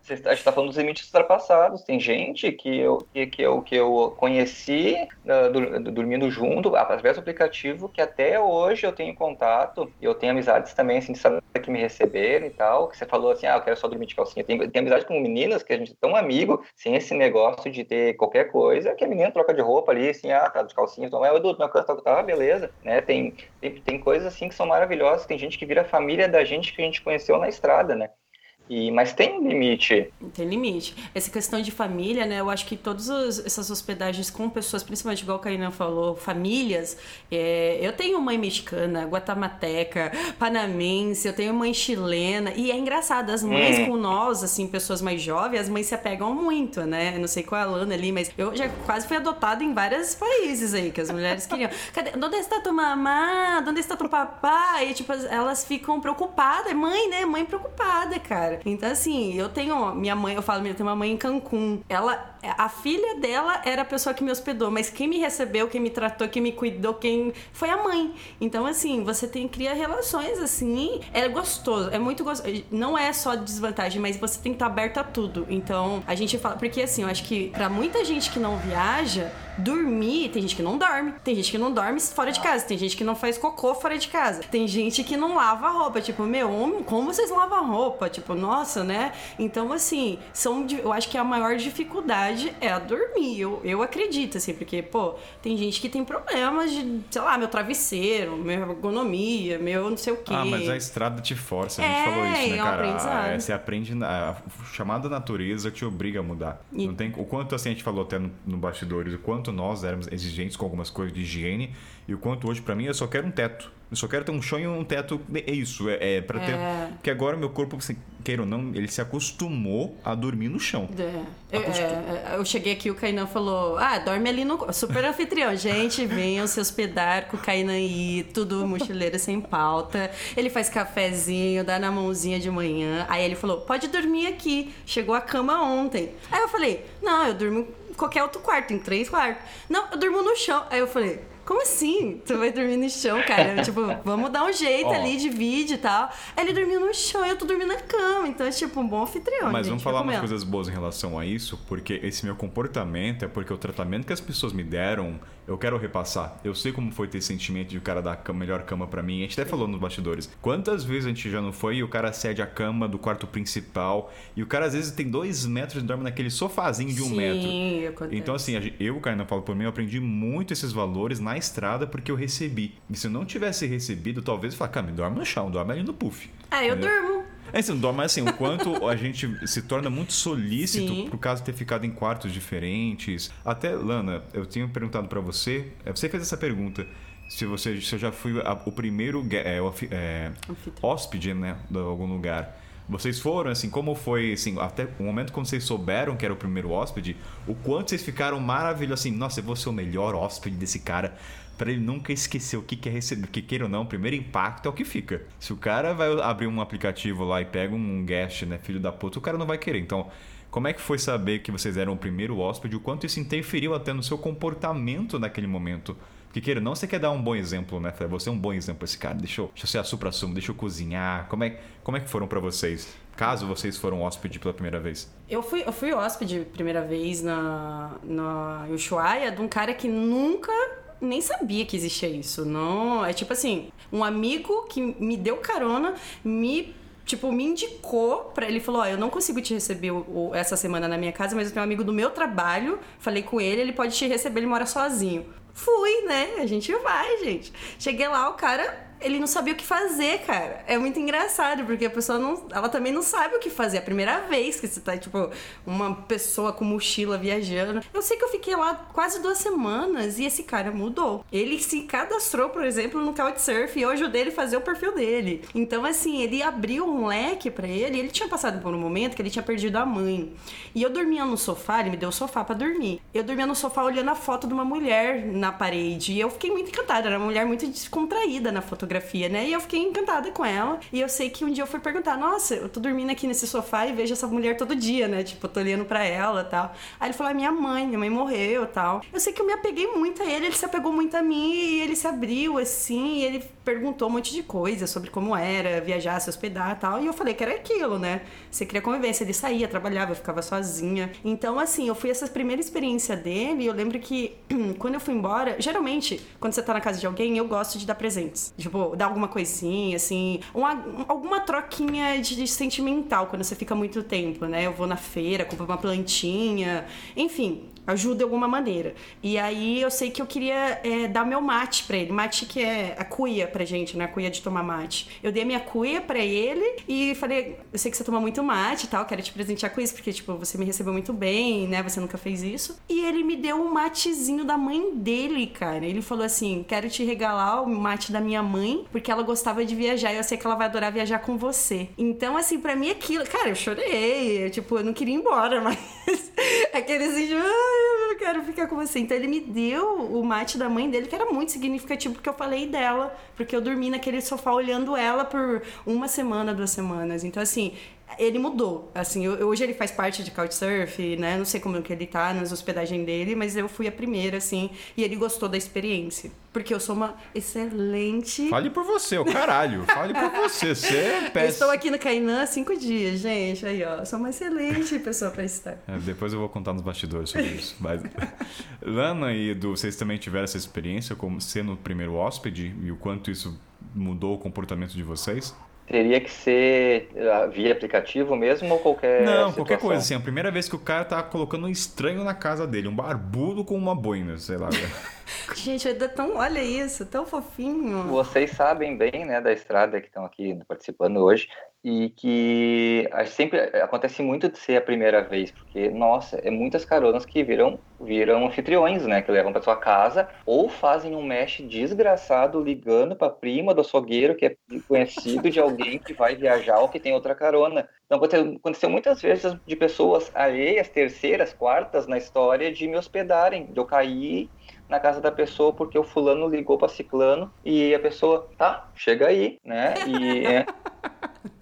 Está- A gente tá falando dos limites ultrapassados. Tem gente que eu, que, que eu, que eu conheci ah, dur- dormindo junto, através do aplicativo, que até hoje eu tenho contato, e eu tenho amizades também, assim, de que me receberam e tal, que você falou assim, ah, eu quero só dormir de calcinha. Tem, tem amizade com meninas que a gente é tão amigo, sem esse negócio de ter qualquer coisa, que a menina troca de roupa ali, assim, ah, tá de calcinha, então, é, Edu, meu canto, tá, beleza, né? Tem, tem, tem coisas assim que são maravilhosas, tem gente que vira família da gente que a gente conheceu na estrada, né? E, mas tem limite. Tem limite. Essa questão de família, né? Eu acho que todas essas hospedagens com pessoas, principalmente igual o Kainan falou, famílias. é, eu tenho mãe mexicana, guatamateca, panamense, eu tenho mãe chilena. E é engraçado, as mães Hum. com nós, assim, pessoas mais jovens, as mães se apegam muito, né? Eu não sei qual é a Lana ali, mas eu já quase fui adotada em vários países aí, que as mulheres queriam. Cadê? Onde está tua mamá? Onde está teu papai? E, tipo, elas ficam preocupadas. Mãe, né? Mãe preocupada, cara. Então, assim, eu tenho. Minha mãe, eu falo, eu tenho uma mãe em Cancún. Ela. A filha dela era a pessoa que me hospedou, mas quem me recebeu, quem me tratou, quem me cuidou, quem. Foi a mãe. Então, assim, você tem que criar relações assim. É gostoso, é muito gostoso. Não é só desvantagem, mas você tem que estar aberto a tudo. Então, a gente fala. Porque, assim, eu acho que pra muita gente que não viaja, dormir, tem gente que não dorme, tem gente que não dorme fora de casa, tem gente que não faz cocô fora de casa, tem gente que não lava roupa, tipo, meu, como vocês lavam roupa? Tipo, nossa, né? Então, assim, são, eu acho que a maior dificuldade é a dormir, eu, eu acredito, assim, porque, pô, tem gente que tem problemas de, sei lá, meu travesseiro, minha ergonomia, meu não sei o quê. Ah, mas a estrada te força, a gente É, falou isso, né, é um cara? Ah, Você aprende, a chamada natureza te obriga a mudar. E- Não tem, o quanto, assim, a gente falou até no, no bastidores, o quanto nós éramos exigentes com algumas coisas de higiene e o quanto hoje, pra mim, eu só quero um teto. Eu só quero ter um chão e um teto. É isso, é, é para ter. É. Porque agora meu corpo, assim, queira ou não, ele se acostumou a dormir no chão. É. Eu, é, eu cheguei aqui, o Kainan falou: Ah, dorme ali no. Super anfitrião. Gente, venham se hospedar com o Kainan aí, tudo mochileiro sem pauta. Ele faz cafezinho, dá na mãozinha de manhã. Aí ele falou: Pode dormir aqui. Chegou a cama ontem. Aí eu falei: Não, eu durmo qualquer outro quarto, tem três quartos. Não, eu durmo no chão. Aí eu falei. Como assim? Tu vai dormir no chão, cara? tipo, vamos dar um jeito Ó. ali, divide e tal. Aí ele dormiu no chão e eu tô dormindo na cama. Então é tipo um bom anfitrião. Mas gente, vamos falar umas coisas boas em relação a isso, porque esse meu comportamento é porque o tratamento que as pessoas me deram, eu quero repassar. Eu sei como foi ter esse sentimento de o cara dar a cama- melhor cama pra mim. A gente até falou nos bastidores. Quantas vezes a gente já não foi e o cara cede a cama do quarto principal e o cara às vezes tem dois metros e dorme naquele sofazinho de um Sim, metro. acontece. Então, assim, eu, Kainan, falo por mim, eu aprendi muito esses valores na estrada porque eu recebi. E se eu não tivesse recebido, talvez eu falasse, cara, me dorme no chão, dorme ali no puff. Ah, eu Entendeu? durmo. É assim, não dorme, mas assim, o quanto a gente se torna muito solícito Sim. por causa de ter ficado em quartos diferentes. Até, Lana, eu tinha perguntado pra você, é, você fez essa pergunta, se você se eu já fui a- o primeiro é, é, hóspede, né, de algum lugar. Vocês foram, assim, como foi, assim, até o momento quando vocês souberam que era o primeiro hóspede, o quanto vocês ficaram maravilhosos, assim, nossa, eu vou ser o melhor hóspede desse cara, pra ele nunca esquecer o que que é receber, que queira ou não, o primeiro impacto é o que fica. Se o cara vai abrir um aplicativo lá e pega um guest, né, filho da puta, o cara não vai querer. Então, como é que foi saber que vocês eram o primeiro hóspede, o quanto isso interferiu até no seu comportamento naquele momento? Porque queira não, você quer dar um bom exemplo, né? Você é um bom exemplo esse cara. Deixa eu, deixa eu ser a supra-sumo, deixa eu cozinhar. Como é, como é que foram pra vocês? Caso vocês foram hóspede pela primeira vez. Eu fui, eu fui hóspede primeira vez na, na Ushuaia de um cara que nunca nem sabia que existia isso. Não, é tipo assim, um amigo que me deu carona, me tipo me indicou pra ele falou, ó, eu não consigo te receber o- o- essa semana na minha casa, mas eu tenho um amigo do meu trabalho, falei com ele, ele pode te receber, ele mora sozinho. Fui, né? A gente vai, gente. Cheguei lá, o cara ele não sabia o que fazer, cara. É muito engraçado, porque a pessoa não. Ela também não sabe o que fazer. É a primeira vez que você tá, tipo, uma pessoa com mochila viajando. Eu sei que eu fiquei lá quase duas semanas e esse cara mudou. Ele se cadastrou, por exemplo, no Couchsurf e eu ajudei ele a fazer o perfil dele. Então, assim, ele abriu um leque pra ele. Ele tinha passado por um momento que ele tinha perdido a mãe. E eu dormia no sofá, ele me deu o sofá pra dormir. Eu dormia no sofá olhando a foto de uma mulher na parede. E eu fiquei muito encantada. Era uma mulher muito descontraída na fotografia, né? E eu fiquei encantada com ela. E eu sei que um dia eu fui perguntar: Nossa, eu tô dormindo aqui nesse sofá e vejo essa mulher todo dia, né? Tipo, eu tô olhando pra ela tal. Aí ele falou: "É Minha mãe, minha mãe morreu tal. Eu sei que eu me apeguei muito a ele, ele se apegou muito a mim e ele se abriu assim. E ele perguntou um monte de coisa sobre como era viajar, se hospedar tal. E eu falei que era aquilo, né? Você queria convivência. Ele saía, trabalhava, eu ficava sozinha. Então, assim, eu fui essa primeira experiência dele. Eu lembro que quando eu fui embora, geralmente, quando você tá na casa de alguém, eu gosto de dar presentes. Tipo, dar alguma coisinha, assim, uma, alguma troquinha de, de sentimental quando você fica muito tempo, né? Eu vou na feira, compro uma plantinha, enfim, ajuda de alguma maneira. E aí eu sei que eu queria é, dar meu mate pra ele. Mate que é a cuia pra gente, né? A cuia de tomar mate. Eu dei a minha cuia pra ele e falei, eu sei que você toma muito mate e tal, quero te presentear com isso, porque, tipo, você me recebeu muito bem, né? Você nunca fez isso. E ele me deu um matezinho da mãe dele, cara. Ele falou assim, quero te regalar o mate da minha mãe, porque ela gostava de viajar e eu sei que ela vai adorar viajar com você. Então, assim, pra mim aquilo... Cara, eu chorei. Eu, tipo, eu não queria ir embora, mas... Aquele assim, ai, eu quero ficar com você. Então ele me deu o mate da mãe dele, que era muito significativo, porque eu falei dela, porque eu dormi naquele sofá olhando ela por uma semana, duas semanas. Então, assim, ele mudou. Assim, hoje ele faz parte de Couchsurf, né? Não sei como que ele tá nas hospedagens dele, mas eu fui a primeira, assim, e ele gostou da experiência. Porque eu sou uma excelente. Fale por você, o caralho. Fale por você. Você é Eu péssimo. estou aqui no Cainã há cinco dias, gente. Aí, ó. Sou uma excelente pessoa pra estar. É, depois eu vou contar nos bastidores sobre isso. Mas... Lana e Edu, vocês também tiveram essa experiência como sendo o primeiro hóspede e o quanto isso mudou o comportamento de vocês? Teria que ser ah, via aplicativo mesmo ou qualquer Não, qualquer situação? coisa assim. A primeira vez que o cara tá colocando um estranho na casa dele, um barbudo com uma boina, sei lá. Gente, é tão. Olha isso, tão fofinho. Vocês sabem bem, né, da estrada que estão aqui participando hoje e que sempre acontece muito de ser a primeira vez, porque nossa, é muitas caronas que viram viram anfitriões, né, que levam para sua casa ou fazem um mesh desgraçado ligando para prima do açougueiro que é conhecido de alguém que vai viajar ou que tem outra carona. Então aconteceu, aconteceu muitas vezes de pessoas alheias, terceiras, quartas na história de me hospedarem, de eu cair na casa da pessoa porque o fulano ligou para ciclano e a pessoa, tá, chega aí, né? E, é.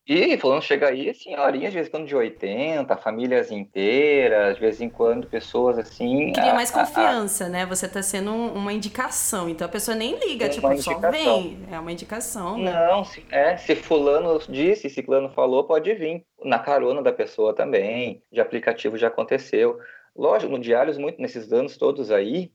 E fulano chega aí, senhorinhas de vez em quando de 80, famílias inteiras, de vez em quando pessoas assim. Cria a- mais a- a- confiança, né? Você tá sendo um- uma indicação. Então a pessoa nem liga, tipo, só indicação. vem. É uma indicação. né? Não, se, é, se fulano disse, ciclano falou, pode vir. Na carona da pessoa também, de aplicativo já aconteceu. Lógico, no Diários, muito nesses anos todos aí,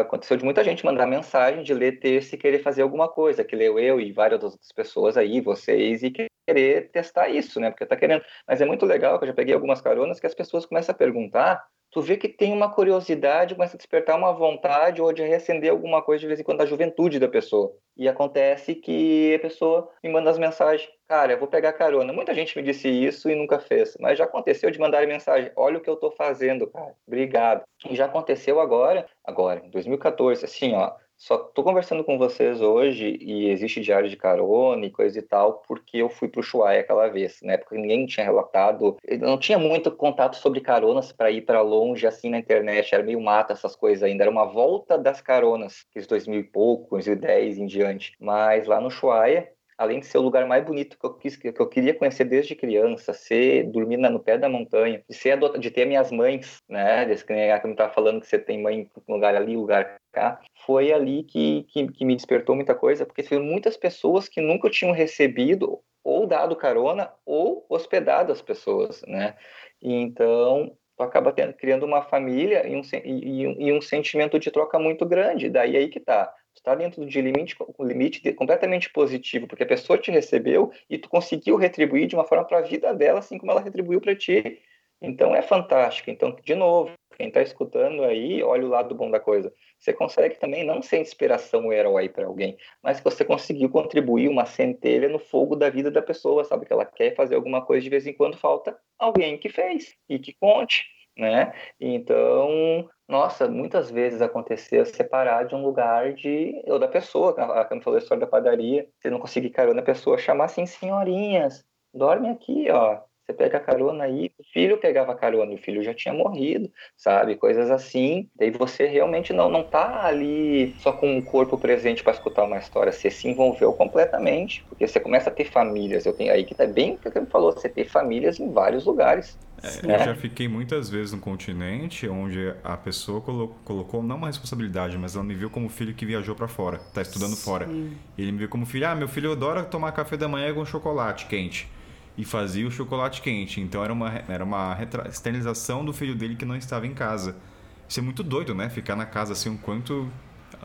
aconteceu de muita gente mandar mensagem, de ler texto e querer fazer alguma coisa, que leu eu e várias outras pessoas aí, vocês, e querer testar isso, né? Porque tá querendo. Mas é muito legal, que eu já peguei algumas caronas, que as pessoas começam a perguntar, tu vê que tem uma curiosidade, começa a despertar uma vontade ou de reacender alguma coisa de vez em quando da juventude da pessoa. E acontece que a pessoa me manda as mensagens, cara, eu vou pegar carona. Muita gente me disse isso e nunca fez, mas já aconteceu de mandar mensagem, olha o que eu tô fazendo, cara, obrigado. E já aconteceu agora, agora, em 2014, assim, ó, só tô conversando com vocês hoje e existe diário de carona e coisa e tal, porque eu fui pro Ushuaia aquela vez, né? Porque ninguém tinha relatado, não tinha muito contato sobre caronas para ir para longe assim na internet, era meio mata essas coisas ainda, era uma volta das caronas, aqueles 2000 e pouco, 2010 em diante. Mas lá no Ushuaia, além de ser o lugar mais bonito que eu, quis, que eu queria conhecer desde criança, ser dormir no pé da montanha, de ser adota- de ter minhas mães, né? Desse que nem a que me tava falando que você tem mãe um lugar ali, lugar cá, foi ali que, que, que me despertou muita coisa, porque foram muitas pessoas que nunca tinham recebido ou dado carona ou hospedado as pessoas, né? Então tu acaba tendo, criando uma família e um, e, e um sentimento de troca muito grande. Daí aí que tá. Está dentro de limite, um limite completamente positivo, porque a pessoa te recebeu e tu conseguiu retribuir de uma forma para a vida dela, assim como ela retribuiu para ti. Então é fantástico. Então, de novo, quem está escutando aí, olha o lado bom da coisa. Você consegue também não ser inspiração ou herói para alguém, mas que você conseguiu contribuir uma centelha no fogo da vida da pessoa, sabe? Que ela quer fazer alguma coisa de vez em quando, falta alguém que fez e que conte, né? Então, nossa, muitas vezes aconteceu separar de um lugar de ou da pessoa, a Cami falou a história da padaria, você não conseguir carona, a pessoa chamar assim, senhorinhas, dorme aqui, ó. Você pega carona aí, o filho pegava carona, e o filho já tinha morrido, sabe? Coisas assim. Daí você realmente não, não tá ali só com o corpo presente para escutar uma história, você se envolveu completamente, porque você começa a ter famílias. Eu tenho aí que tá bem o que você falou, você tem famílias em vários lugares. É, eu já fiquei muitas vezes no continente onde a pessoa colo- colocou não uma responsabilidade, mas ela me viu como filho que viajou pra fora, tá estudando fora. E ele me viu como filho, ah, meu filho adora tomar café da manhã com chocolate quente. E fazia o chocolate quente. Então era uma, era uma externalização do filho dele que não estava em casa. Isso é muito doido, né? Ficar na casa assim um quanto.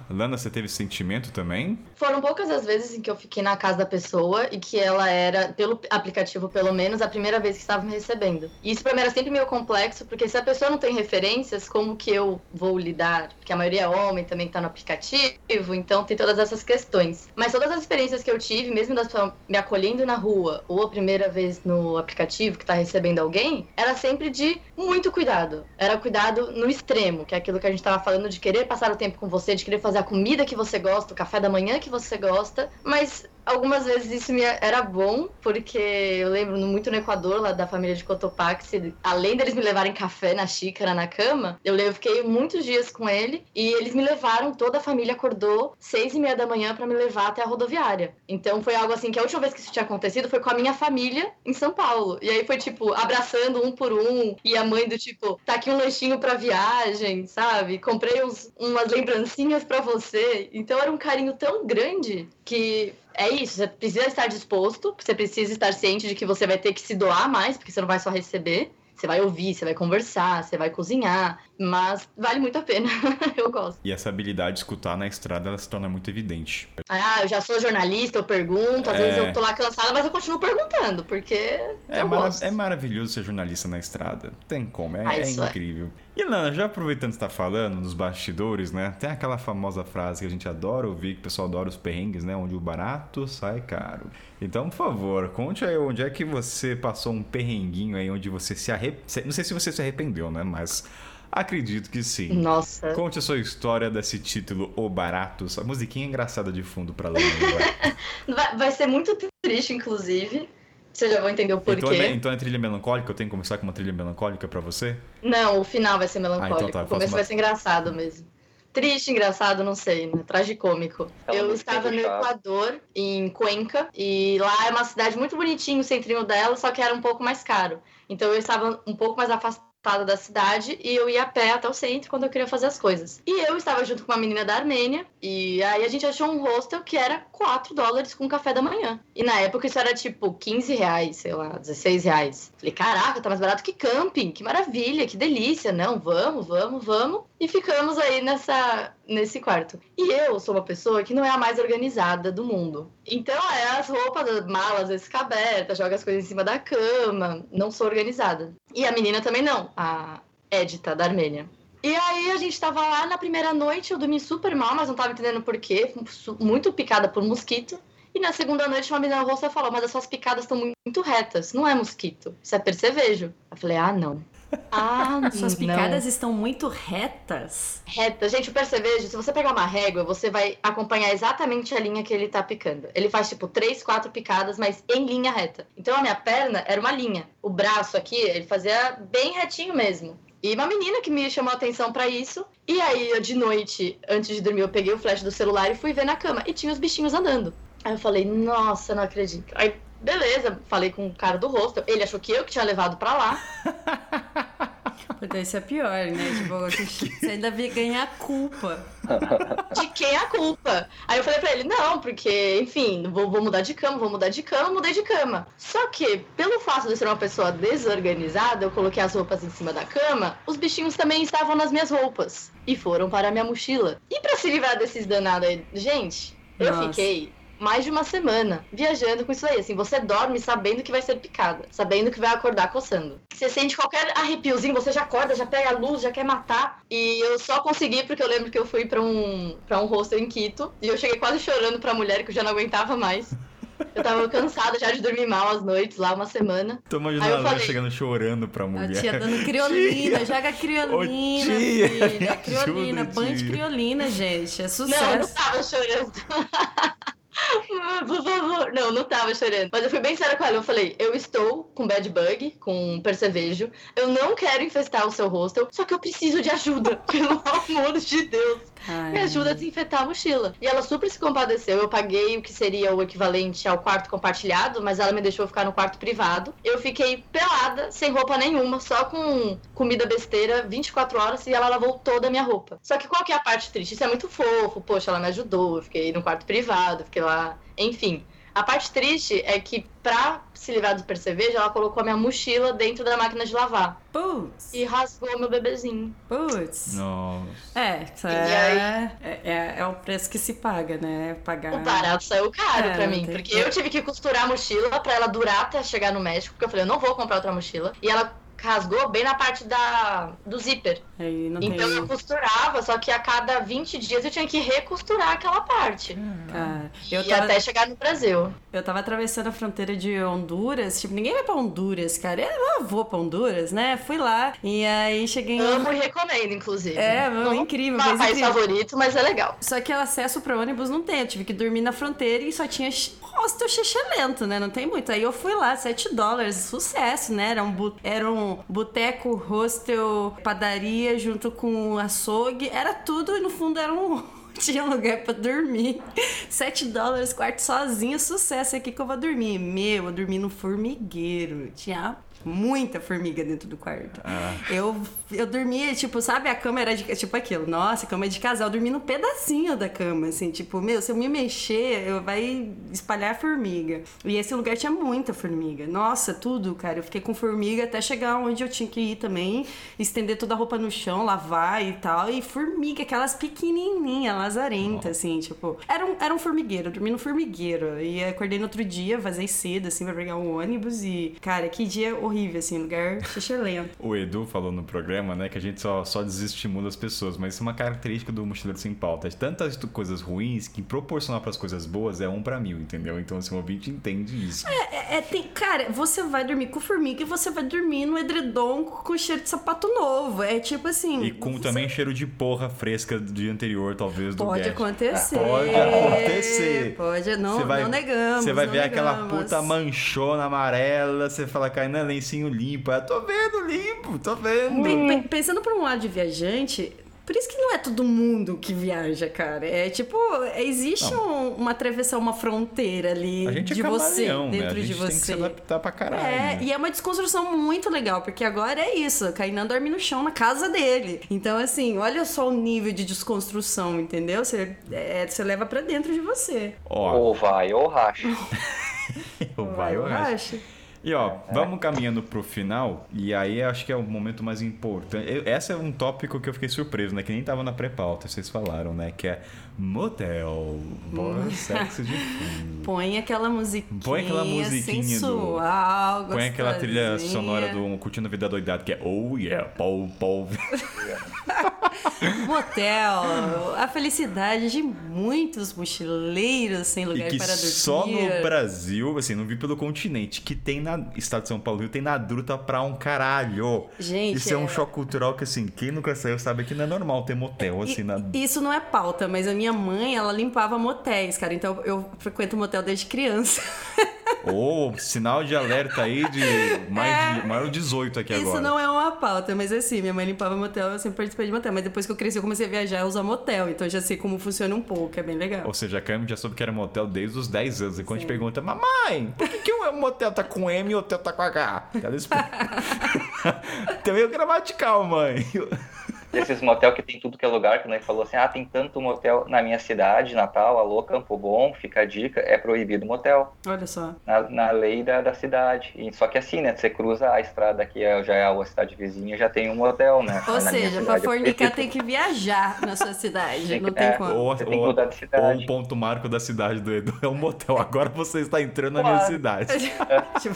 Lana, você teve sentimento também? Foram poucas as vezes em que eu fiquei na casa da pessoa e que ela era, pelo aplicativo pelo menos, a primeira vez que estava me recebendo. E isso pra mim era sempre meio complexo, porque se a pessoa não tem referências, como que eu vou lidar? Porque a maioria é homem também que tá no aplicativo, então tem todas essas questões. Mas todas as experiências que eu tive, mesmo das pessoas me acolhendo na rua ou a primeira vez no aplicativo que tá recebendo alguém, era sempre de muito cuidado. Era cuidado no extremo, que é aquilo que a gente tava falando de querer passar o tempo com você, de querer fazer a comida que você gosta, o café da manhã que você gosta, mas algumas vezes isso me era bom, porque eu lembro muito no Equador, lá da família de Cotopaxi, além deles me levarem café na xícara, na cama, eu, fiquei muitos dias com ele e eles me levaram, toda a família acordou seis e meia da manhã para me levar até a rodoviária. Então foi algo assim que a última vez que isso tinha acontecido foi com a minha família em São Paulo. E aí foi tipo, abraçando um por um, e a mãe do tipo, tá aqui um lanchinho pra viagem, sabe? Comprei uns, umas lembrancinhas para você. Então era um carinho tão grande que é isso, você precisa estar disposto, você precisa estar ciente de que você vai ter que se doar mais, porque você não vai só receber. Você vai ouvir, você vai conversar, você vai cozinhar, mas vale muito a pena. eu gosto. E essa habilidade de escutar na estrada, ela se torna muito evidente. Ah, eu já sou jornalista, eu pergunto, às é... vezes eu tô lá cansada, mas eu continuo perguntando, porque é, eu mara é maravilhoso ser jornalista na estrada. Tem como, é, ah, é incrível. É. E Lana, já aproveitando que você tá falando nos bastidores, né? Tem aquela famosa frase que a gente adora ouvir, que o pessoal adora os perrengues, né? Onde o barato sai caro. Então, por favor, conte aí onde é que você passou um perrenguinho aí, onde você se arrependeu. Não sei se você se arrependeu, né? Mas acredito que sim. Nossa. Conte a sua história desse título, O Barato. A musiquinha engraçada de fundo pra Lana. vai. vai ser muito triste, inclusive. Vocês já vão entender o porquê. Então é, então é trilha melancólica? Eu tenho que começar com uma trilha melancólica para você? Não, o final vai ser melancólico. Ah, então tá, o começo uma... vai ser engraçado mesmo. Triste, engraçado, não sei, né? Tragicômico. eu estava no Equador, em Cuenca, e lá é uma cidade muito bonitinha, o centrinho dela, só que era um pouco mais caro. Então eu estava um pouco mais da cidade e eu ia a pé até o centro quando eu queria fazer as coisas. E eu estava junto com uma menina da Armênia e aí a gente achou um hostel que era 4 dólares com café da manhã. E na época isso era tipo 15 reais, sei lá, 16 reais. Falei, caraca, tá mais barato que camping, que maravilha, que delícia. Não, vamos, vamos, vamos. E ficamos aí nessa, nesse quarto. E eu sou uma pessoa que não é a mais organizada do mundo. Então, é as roupas, as malas, às vezes joga as coisas em cima da cama. Não sou organizada. E a menina também não, a Edita, da Armênia. E aí a gente tava lá na primeira noite, eu dormi super mal, mas não tava entendendo por quê. Muito picada por mosquito. E na segunda noite, uma menina roxa falou: Mas as suas picadas estão muito retas. Não é mosquito, isso é percevejo. Eu falei: Ah, não. Ah, suas picadas não. estão muito retas. Reta. Gente, o percevejo, se você pegar uma régua, você vai acompanhar exatamente a linha que ele tá picando. Ele faz tipo três, quatro picadas, mas em linha reta. Então a minha perna era uma linha. O braço aqui, ele fazia bem retinho mesmo. E uma menina que me chamou a atenção para isso. E aí, eu, de noite, antes de dormir, eu peguei o flash do celular e fui ver na cama. E tinha os bichinhos andando. Aí eu falei, nossa, não acredito. Aí Beleza, falei com o cara do rosto. Ele achou que eu que tinha levado pra lá. Porque isso é pior, né? Tipo, você ainda via ganhar a culpa. De quem é a culpa? Aí eu falei pra ele, não, porque, enfim, vou, vou mudar de cama, vou mudar de cama, mudei de cama. Só que, pelo fato de eu ser uma pessoa desorganizada, eu coloquei as roupas em cima da cama, os bichinhos também estavam nas minhas roupas. E foram para a minha mochila. E para se livrar desses danados aí, gente, eu Nossa. fiquei mais de uma semana viajando com isso aí. Assim, você dorme sabendo que vai ser picada, sabendo que vai acordar coçando. Você sente qualquer arrepiozinho, você já acorda, já pega a luz, já quer matar. E eu só consegui porque eu lembro que eu fui para um para um hostel em Quito e eu cheguei quase chorando pra mulher que eu já não aguentava mais. Eu tava cansada já de dormir mal às noites lá, uma semana. Tô imaginando ela falei, chegando chorando pra mulher. A tia dando criolina, joga criolina, Ô, tia, filha. Criolina, banho de criolina, gente. É sucesso. Não, eu não tava chorando. Por favor. Não, não tava chorando. Mas eu fui bem séria com ela. Eu falei: eu estou com bad bug, com percevejo. Eu não quero infestar o seu hostel, só que eu preciso de ajuda. Pelo amor de Deus. Ai. Me ajuda a desinfetar a mochila. E ela super se compadeceu. Eu paguei o que seria o equivalente ao quarto compartilhado, mas ela me deixou ficar no quarto privado. Eu fiquei pelada, sem roupa nenhuma, só com comida besteira 24 horas e ela lavou toda a minha roupa. Só que qual que é a parte triste? Isso é muito fofo. Poxa, ela me ajudou. Eu fiquei no quarto privado, fiquei lá. Enfim. A parte triste é que, pra se livrar do percevejo, ela colocou a minha mochila dentro da máquina de lavar. Putz. E rasgou meu bebezinho. Putz. Nossa. É, é, é, é, o preço que se paga, né? Pagar. O barato saiu caro é, pra mim. Porque que... eu tive que costurar a mochila pra ela durar até chegar no México. Porque eu falei, eu não vou comprar outra mochila. E ela rasgou bem na parte da, do zíper. então tem... eu costurava, só que a cada 20 dias eu tinha que recosturar aquela parte. Ah, eu e tava... até chegar no Brasil. Eu tava atravessando a fronteira de Honduras, tipo, ninguém vai pra Honduras, cara. Eu vou pra Honduras, né? Fui lá e aí cheguei em... Amo e recomendo, inclusive. É, não, incrível. Não é país favorito, mas é legal. Só que acesso pro ônibus não tem, eu tive que dormir na fronteira e só tinha hostel lento, né? Não tem muito. Aí eu fui lá, 7 dólares, sucesso, né? Era um, bu era um boteco, hostel, padaria junto com açougue. Era tudo e no fundo era um tinha lugar pra dormir. 7 dólares, quarto sozinho, sucesso aqui que eu vou dormir. Meu, eu dormi no formigueiro. Tinha muita formiga dentro do quarto. Ah. Eu, eu dormia, tipo, sabe, a cama era de, tipo aquilo, nossa, cama é de casal, eu dormi no pedacinho da cama, assim, tipo, meu, se eu me mexer, eu vai espalhar formiga. E esse lugar tinha muita formiga. Nossa, tudo, cara. Eu fiquei com formiga até chegar onde eu tinha que ir também, estender toda a roupa no chão, lavar e tal. E formiga, aquelas pequenininhas, lazarentas, assim, tipo. Era um, era um formigueiro, eu dormi no formigueiro. E acordei no outro dia, vazei cedo, assim, pra pegar um ônibus. E, cara, que dia horrível assim, lugar xixelento. o Edu falou no programa, né, que a gente só, só desestimula as pessoas, mas isso é uma característica do Mochileiro Sem Pauta. Tantas coisas ruins que proporcionar para as coisas boas é um para mil, entendeu? Então, assim, o ouvinte entende isso. É, é, é, tem, cara, você vai dormir com formiga e você vai dormir no edredom com cheiro de sapato novo. É tipo assim. E com você... também cheiro de porra fresca do dia anterior, talvez, do Pode acontecer. Pode acontecer. Pode, não, vai, não negamos. Você vai ver negamos. aquela puta manchona amarela, você fala, Kainan, lencinho limpo. Eu tô vendo limpo, tô vendo. Pensando por um lado de viajante, por isso que não é todo mundo que viaja, cara. É tipo, existe um, uma travessão, uma fronteira ali a gente de é você, né? dentro de você. Tem que se adaptar pra caralho. É, né? e é uma desconstrução muito legal, porque agora é isso. Kainan dorme no chão na casa dele. Então, assim, olha só o nível de desconstrução, entendeu? Você, é, você leva pra dentro de você. Ou vai ou racha. ou vai ou racha. E ó, vamos caminhando pro final, e aí acho que é o momento mais importante. Esse é um tópico que eu fiquei surpreso, né? Que nem tava na pré-pauta, vocês falaram, né? Que é motel. Bora sexo de fundo. Põe aquela musiquinha. Põe aquela musiquinha sensual, do. Põe aquela trilha sonora do Curtindo a Vida Doidado, que é Oh yeah, Paul, Paul. motel, a felicidade de muitos mochileiros sem lugar e que para dormir. Só no Brasil, assim, não vi pelo continente, que tem na estado de São Paulo Rio, tem na Druta pra um caralho. Gente. Isso é, é um choque cultural que, assim, quem nunca saiu sabe que não é normal ter motel, assim, e, na. Isso não é pauta, mas a minha mãe, ela limpava motéis, cara. Então eu frequento motel desde criança. Ou oh, sinal de alerta aí de mais é, de, maior de 18 aqui isso agora. Isso não é uma pauta, mas assim, minha mãe limpava motel, eu sempre participei de motel. Mas depois que eu cresci, eu comecei a viajar e usar motel. Então eu já sei como funciona um pouco, é bem legal. Ou seja, a Cami já soube que era motel desde os 10 anos. E quando Sim. a gente pergunta, mamãe, por que, que o motel tá com M e o hotel tá com H? Ela explica. Tem meio gramatical, mãe desses motel que tem tudo que é lugar, que nós falou assim, ah, tem tanto motel na minha cidade, Natal, alô, Campo Bom, fica a dica, é proibido motel. Olha só. Na, na lei da, da cidade. E, só que assim, né, você cruza a estrada que é, já é a cidade vizinha, já tem um motel, né? Ou na seja, pra fornicar tem que viajar na sua cidade, tem não tem é, como. Ou, você tem que cidade. Ou um ponto marco da cidade do Edu é um motel, agora você está entrando na minha cidade. tipo,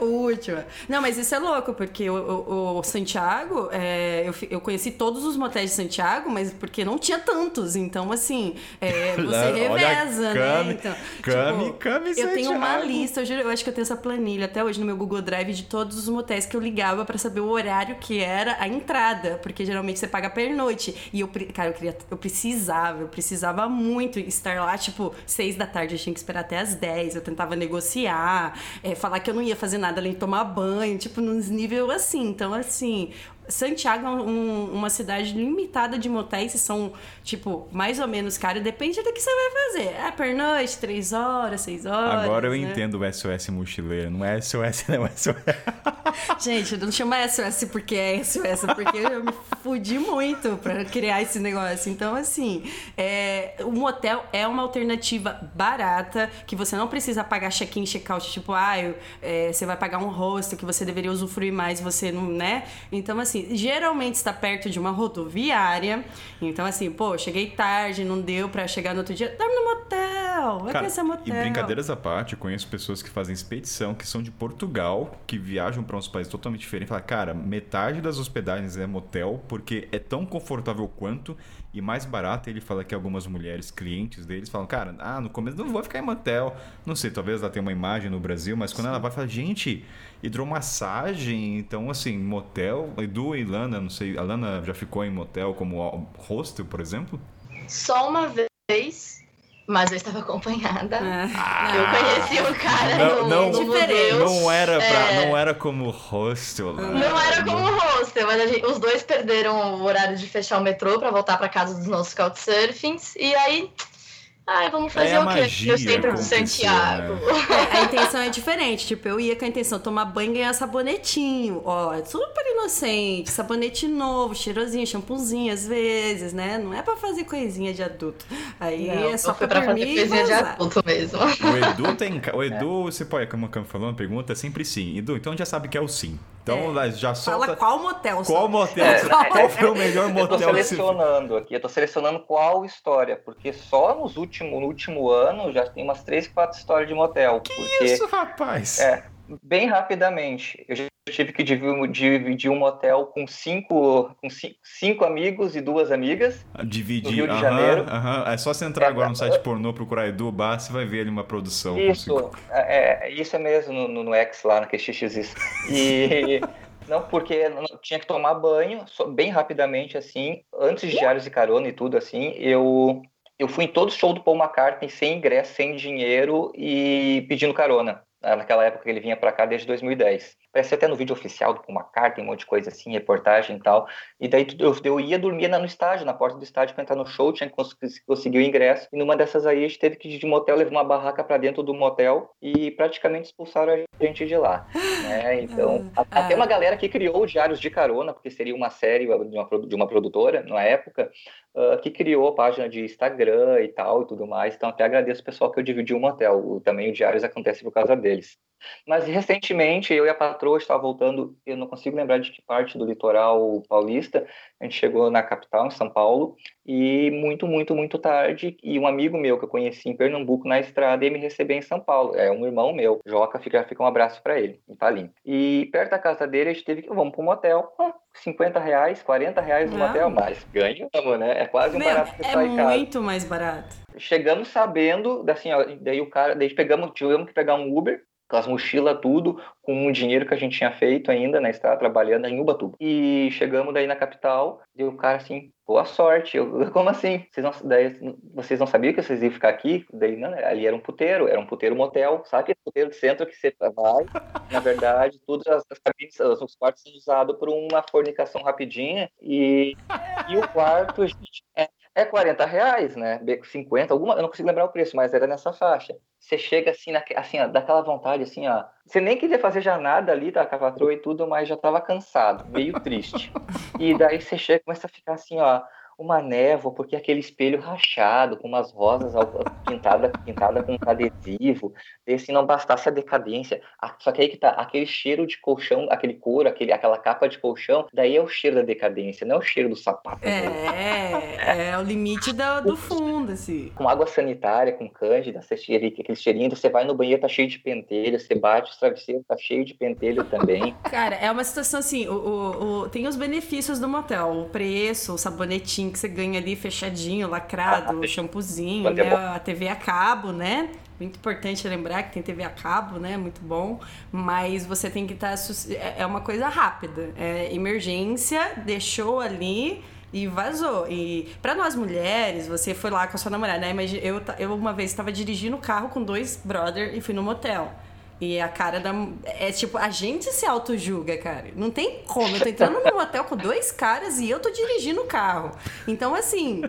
o último. Não, mas isso é louco, porque o, o, o Santiago, é, eu, eu conheci todos todos os motéis de Santiago, mas porque não tinha tantos. Então, assim, é, você reveza, né? Então, Cami, tipo, Cami Eu tenho uma lista, eu, eu acho que eu tenho essa planilha até hoje no meu Google Drive de todos os motéis que eu ligava para saber o horário que era a entrada. Porque geralmente você paga pernoite. E eu, cara, eu queria, eu precisava, eu precisava muito estar lá, tipo, seis da tarde, eu tinha que esperar até as dez. Eu tentava negociar, é, falar que eu não ia fazer nada além de tomar banho, tipo, nos níveis assim. Então, assim, Santiago é um, uma cidade limitada de motéis, são, tipo, mais ou menos caro, depende do que você vai fazer. É pernoite, três horas, seis horas. Agora eu né? entendo o SOS mochileiro, não é SOS, não é SOS. Gente, não chama SOS porque é SOS, porque eu me fudi muito pra criar esse negócio. Então, assim, é, o motel é uma alternativa barata, que você não precisa pagar check-in, check-out, tipo, ah, eu, é, você vai pagar um rosto que você deveria usufruir mais, você não, né? Então, assim, assim, geralmente está perto de uma rodoviária. Então, assim, pô, cheguei tarde, não deu para chegar no outro dia. Dorme no motel, vai Cara, motel. E brincadeiras à parte, eu conheço pessoas que fazem expedição, que são de Portugal, que viajam para uns países totalmente diferentes. Fala, cara, metade das hospedagens é motel, porque é tão confortável quanto e mais barato. Ele fala que algumas mulheres, clientes deles, falam, cara, ah, no começo não vou ficar em motel. Não sei, talvez ela tenha uma imagem no Brasil, mas quando Sim. ela vai, fala, gente, hidromassagem, então assim, motel. Edu e Lana, não sei, a Lana já ficou em motel como hostel, por exemplo? Só uma vez Mas eu estava acompanhada. Ah, Eu conheci o cara Não- no, não- no museu. Não era, pra, É. não era como hostel. né? Não era como hostel, mas a gente- os dois perderam o horário de fechar o metrô pra voltar pra casa dos nossos couchsurfings. E aí, ai, vamos fazer Aí a o quê? magia Eu sempre pro aconteceu, né? Santiago. É, a intenção é diferente. Tipo, eu ia com a intenção de tomar banho e ganhar sabonetinho. Ó, é super inocente. Sabonete novo, cheirosinho, shampoozinho às vezes, né? Não é pra fazer coisinha de adulto. Aí Não, é só pra pra fazer dormir coisinha de adulto mesmo. O Edu tem. O Edu, você pode, como a Cam falou, uma pergunta é sempre sim. Edu, então já sabe que é o sim. Então já solta. Fala qual motel. Qual motel? É, qual foi o melhor Eu tô motel que você selecionando aqui, eu tô selecionando qual história, porque só nos último, no último ano já tem umas três, quatro histórias de motel. Que porque, isso, rapaz? É. bem rapidamente, eu já tive que dividir, um motel com cinco, com cinco, amigos e duas amigas. Dividir. No Rio de Janeiro. aham. É só você entrar É, agora no site pornô, procurar Edu Bar, você vai ver ali uma produção. Isso, é, é, isso é mesmo no, no, no X lá, no QXX. E não, porque tinha que tomar banho bem rapidamente, assim, antes de diários e carona e tudo, assim, eu, eu fui em todo show do Paul McCartney sem ingresso, sem dinheiro e pedindo carona. Né, Naquela época que ele vinha pra cá desde 2010. Apareceu até no vídeo oficial do Paul McCartney, um monte de coisa assim, reportagem e tal. E daí eu, eu ia dormir na- no estádio, na porta do estádio para entrar no show, tinha que cons- conseguir o ingresso. E numa dessas aí a gente teve que ir de motel, levar uma barraca para dentro do motel e praticamente expulsaram a gente de lá. né? Então, a- Ah. até uma galera que criou o Diários de Carona, porque seria uma série de uma, de uma produtora na época, ah, que criou a página de Instagram e tal e tudo mais. Então, até agradeço o pessoal que eu dividi o motel. O, também o Diários acontece por causa deles. Mas recentemente, eu e a patroa estava voltando, eu não consigo lembrar de que parte do litoral paulista, a gente chegou na capital, em São Paulo, e muito, muito, muito tarde, e um amigo meu que eu conheci em Pernambuco na estrada ia me receber em São Paulo. É um irmão meu, Joca, fica, fica um abraço para ele, em Palim. E perto da casa dele, a gente teve que, vamos para um motel, ah, 50 reais, 40 reais no motel, mas ganhamos, né? É quase um Meu, barato que é sai caro muito mais barato. chegamos sabendo, assim, ó, daí o cara, daí pegamos, tivemos que pegar um Uber, com as mochilas tudo, com o dinheiro que a gente tinha feito ainda na estrada, trabalhando em Ubatuba. E chegamos daí na capital, e o cara assim, boa sorte. Eu, como assim? Vocês não, daí, vocês não sabiam que vocês iam ficar aqui? Daí, não, ali era um puteiro, era um puteiro motel, sabe aquele puteiro de centro que você vai, na verdade, todas as, as cabines, os quartos são usados por uma fornicação rapidinha, e, e o quarto, gente, é, é 40 reais, né? 50, alguma, eu não consigo lembrar o preço, mas era nessa faixa. Você chega assim, na, assim, ó, daquela vontade, assim, ó. Você nem queria fazer já nada ali, tá, com a patroa e tudo, mas já tava cansado, meio triste. E daí você chega e começa a ficar assim, ó, uma névoa, porque aquele espelho rachado, com umas rosas pintadas pintada com adesivo, e não bastasse a decadência. Só que aí que tá, aquele cheiro de colchão, aquele couro, aquele, aquela capa de colchão, daí é o cheiro da decadência, não é o cheiro do sapato. É, é o limite do, do fundo, assim. com água sanitária, com cândida, você cheira, aquele cheirinho, você vai no banheiro, tá cheio de pentelho, você bate os travesseiros, tá cheio de pentelho também. Cara, é uma situação assim, o, o- o- tem os benefícios do motel, o preço, o sabonetinho que você ganha ali fechadinho, lacrado, o shampoozinho, é né, a TV a cabo, né? Muito importante lembrar que tem TV a cabo, né? Muito bom. Mas você tem que estar. é uma coisa rápida. É emergência, deixou ali e vazou. E para nós mulheres, você foi lá com a sua namorada, né? Imagina, eu, eu uma vez estava dirigindo o carro com dois brother e fui no motel. E a cara da. É tipo, a gente se auto-julga, cara. Não tem como. Eu tô entrando num motel com dois caras e eu tô dirigindo o carro. Então, assim,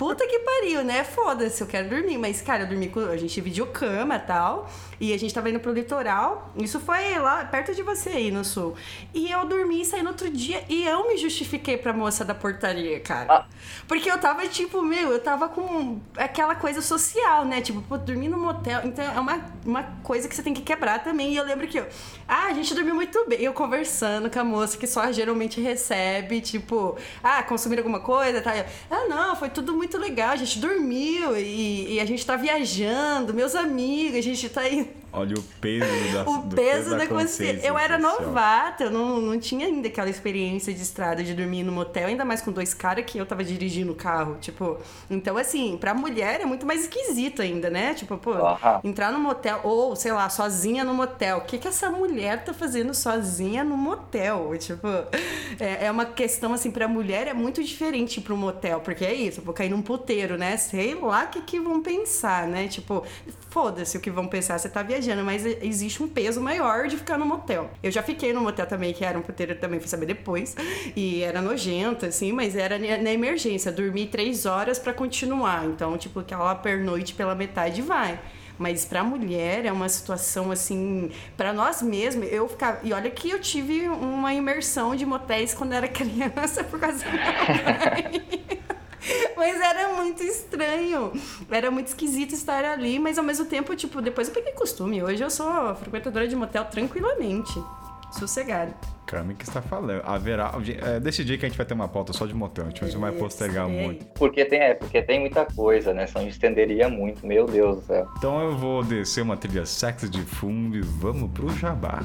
puta que pariu, né? Foda-se, eu quero dormir. Mas, cara, eu dormi com. A gente dividiu cama e tal. E a gente tava indo pro litoral. Isso foi lá perto de você aí no sul. E eu dormi e saí no outro dia. E eu me justifiquei pra moça da portaria, cara. Ah. Porque eu tava, tipo, meu, eu tava com aquela coisa social, né? Tipo, pô, dormir no motel. Então é uma, uma coisa que você tem que quebrar também. E eu lembro que eu. Ah, a gente dormiu muito bem. Eu conversando com a moça que só geralmente recebe, tipo, ah, consumir alguma coisa, tá? Eu, ah, não, foi tudo muito legal. A gente dormiu e, e a gente tá viajando, meus amigos, a gente tá aí. Olha o peso da o do peso da consciência. consciência. Eu era novata, eu não, não tinha ainda aquela experiência de estrada de dormir no motel, ainda mais com dois caras que eu tava dirigindo o carro. Tipo, então assim, pra mulher é muito mais esquisito ainda, né? Tipo, pô, Aham. entrar no motel, ou sei lá, sozinha no motel. O que, que essa mulher tá fazendo sozinha no motel? Tipo, é, é uma questão assim, pra mulher é muito diferente pro motel, porque é isso, eu vou cair num puteiro, né? Sei lá o que, que vão pensar, né? Tipo, foda-se o que vão pensar, você tá viajando, mas existe um peso maior de ficar no motel. Eu já fiquei no motel também, que era um puteiro também, fui saber depois, e era nojento, assim, mas era na emergência, dormi três horas pra continuar, então, tipo, aquela pernoite pela metade vai. Mas pra mulher é uma situação assim, pra nós mesmos, eu ficava. E olha que eu tive uma imersão de motéis quando era criança por causa da minha mãe. Mas era muito estranho. Era muito esquisito estar ali, mas ao mesmo tempo, tipo, depois eu peguei costume. Hoje eu sou frequentadora de motel tranquilamente. Sossegada. Cami que está falando. Haverá. É, desse dia que a gente vai ter uma pauta só de motel, a gente não vai postergar Sei. muito. Porque tem, é, porque tem muita coisa, né? Senão a gente estenderia muito, meu Deus do céu. Então eu vou descer uma trilha sexy de fundo e vamos pro jabá.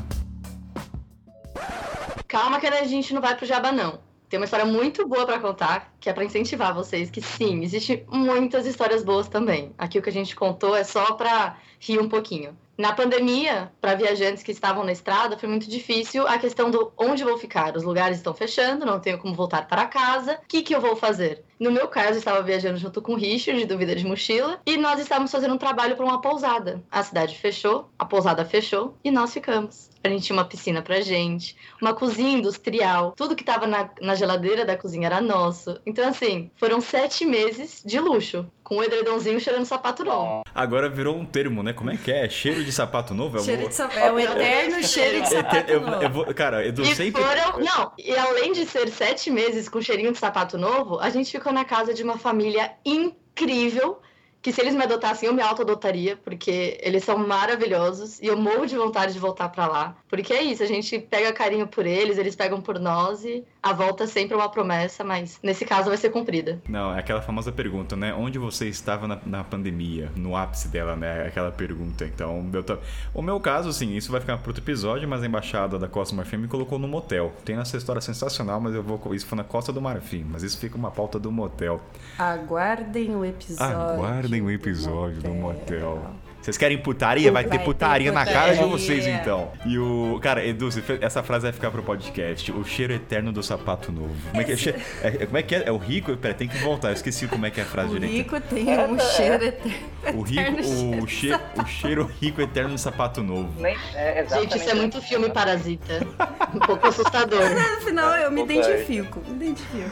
Calma que a gente não vai pro Jabá, não. Tem uma história muito boa pra contar, que é pra incentivar vocês, que sim, existe muitas histórias boas também. Aqui o que a gente contou é só pra rir um pouquinho. Na pandemia, para viajantes que estavam na estrada, foi muito difícil a questão do onde vou ficar. Os lugares estão fechando, não tenho como voltar para casa. O que, que eu vou fazer? No meu caso, eu estava viajando junto com o Richard, de Dúvida de Mochila, e nós estávamos fazendo um trabalho para uma pousada. A cidade fechou, a pousada fechou, e nós ficamos. A gente tinha uma piscina pra gente, uma cozinha industrial, tudo que tava na, na geladeira da cozinha era nosso. Então, assim, foram sete meses de luxo, com o edredomzinho cheirando sapato novo. Agora virou um termo, né? Como é que é? Cheiro de sapato novo? Eu Cheiro vou- de sapato. É o eterno cheiro de sapato eu, novo. eu vou, cara, Edu E sempre. foram. Não, e além de ser sete meses com cheirinho de sapato novo, a gente ficou na casa de uma família incrível. Que se eles me adotassem, eu me auto-adotaria, porque eles são maravilhosos e eu morro de vontade de voltar pra lá. Porque é isso, a gente pega carinho por eles, eles pegam por nós e a volta é sempre uma promessa, mas nesse caso vai ser cumprida. Não, é aquela famosa pergunta, né? Onde você estava na, na pandemia? No ápice dela, né? Aquela pergunta. Então, eu tô... o meu caso, assim, isso vai ficar para outro episódio, mas a embaixada da Costa do Marfim me colocou no motel. Tem essa história sensacional, mas eu vou. Isso foi na Costa do Marfim, mas isso fica uma pauta do motel. Aguardem o episódio. Aguardem o do episódio do motel. Vocês querem putaria? Vai ter Vai ter putaria na cara de putaria. vocês, então. E o. Cara, Edu, essa frase vai ficar pro podcast. O cheiro eterno do sapato novo. Como é que é? É, é- como é, que é? É o rico? Pera, tem que voltar. Eu esqueci como é que é a frase O direito. rico tem um cheiro eterno. O rico, o, che, o cheiro rico eterno do sapato novo. É. Gente, isso é muito filme parasita. Um pouco assustador. No final eu me identifico. Me identifico.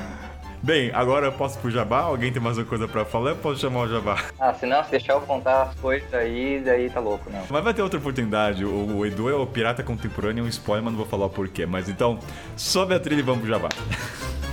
Bem, agora eu posso pro Jabá? Alguém tem mais uma coisa pra falar? Eu posso chamar o Jabá. Ah, se não, se deixar eu contar as coisas aí, daí tá louco, não. Mas vai ter outra oportunidade. O, o Edu é o pirata contemporâneo, um spoiler, mas não vou falar o porquê. Mas então, sobe a trilha e vamos pro Jabá.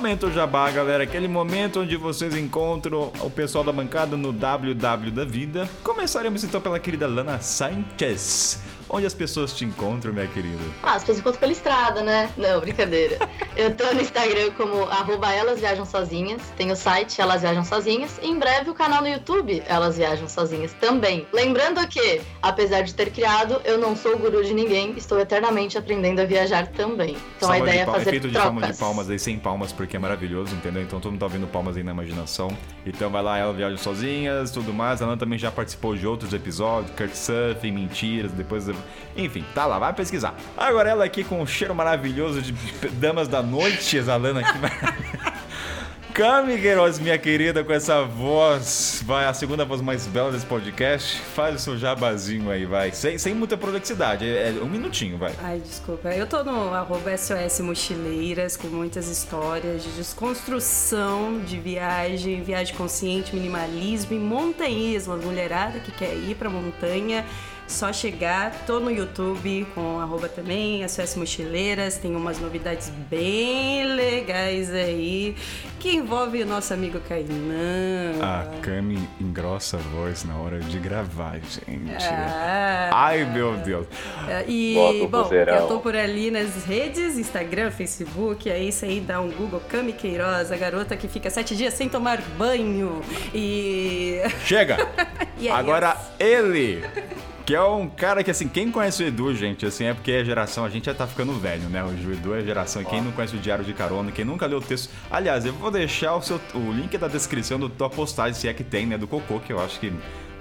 Momento Jabá, galera. Aquele momento onde vocês encontram o pessoal da bancada no WW da vida. Começaremos então pela querida Lana Sanchez. Onde as pessoas te encontram, minha querida? Ah, as pessoas encontram pela estrada, né? Não, brincadeira. Eu tô no Instagram como arroba Elas Viajam Sozinhas. Tem o site Elas Viajam Sozinhas. E em breve o canal no YouTube Elas Viajam Sozinhas também. Lembrando que, apesar de ter criado, eu não sou guru de ninguém. Estou eternamente aprendendo a viajar também. Então Salva a ideia de é pal- fazer efeito de trocas. palmas de palmas aí, sem palmas, porque é maravilhoso, entendeu? Então todo mundo tá ouvindo palmas aí na imaginação. Então vai lá, ela viaja sozinhas, tudo mais. Ela também já participou de outros episódios, Surfing, mentiras, depois. Enfim, tá lá, vai pesquisar. Agora ela aqui com um cheiro maravilhoso de damas da noite, exalando aqui. Cami Queiroz, minha querida, com essa voz, vai, a segunda voz mais bela desse podcast. Faz o seu jabazinho aí, vai. Sem, sem muita prolixidade, é, é um minutinho, vai. Ai, desculpa. Eu tô no arroba SOS Mochileiras com muitas histórias de desconstrução, de viagem, viagem consciente, minimalismo e montanhismo. A mulherada que quer ir pra montanha Só chegar, tô no YouTube com arroba também, SOS Mochileiras, tem umas novidades bem legais aí que envolve o nosso amigo Kainan. A Cami engrossa a voz na hora de gravar, gente. Ah, Ai, meu Deus. É, E, Bota o bom, vozeirão. eu tô por ali nas redes, Instagram, Facebook, é isso aí, dá um Google, Cami Queiroz, a garota que fica sete dias sem tomar banho. E. Chega! e é Agora isso. ele! Que é um cara que, assim, quem conhece o Edu, gente, assim, é porque é geração, a gente já tá ficando velho, né? O Edu é geração, e quem não conhece o Diário de Carona, quem nunca leu o texto. Aliás, eu vou deixar o, seu, o link da descrição do tua postagem, se é que tem, né? Do Cocô, que eu acho que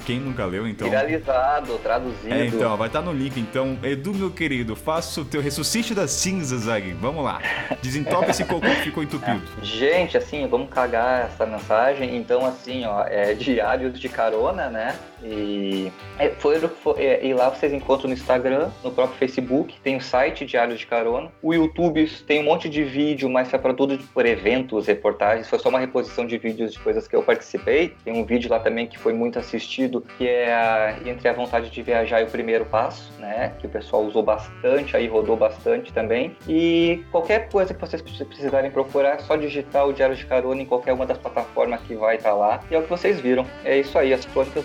quem nunca leu, então. Viralizado, traduzido. É, então, vai estar no link. Então, Edu, meu querido, faça o teu ressuscite das cinzas, Zag. Vamos lá. Desentope esse cocô que ficou entupido. Gente, assim, vamos cagar essa mensagem. Então, assim, ó, é diários de carona, né? E, é, foi, foi- é, e lá vocês encontram no Instagram, no próprio Facebook, tem o site Diários de Carona. O YouTube tem um monte de vídeo, mas foi para tudo por eventos, reportagens. Foi só uma reposição de vídeos de coisas que eu participei. Tem um vídeo lá também que foi muito assistido, que é a- Entre a Vontade de Viajar e o Primeiro Passo, né? Que o pessoal usou bastante, aí rodou bastante também. E qualquer coisa que vocês precisarem procurar, é só digitar o Diário de Carona em qualquer uma das plataformas que vai estar lá. E é o que vocês viram. É isso aí, as coisas que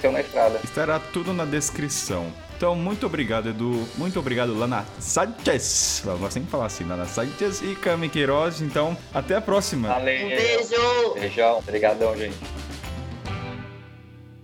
aconteceu na estrada. Estará tudo na descrição. Então, muito obrigado, Edu. Muito obrigado, Lana Sanchez. Eu gosto sempre de falar assim, Lana Sanchez e Cami Queiroz. Então, até a próxima. Valeu! Um beijo! Beijão, obrigadão, gente.